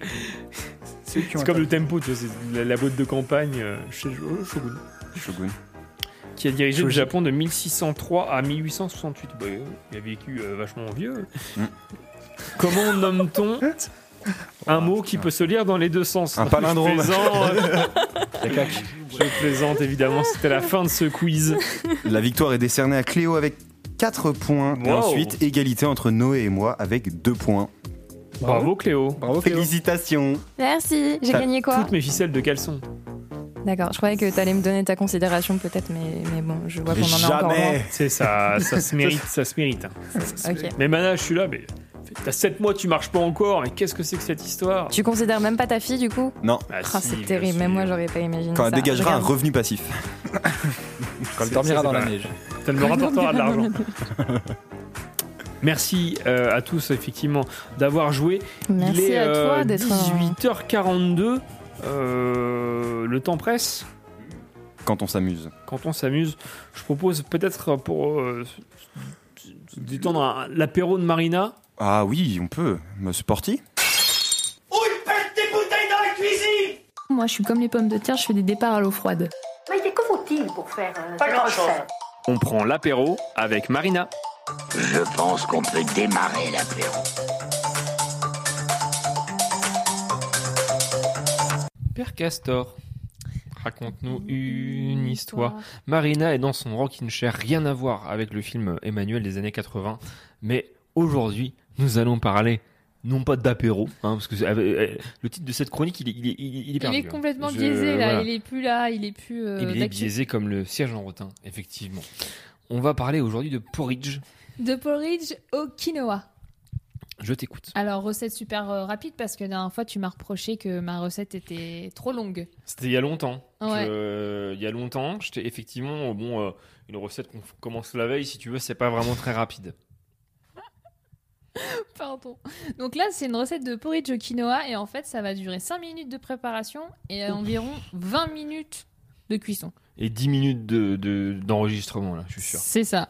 C'est comme le tempo, tu vois, c'est la, la boîte de campagne euh, chez Shogun. Shogun. Qui a dirigé le. Japon de 1603 à 1868. Bah, euh, il a vécu euh, vachement vieux. Mm. Comment nomme-t-on un mot qui peut se lire dans les deux sens Un palindrome. Je plaisante, je plaisante évidemment, c'était la fin de ce quiz. La victoire est décernée à Cléo avec 4 points. Et ensuite, égalité entre Noé et moi avec 2 points. Bravo Cléo. Bravo, Cléo. Félicitations. Merci. J'ai gagné quoi Toutes mes ficelles de caleçon. D'accord, je croyais que t'allais me donner ta considération peut-être, mais, mais bon, je vois qu'on en est encore. Jamais. C'est ça, ça se mérite, ça se mérite. hein. Mais Mana, je suis là, mais t'as 7 mois, tu marches pas encore, et qu'est-ce que c'est que cette histoire Tu considères même pas ta fille du coup Non. Si, c'est terrible, même moi j'aurais pas imaginé Quand ça. elle dégagera un revenu passif. Quand elle dormira dans la neige. Ça me rapportera de l'argent. Merci euh, à tous, effectivement, d'avoir joué. Merci Il est à toi euh, d'être un- 18h42. euh, le temps presse. Quand on s'amuse. Quand on s'amuse, je propose peut-être pour euh, détendre l'apéro de Marina. Ah oui, on peut. Bah, C'est parti. Moi je suis comme les pommes de terre, je fais des départs à l'eau froide. Mais que faut-il pour faire euh, Pas grand-chose. On prend l'apéro avec Marina. Je pense qu'on peut démarrer l'apéro. Père Castor, raconte-nous une histoire. Marina est dans son rocking chair, rien à voir avec le film Emmanuel des années 80. Mais aujourd'hui, nous allons parler non pas d'apéro, hein, parce que c'est- euh, le titre de cette chronique, il est, il est, il est- il perdu. hein. complètement Je- biaisé là, voilà. il est plus là, il est plus euh, Il est biaisé comme le siège en rotin, effectivement. On va parler aujourd'hui de porridge. De porridge au quinoa. Je t'écoute. Alors recette super euh, rapide parce que la dernière fois tu m'as reproché que ma recette était trop longue. C'était il y a longtemps. Ouais. Je- euh, il y a longtemps, j'étais effectivement bon euh, une recette qu'on commence la veille si tu veux, c'est pas vraiment très rapide. Pardon. Donc là c'est une recette de porridge au quinoa et en fait ça va durer 5 minutes de préparation et environ 20 minutes de cuisson. Et 10 minutes de de- d'enregistrement là, je suis sûr. C'est ça.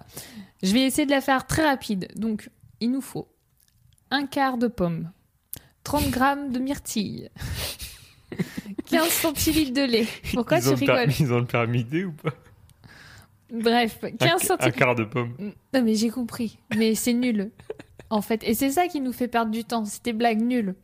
Je vais essayer de la faire très rapide. Donc, il nous faut un quart de pomme, 30 grammes de myrtille, 15 centilitres de lait. Pourquoi Ils tu rigoles? Ils ont le permis D ou pas? Bref, 15 un, un centilitres. quart de pomme. Non, mais j'ai compris. Mais c'est nul. En fait, et c'est ça qui nous fait perdre du temps. C'était blague nulle.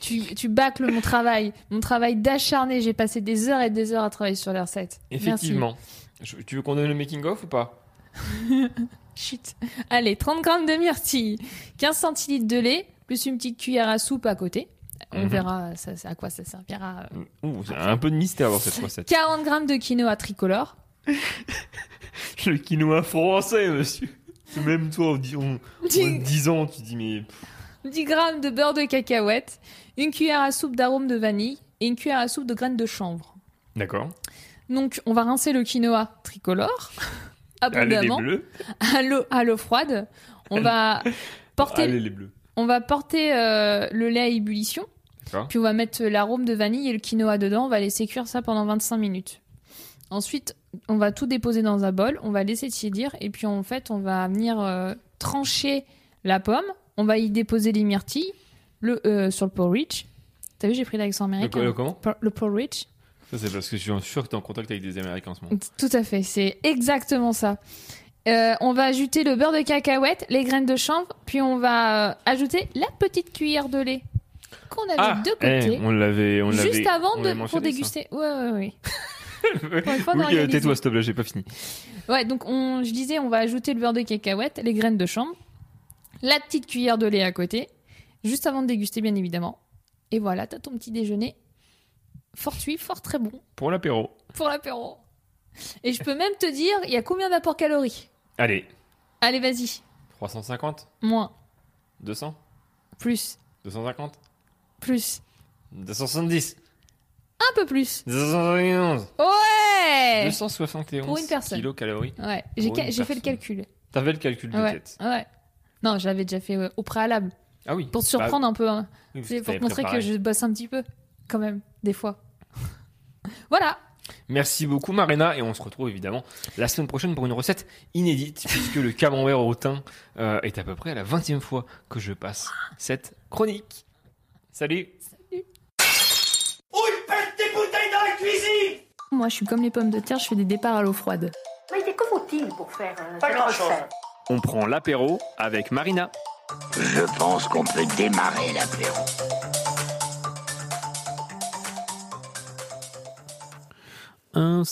Tu, tu bâcles mon travail, mon travail d'acharné. J'ai passé des heures et des heures à travailler sur les recettes. Effectivement. Je- tu veux qu'on donne le making of ou pas? Chut. Allez, 30 grammes de myrtille, 15 centilitres de lait, plus une petite cuillère à soupe à côté. On Mhm. verra ça, à quoi ça servira. euh. Ouh, c'est un peu de mystère dans cette recette. 40 grammes de quinoa tricolore. Le quinoa français, monsieur. Même toi, en, di- en- en Tu- 10 ans, tu dis mais pff, 10 grammes de beurre de cacahuète, une cuillère à soupe d'arôme de vanille et une cuillère à soupe de graines de chanvre. D'accord. Donc, on va rincer le quinoa tricolore abondamment à l'eau froide. On va porter Allez, les bleus. on va porter euh, le lait à ébullition. Puis on va mettre l'arôme de vanille et le quinoa dedans. On va laisser cuire ça pendant 25 minutes. Ensuite, on va tout déposer dans un bol. On va laisser tiédir. Et puis en fait, on va venir euh, trancher la pomme. On va y déposer les myrtilles le, euh, sur le porridge. T'as vu, j'ai pris l'accent américain. Le- le comment? Por- Le porridge. Ça, c'est parce que je suis sûr que tu es en contact avec des Américains en ce moment. Tout à fait, c'est exactement ça. Euh, on va ajouter le beurre de cacahuète, les graines de chanvre, puis on va euh, ajouter la petite cuillère de lait qu'on avait de côté. Eh, on l'avait, on l'avait. Juste avant on de, pour déguster. Ouais, ouais, ouais. Oui, tais-toi, s'il j'ai pas fini. Ouais, donc on, je disais, on va ajouter le beurre de cacahuète, les graines de chanvre, la petite cuillère de lait à côté, juste avant de déguster, bien évidemment. Et voilà, t'as ton petit déjeuner. Fortuit, fort très bon. Pour l'apéro. pour l'apéro. Et je peux même te dire, il y a combien d'apport calories Allez, Allez, vas-y. 350 Moins, 200 plus, 250 plus, 270 un peu plus. 271 Ouais 271 Pour une personne. kilocalories. Ouais, j'ai ca- fait le calcul. T'avais le calcul de Ouais, tête. ouais. Non, je l'avais déjà fait euh, au préalable. Ah oui. Pour te surprendre un peu. hein. Oui, pour te montrer que je bosse un petit peu, quand même, des fois. voilà. Merci beaucoup Marina et on se retrouve évidemment la semaine prochaine pour une recette inédite puisque le camembert au thym euh, est à peu près à la 20e fois que je passe cette chronique. Salut des bouteilles dans la cuisine Moi, je suis comme les pommes de terre, je fais des départs à l'eau froide. Mais que faut-il pour faire euh, Pas grand-chose. On prend l'apéro avec Marina. Je pense qu'on peut démarrer l'apéro.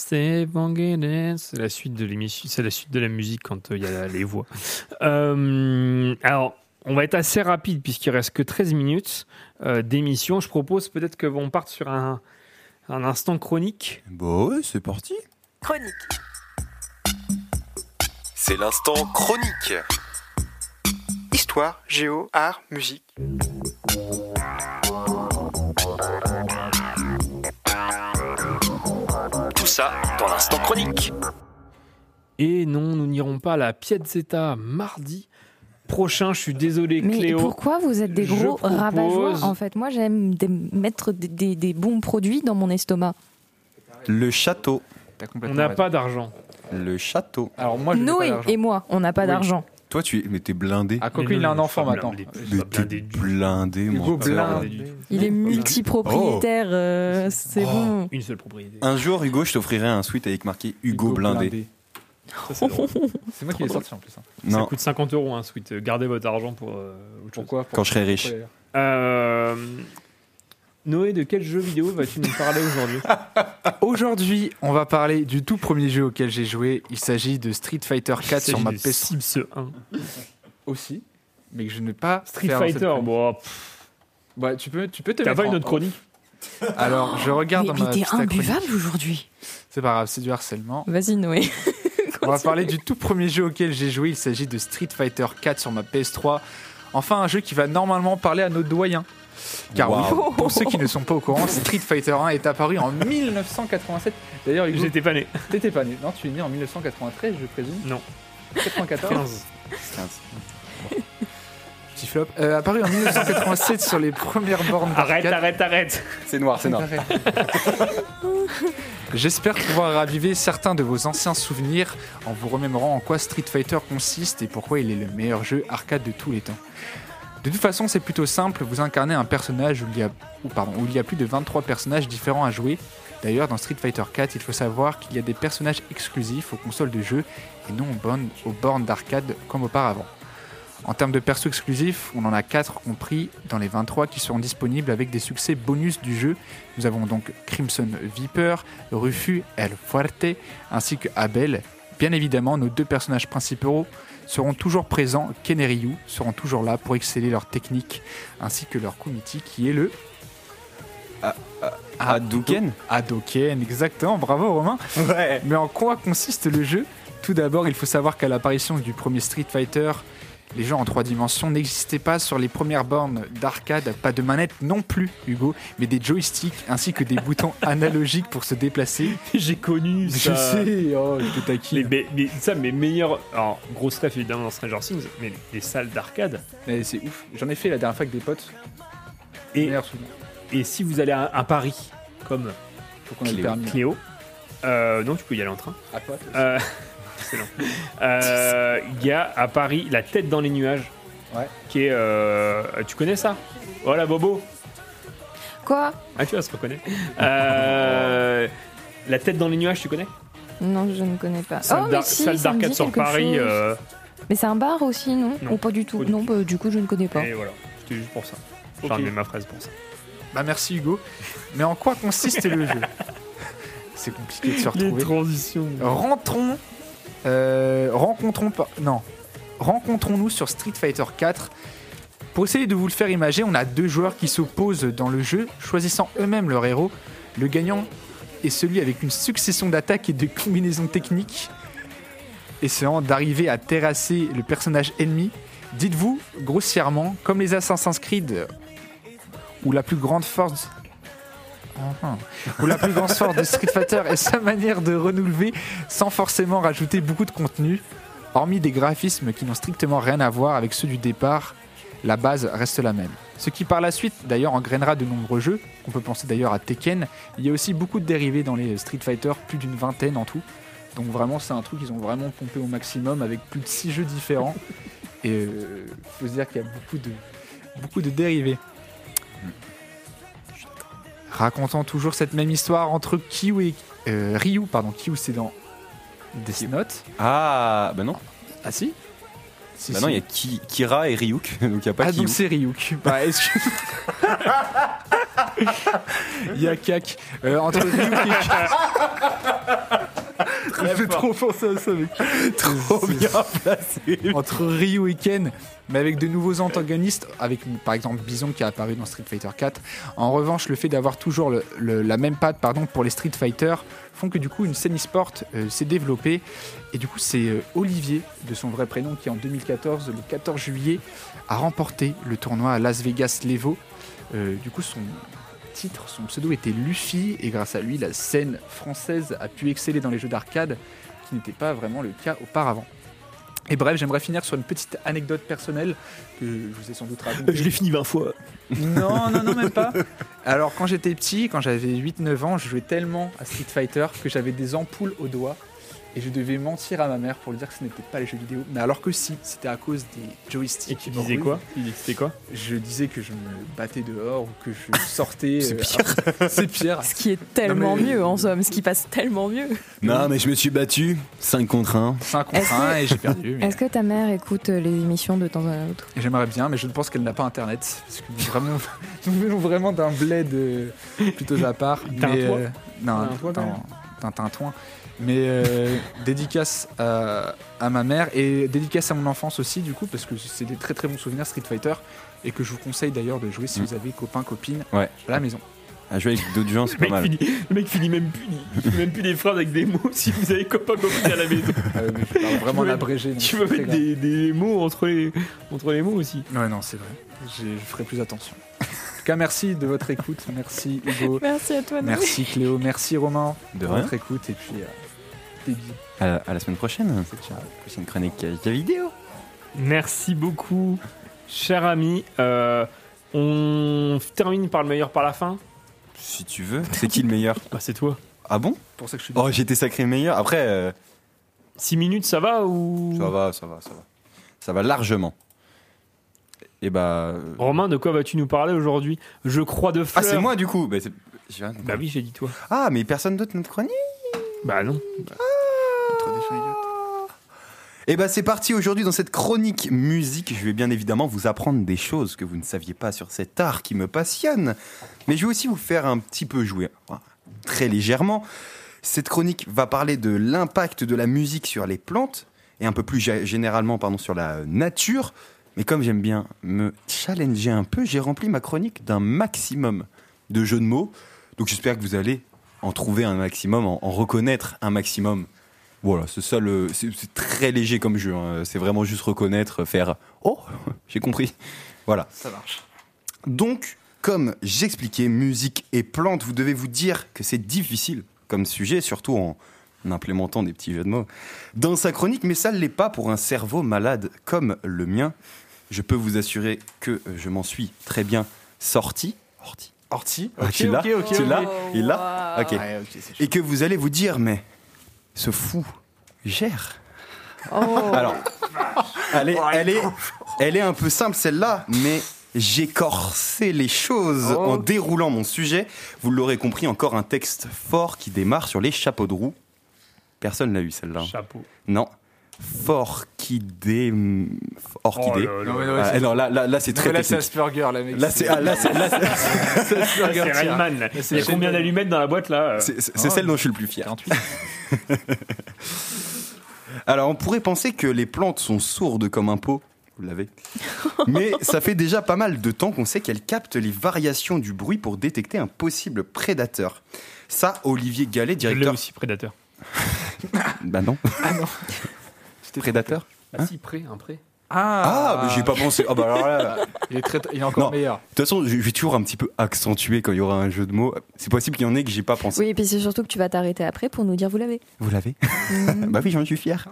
C'est la suite de l'émission, c'est la suite de la musique quand euh, il y a les voix. Euh, alors, on va être assez rapide puisqu'il reste que 13 minutes euh, d'émission. Je propose peut-être que on parte sur un, un instant chronique. Bon, ouais, c'est parti. Chronique. C'est l'instant chronique. Histoire, géo, art, musique. Tout ça dans l'instant chronique. Et non, nous n'irons pas à la Piazzetta mardi prochain. Je suis désolé, Mais Cléo. pourquoi vous êtes des gros propose- rabat-joie En fait, moi, j'aime des- mettre des, des- des bons produits dans mon estomac. Le château. On n'a pas d'argent. Le château. Alors moi, Noé et moi, on n'a pas Oui. d'argent. Toi, tu es, mais t'es blindé. Ah, Coco, il a un enfant maintenant. Mais t'es blindé, Hugo menteur. blindé. Il est multipropriétaire, euh, c'est bon. Une seule propriété. Un jour, Hugo, je t'offrirai un sweat avec marqué Hugo, blindé. c'est moi qui l'ai sorti en plus. hein. Ça Non. coûte 50 euros un sweat. Gardez votre argent pour euh, autre chose. Pourquoi Quand je serai riche. Euh, Noé, de quel jeu vidéo vas-tu nous parler aujourd'hui Aujourd'hui, on va parler du tout premier jeu auquel j'ai joué. Il s'agit de Street Fighter 4 sur s'agit ma de PS Sims 1. aussi, mais que je n'ai pas Street fait avant cette Fighter, chronique. bon. Ouais, tu peux, tu peux te T'as mettre pas une autre chronique Alors, je regarde Mais, dans mais ma t'es petite imbuvable aujourd'hui. C'est pas grave, c'est du harcèlement. Vas-y, Noé. On va parler du tout premier jeu auquel j'ai joué. Il s'agit de Street Fighter 4 sur ma PS3. Enfin, un jeu qui va normalement parler à nos doyens. Car Wow. oui, pour ceux qui ne sont pas au courant, Street Fighter 1 est apparu en 1987. D'ailleurs, Hugo, J'étais pas né. t'étais pas né. Non, tu es né en 1993, je présume. Non. 94. 15. 15. Petit flop. Euh, apparu en 1987 sur les premières bornes Arrête, arrête, arrête. C'est noir, c'est noir. J'espère pouvoir raviver certains de vos anciens souvenirs en vous remémorant en quoi Street Fighter consiste et pourquoi il est le meilleur jeu arcade de tous les temps. De toute façon, c'est plutôt simple, vous incarnez un personnage où il y a, plus de 23 personnages différents à jouer. D'ailleurs, dans Street Fighter 4, il faut savoir qu'il y a des personnages exclusifs aux consoles de jeu et non aux bornes d'arcade comme auparavant. En termes de persos exclusifs, on en a 4 compris dans les 23 qui seront disponibles avec des succès bonus du jeu. Nous avons donc Crimson Viper, Rufus El Fuerte ainsi que Abel. Bien évidemment, nos deux personnages principaux seront toujours présents, Ken et Ryu seront toujours là pour exceller leur technique ainsi que leur comité qui est le Hadouken Hadouken, exactement, bravo Romain. Ouais. Mais en quoi consiste le jeu? Tout d'abord, il faut savoir qu'à l'apparition du premier Street Fighter, Les jeux en trois dimensions n'existaient pas sur les premières bornes d'arcade, pas de manette non plus, Hugo, mais des joysticks ainsi que des boutons analogiques pour se déplacer. J'ai connu Je ça. sais, oh, je te taquine. Mais, mais- mais ça, mes meilleurs. Alors, gros stuff évidemment dans Stranger Things, mais les salles d'arcade. C'est ouf. J'en ai fait la dernière fois avec des potes. Et, et si vous allez à, à Paris, comme Faut Cléo. Cléo, euh, non, tu peux y aller en train. À Euh, excellent. Euh, Il y a à Paris la tête dans les nuages. Ouais. Qui est. euh, tu connais ça? Voilà, Bobo. Quoi? Ah, tu vois, se reconnaît. Euh, la tête dans les nuages, tu connais? Non, je ne connais pas. Salle oh, si, d'arcade sur Paris. euh, Mais c'est un bar aussi, non, Non, Ou pas du tout pas du Non, bah, du coup, je ne connais pas. Et voilà, c'était juste pour ça. J'ai Ok. ramené ma fraise pour ça. Bah merci Hugo. Mais en quoi consiste le jeu? C'est compliqué de se retrouver. transitions. Rentrons, euh, rencontrons pas, non, rencontrons-nous sur Street Fighter 4. Pour essayer de vous le faire imager, on a deux joueurs qui s'opposent dans le jeu, choisissant eux-mêmes leur héros. Le gagnant est celui avec une succession d'attaques et de combinaisons techniques, essayant d'arriver à terrasser le personnage ennemi. Dites-vous grossièrement, comme les Assassin's Creed, où la plus grande force Où la plus grande force de Street Fighter est sa manière de renouveler sans forcément rajouter beaucoup de contenu. Hormis des graphismes qui n'ont strictement rien à voir avec ceux du départ, la base reste la même. Ce qui par la suite d'ailleurs engrainera de nombreux jeux, on peut penser d'ailleurs à Tekken, il y a aussi beaucoup de dérivés dans les Street Fighter, plus d'une vingtaine en tout. Donc vraiment c'est un truc qu'ils ont vraiment pompé au maximum avec plus de 6 jeux différents. Et euh, faut se dire qu'il y a beaucoup de, beaucoup de dérivés. Racontant toujours cette même histoire entre Kyu et euh, Ryu, pardon, Kyu c'est dans Death Note. Ah, bah non. Ah si Si, bah si. non, il y a Ki- Kira et Ryuk, donc il n'y a pas Ah Kyu. donc c'est Ryuk. Bah, excuse- Il y a Kak. Euh, entre Ryuk et Je fais trop penser à ça, mec. Trop bien placé. Entre Ryu et Ken, mais avec de nouveaux antagonistes, avec par exemple Bison qui a apparu dans Street Fighter 4. En revanche, le fait d'avoir toujours le- le- la même patte pardon, pour les Street Fighter font que du coup une scène e-sport euh, s'est développée. Et du coup, c'est euh, Olivier, de son vrai prénom, qui en 2014, le 14 juillet, a remporté le tournoi à Las Vegas Levo. Euh, du coup, son titre, son pseudo était Luffy, et grâce à lui, la scène française a pu exceller dans les jeux d'arcade, qui n'était pas vraiment le cas auparavant. Et bref, j'aimerais finir sur une petite anecdote personnelle que je vous ai sans doute racontée. Je l'ai fini 20 fois. Non, non, non, même pas. Alors, quand j'étais petit, quand j'avais 8-9 ans, je jouais tellement à Street Fighter que j'avais des ampoules au doigt et je devais mentir à ma mère pour lui dire que ce n'était pas les jeux vidéo. Mais alors que si, c'était à cause des joysticks. Et tu disais quoi Il dit c'était quoi Je disais que je me battais dehors ou que je sortais. C'est euh, pire. C'est pire. Ce qui est tellement mais- mieux en somme, ce qui passe tellement mieux. Non, mais je me suis battu 5 contre 1. 5 Est-ce contre 1 que- et j'ai perdu. mais- Est-ce que ta mère écoute euh, les émissions de temps à autre? J'aimerais bien, mais je pense qu'elle n'a pas internet. Parce que nous, vraiment, nous venons vraiment d'un bled euh, plutôt à part. T'as un toit euh, non, T'as un toit. Mais euh, dédicace à, à ma mère et dédicace à mon enfance aussi, du coup, parce que c'est des très très bons souvenirs Street Fighter et que je vous conseille d'ailleurs de jouer si Mm. vous avez copains, copines Ouais. à la maison. À jouer avec d'autres gens, c'est Le pas mec, mal. finit, le mec finit même plus, il même plus des phrases avec des mots si vous avez copain copine à la maison. Ah je parle vraiment Tu peux en mettre- abrégé. donc Tu très mettre des, des mots entre les, entre les mots aussi. Ouais, non, c'est vrai. Je ferai plus attention. En tout cas, merci de votre écoute. Merci Hugo. Merci à toi. Merci Cléo. Merci Romain De rien. votre écoute. Et puis, euh, des bisous. À, la semaine prochaine. Prochaine chronique euh, vidéo. Merci beaucoup, cher ami. Euh, on termine par le meilleur par la fin. Si tu veux. C'est qui le meilleur Bah, c'est toi. Ah bon? Pour ça que je suis Oh, j'étais sacré meilleur. Après, euh, 6 minutes, ça va ou? Ça va, ça va, ça va. Ça va largement. Et bah. euh, Romain, de quoi vas-tu nous parler aujourd'hui? Je crois de Ah, fleurs. c'est moi du coup. Bah, c'est-. Bah oui, j'ai dit toi. Ah, mais personne d'autre notre chronique? Bah non. Et bah c'est parti aujourd'hui dans cette chronique musique. Je vais bien évidemment vous apprendre des choses que vous ne saviez pas sur cet art qui me passionne. Mais je vais aussi vous faire un petit peu jouer, très légèrement. Cette chronique va parler de l'impact de la musique sur les plantes et un peu plus gé- généralement pardon, sur la nature. Mais comme j'aime bien me challenger un peu, j'ai rempli ma chronique d'un maximum de jeux de mots. Donc j'espère que vous allez en trouver un maximum, en reconnaître un maximum Voilà, c'est ça le. C'est très léger comme jeu. hein. C'est vraiment juste reconnaître, faire Oh, j'ai compris. Voilà. Ça marche. Donc, comme j'expliquais, musique et plantes, vous devez vous dire que c'est difficile comme sujet, surtout en implémentant des petits jeux de mots dans sa chronique, mais ça ne l'est pas pour un cerveau malade comme le mien. Je peux vous assurer que je m'en suis très bien sorti. Horty. Horty Ah, Ok, tu l'as ok, ok, Tu l'as Il l'a chaud. Et que vous allez vous dire, mais ce fou gère. Oh. Alors, elle est, elle, est, elle est un peu simple celle-là, mais j'ai corsé les choses Oh. en déroulant mon sujet. Vous l'aurez compris, encore un texte fort qui démarre sur les chapeaux de roue. Personne l'a eu celle-là. Chapeau. Non. Fort qui dé... Orchidée. Oh là là. Non, non, Ah, non, là, là, là, c'est très mais là, c'est technique. Asperger, là, mec. Là, c'est ah, là, c'est- là, c'est- c'est Ah, Asperger, C'est là. c'est Il y a combien d'allumettes dans la boîte là euh C'est c'est- c'est Oh. celle dont je suis le plus fier. 48. Alors, on pourrait penser que les plantes sont sourdes comme un pot. Vous l'avez. Mais ça fait déjà pas mal de temps qu'on sait qu'elles captent les variations du bruit pour détecter un possible prédateur. Ça, Olivier Gallet, Je l'ai directeur. aussi, prédateur. Bah non. Ah non. Prédateur Ah si, pré, un pré. Ah, mais j'y ai pas pensé. Ah bah alors là. Il est, très, il est encore Non. meilleur. De toute façon, je vais toujours un petit peu accentuer quand il y aura un jeu de mots. C'est possible qu'il y en ait que j'ai pas pensé. Oui, et puis c'est surtout que tu vas t'arrêter après pour nous dire vous l'avez. Vous l'avez Bah oui, j'en suis fier.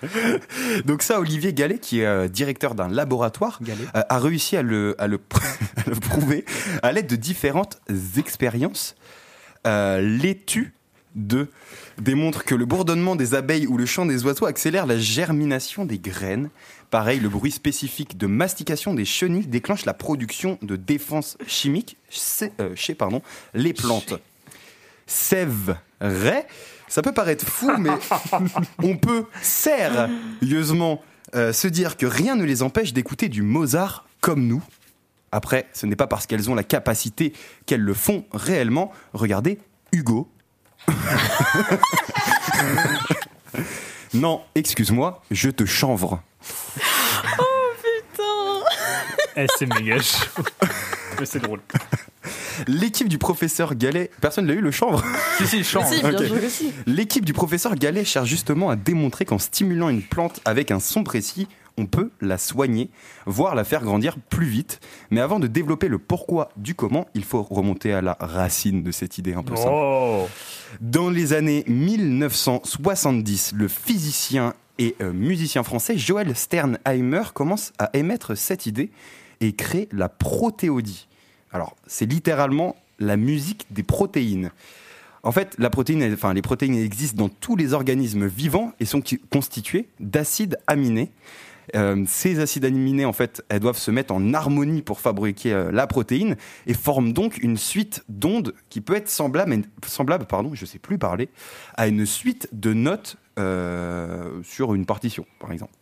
Donc ça, Olivier Gallet, qui est euh, directeur d'un laboratoire, euh, a réussi à le, à le, pr- à le prouver à l'aide de différentes expériences. Euh, L'étude de démontre que le bourdonnement des abeilles ou le chant des oiseaux accélère la germination des graines. Pareil, le bruit spécifique de mastication des chenilles déclenche la production de défense chimique chez, euh, chez, pardon, les plantes. Vrai. Ça peut paraître fou, mais on peut sérieusement euh, se dire que rien ne les empêche d'écouter du Mozart comme nous. Après, ce n'est pas parce qu'elles ont la capacité qu'elles le font réellement. Regardez Hugo. non, excuse-moi, je te chanvre. Eh, c'est méga chaud. Mais c'est drôle. L'équipe du professeur Gallet. Personne l'a eu le chanvre Si, si, chanvre. Si. L'équipe du professeur Gallet cherche justement à démontrer qu'en stimulant une plante avec un son précis, on peut la soigner, voire la faire grandir plus vite. Mais avant de développer le pourquoi du comment, il faut remonter à la racine de cette idée un peu simple. Oh Dans les années 1970, le physicien et euh, musicien français Joël Sternheimer commence à émettre cette idée et crée la protéodie. Alors, c'est littéralement la musique des protéines. En fait, la protéine, elle- enfin, les protéines existent dans tous les organismes vivants et sont constituées d'acides aminés. Euh, ces acides aminés, en fait, elles doivent se mettre en harmonie pour fabriquer euh, la protéine et forment donc une suite d'ondes qui peut être semblable, semblable pardon, je sais plus parler, à une suite de notes euh, sur une partition, par exemple.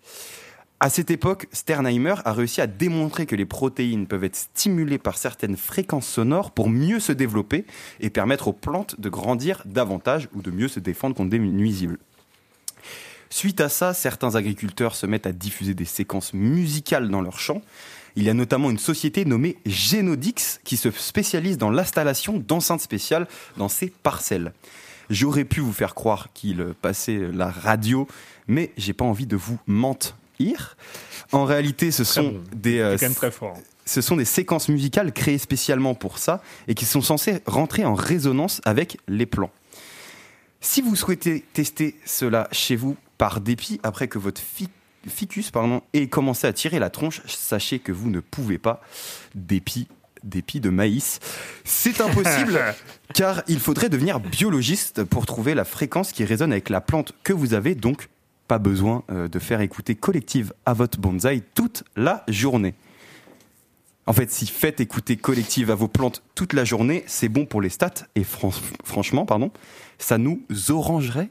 À cette époque, Sternheimer a réussi à démontrer que les protéines peuvent être stimulées par certaines fréquences sonores pour mieux se développer et permettre aux plantes de grandir davantage ou de mieux se défendre contre des nuisibles. Suite à ça, certains agriculteurs se mettent à diffuser des séquences musicales dans leurs champs. Il y a notamment une société nommée Genodix qui se spécialise dans l'installation d'enceintes spéciales dans ces parcelles. J'aurais pu vous faire croire qu'il passait la radio, mais j'ai pas envie de vous mentir. En réalité, ce sont bon. des euh, C'est quand même très fort. ce sont des séquences musicales créées spécialement pour ça et qui sont censées rentrer en résonance avec les plans. Si vous souhaitez tester cela chez vous par dépit, après que votre fi- ficus pardon, ait commencé à tirer la tronche, sachez que vous ne pouvez pas. Dépit, dépit de maïs. C'est impossible car il faudrait devenir biologiste pour trouver la fréquence qui résonne avec la plante que vous avez, donc pas besoin euh, de faire écouter collective à votre bonsaï toute la journée. En fait, si faites écouter collective à vos plantes toute la journée, c'est bon pour les stats. Et fran- franchement, pardon, ça nous orangerait.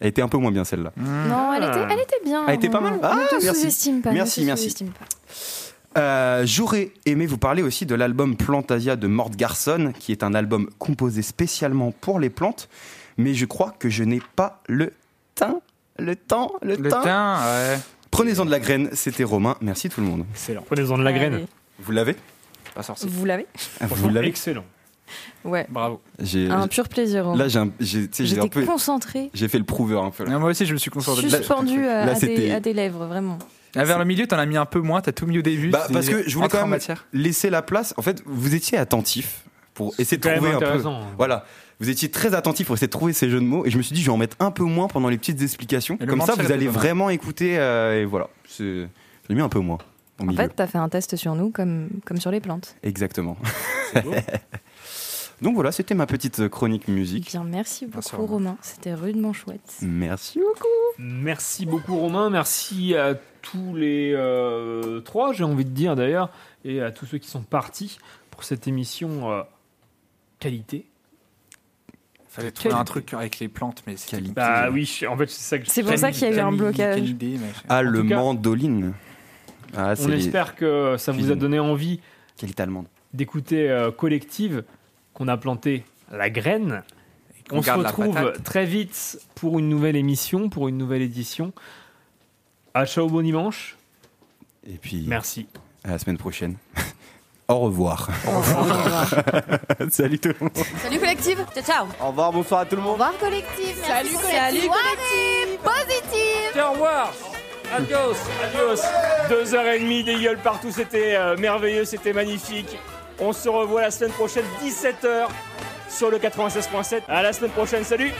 Elle était un peu moins bien celle-là. Non, elle était, elle était bien. Elle était pas mal On- Ah, ne merci. sous-estime pas. ne Merci, te merci. sous-estime pas. Euh, J'aurais aimé vous parler aussi de l'album Plantasia de Mort Garson, qui est un album composé spécialement pour les plantes, mais je crois que je n'ai pas le temps. Le temps, le, Le temps. teint, ouais. Prenez-en de la graine, c'était Romain. Merci tout le monde. Excellent. Prenez-en de la graine. Allez. Vous l'avez? Pas sorcier. Vous l'avez? Vous Franchement, l'avez? Excellent. Ouais. Bravo. Un pur plaisir. hein. Là, j'ai un, peu. concentrée, J'ai fait le prouveur un peu. là. moi aussi, je me suis concentré. suspendue à, Là, à des, à des lèvres, vraiment. Ah, vers le milieu, t'en as mis un peu moins, t'as tout mis au début. Bah, c'est- parce que je voulais quand même matière. laisser la place. En fait, vous étiez attentif pour essayer de trouver un peu. Voilà. Vous étiez très attentif pour essayer de trouver ces jeux de mots et je me suis dit je vais en mettre un peu moins pendant les petites explications. Et Comme ça, vous allez vraiment écouter euh, et voilà. C'est- J'ai mis un peu moins. En milieu. fait, t'as fait un test sur nous comme, comme sur les plantes. Exactement. Donc voilà, c'était ma petite chronique musique. Bien, merci beaucoup, Merci, Romain. C'était rudement chouette. Merci beaucoup. Merci beaucoup Romain, merci à tous les euh, trois, j'ai envie de dire d'ailleurs, et à tous ceux qui sont partis pour cette émission euh, qualité. Fallait trouver un truc avec les plantes, mais c'est Bah oui, en fait c'est ça que je- C'est pour ça qu'il y a eu un blocage. Idée, Ah, le cas- mandoline. Ah, On les- espère que ça vous a donné envie Qualité allemande. d'écouter euh, Collective, qu'on a planté la graine. qu'on On se retrouve très vite pour une nouvelle émission, pour une nouvelle édition. À ciao bon dimanche. Et puis. Merci. À la semaine prochaine. Au revoir. Salut tout le monde. Salut collective. Ciao ciao. Au revoir, bonsoir à tout le monde. Au revoir collective. Salut, soirée positive. Tiens, au revoir. Adios, adios. Deux heures et demie des gueules partout, c'était euh, merveilleux, c'était magnifique. On se revoit la semaine prochaine, 17h, sur le 96.7. À la semaine prochaine, salut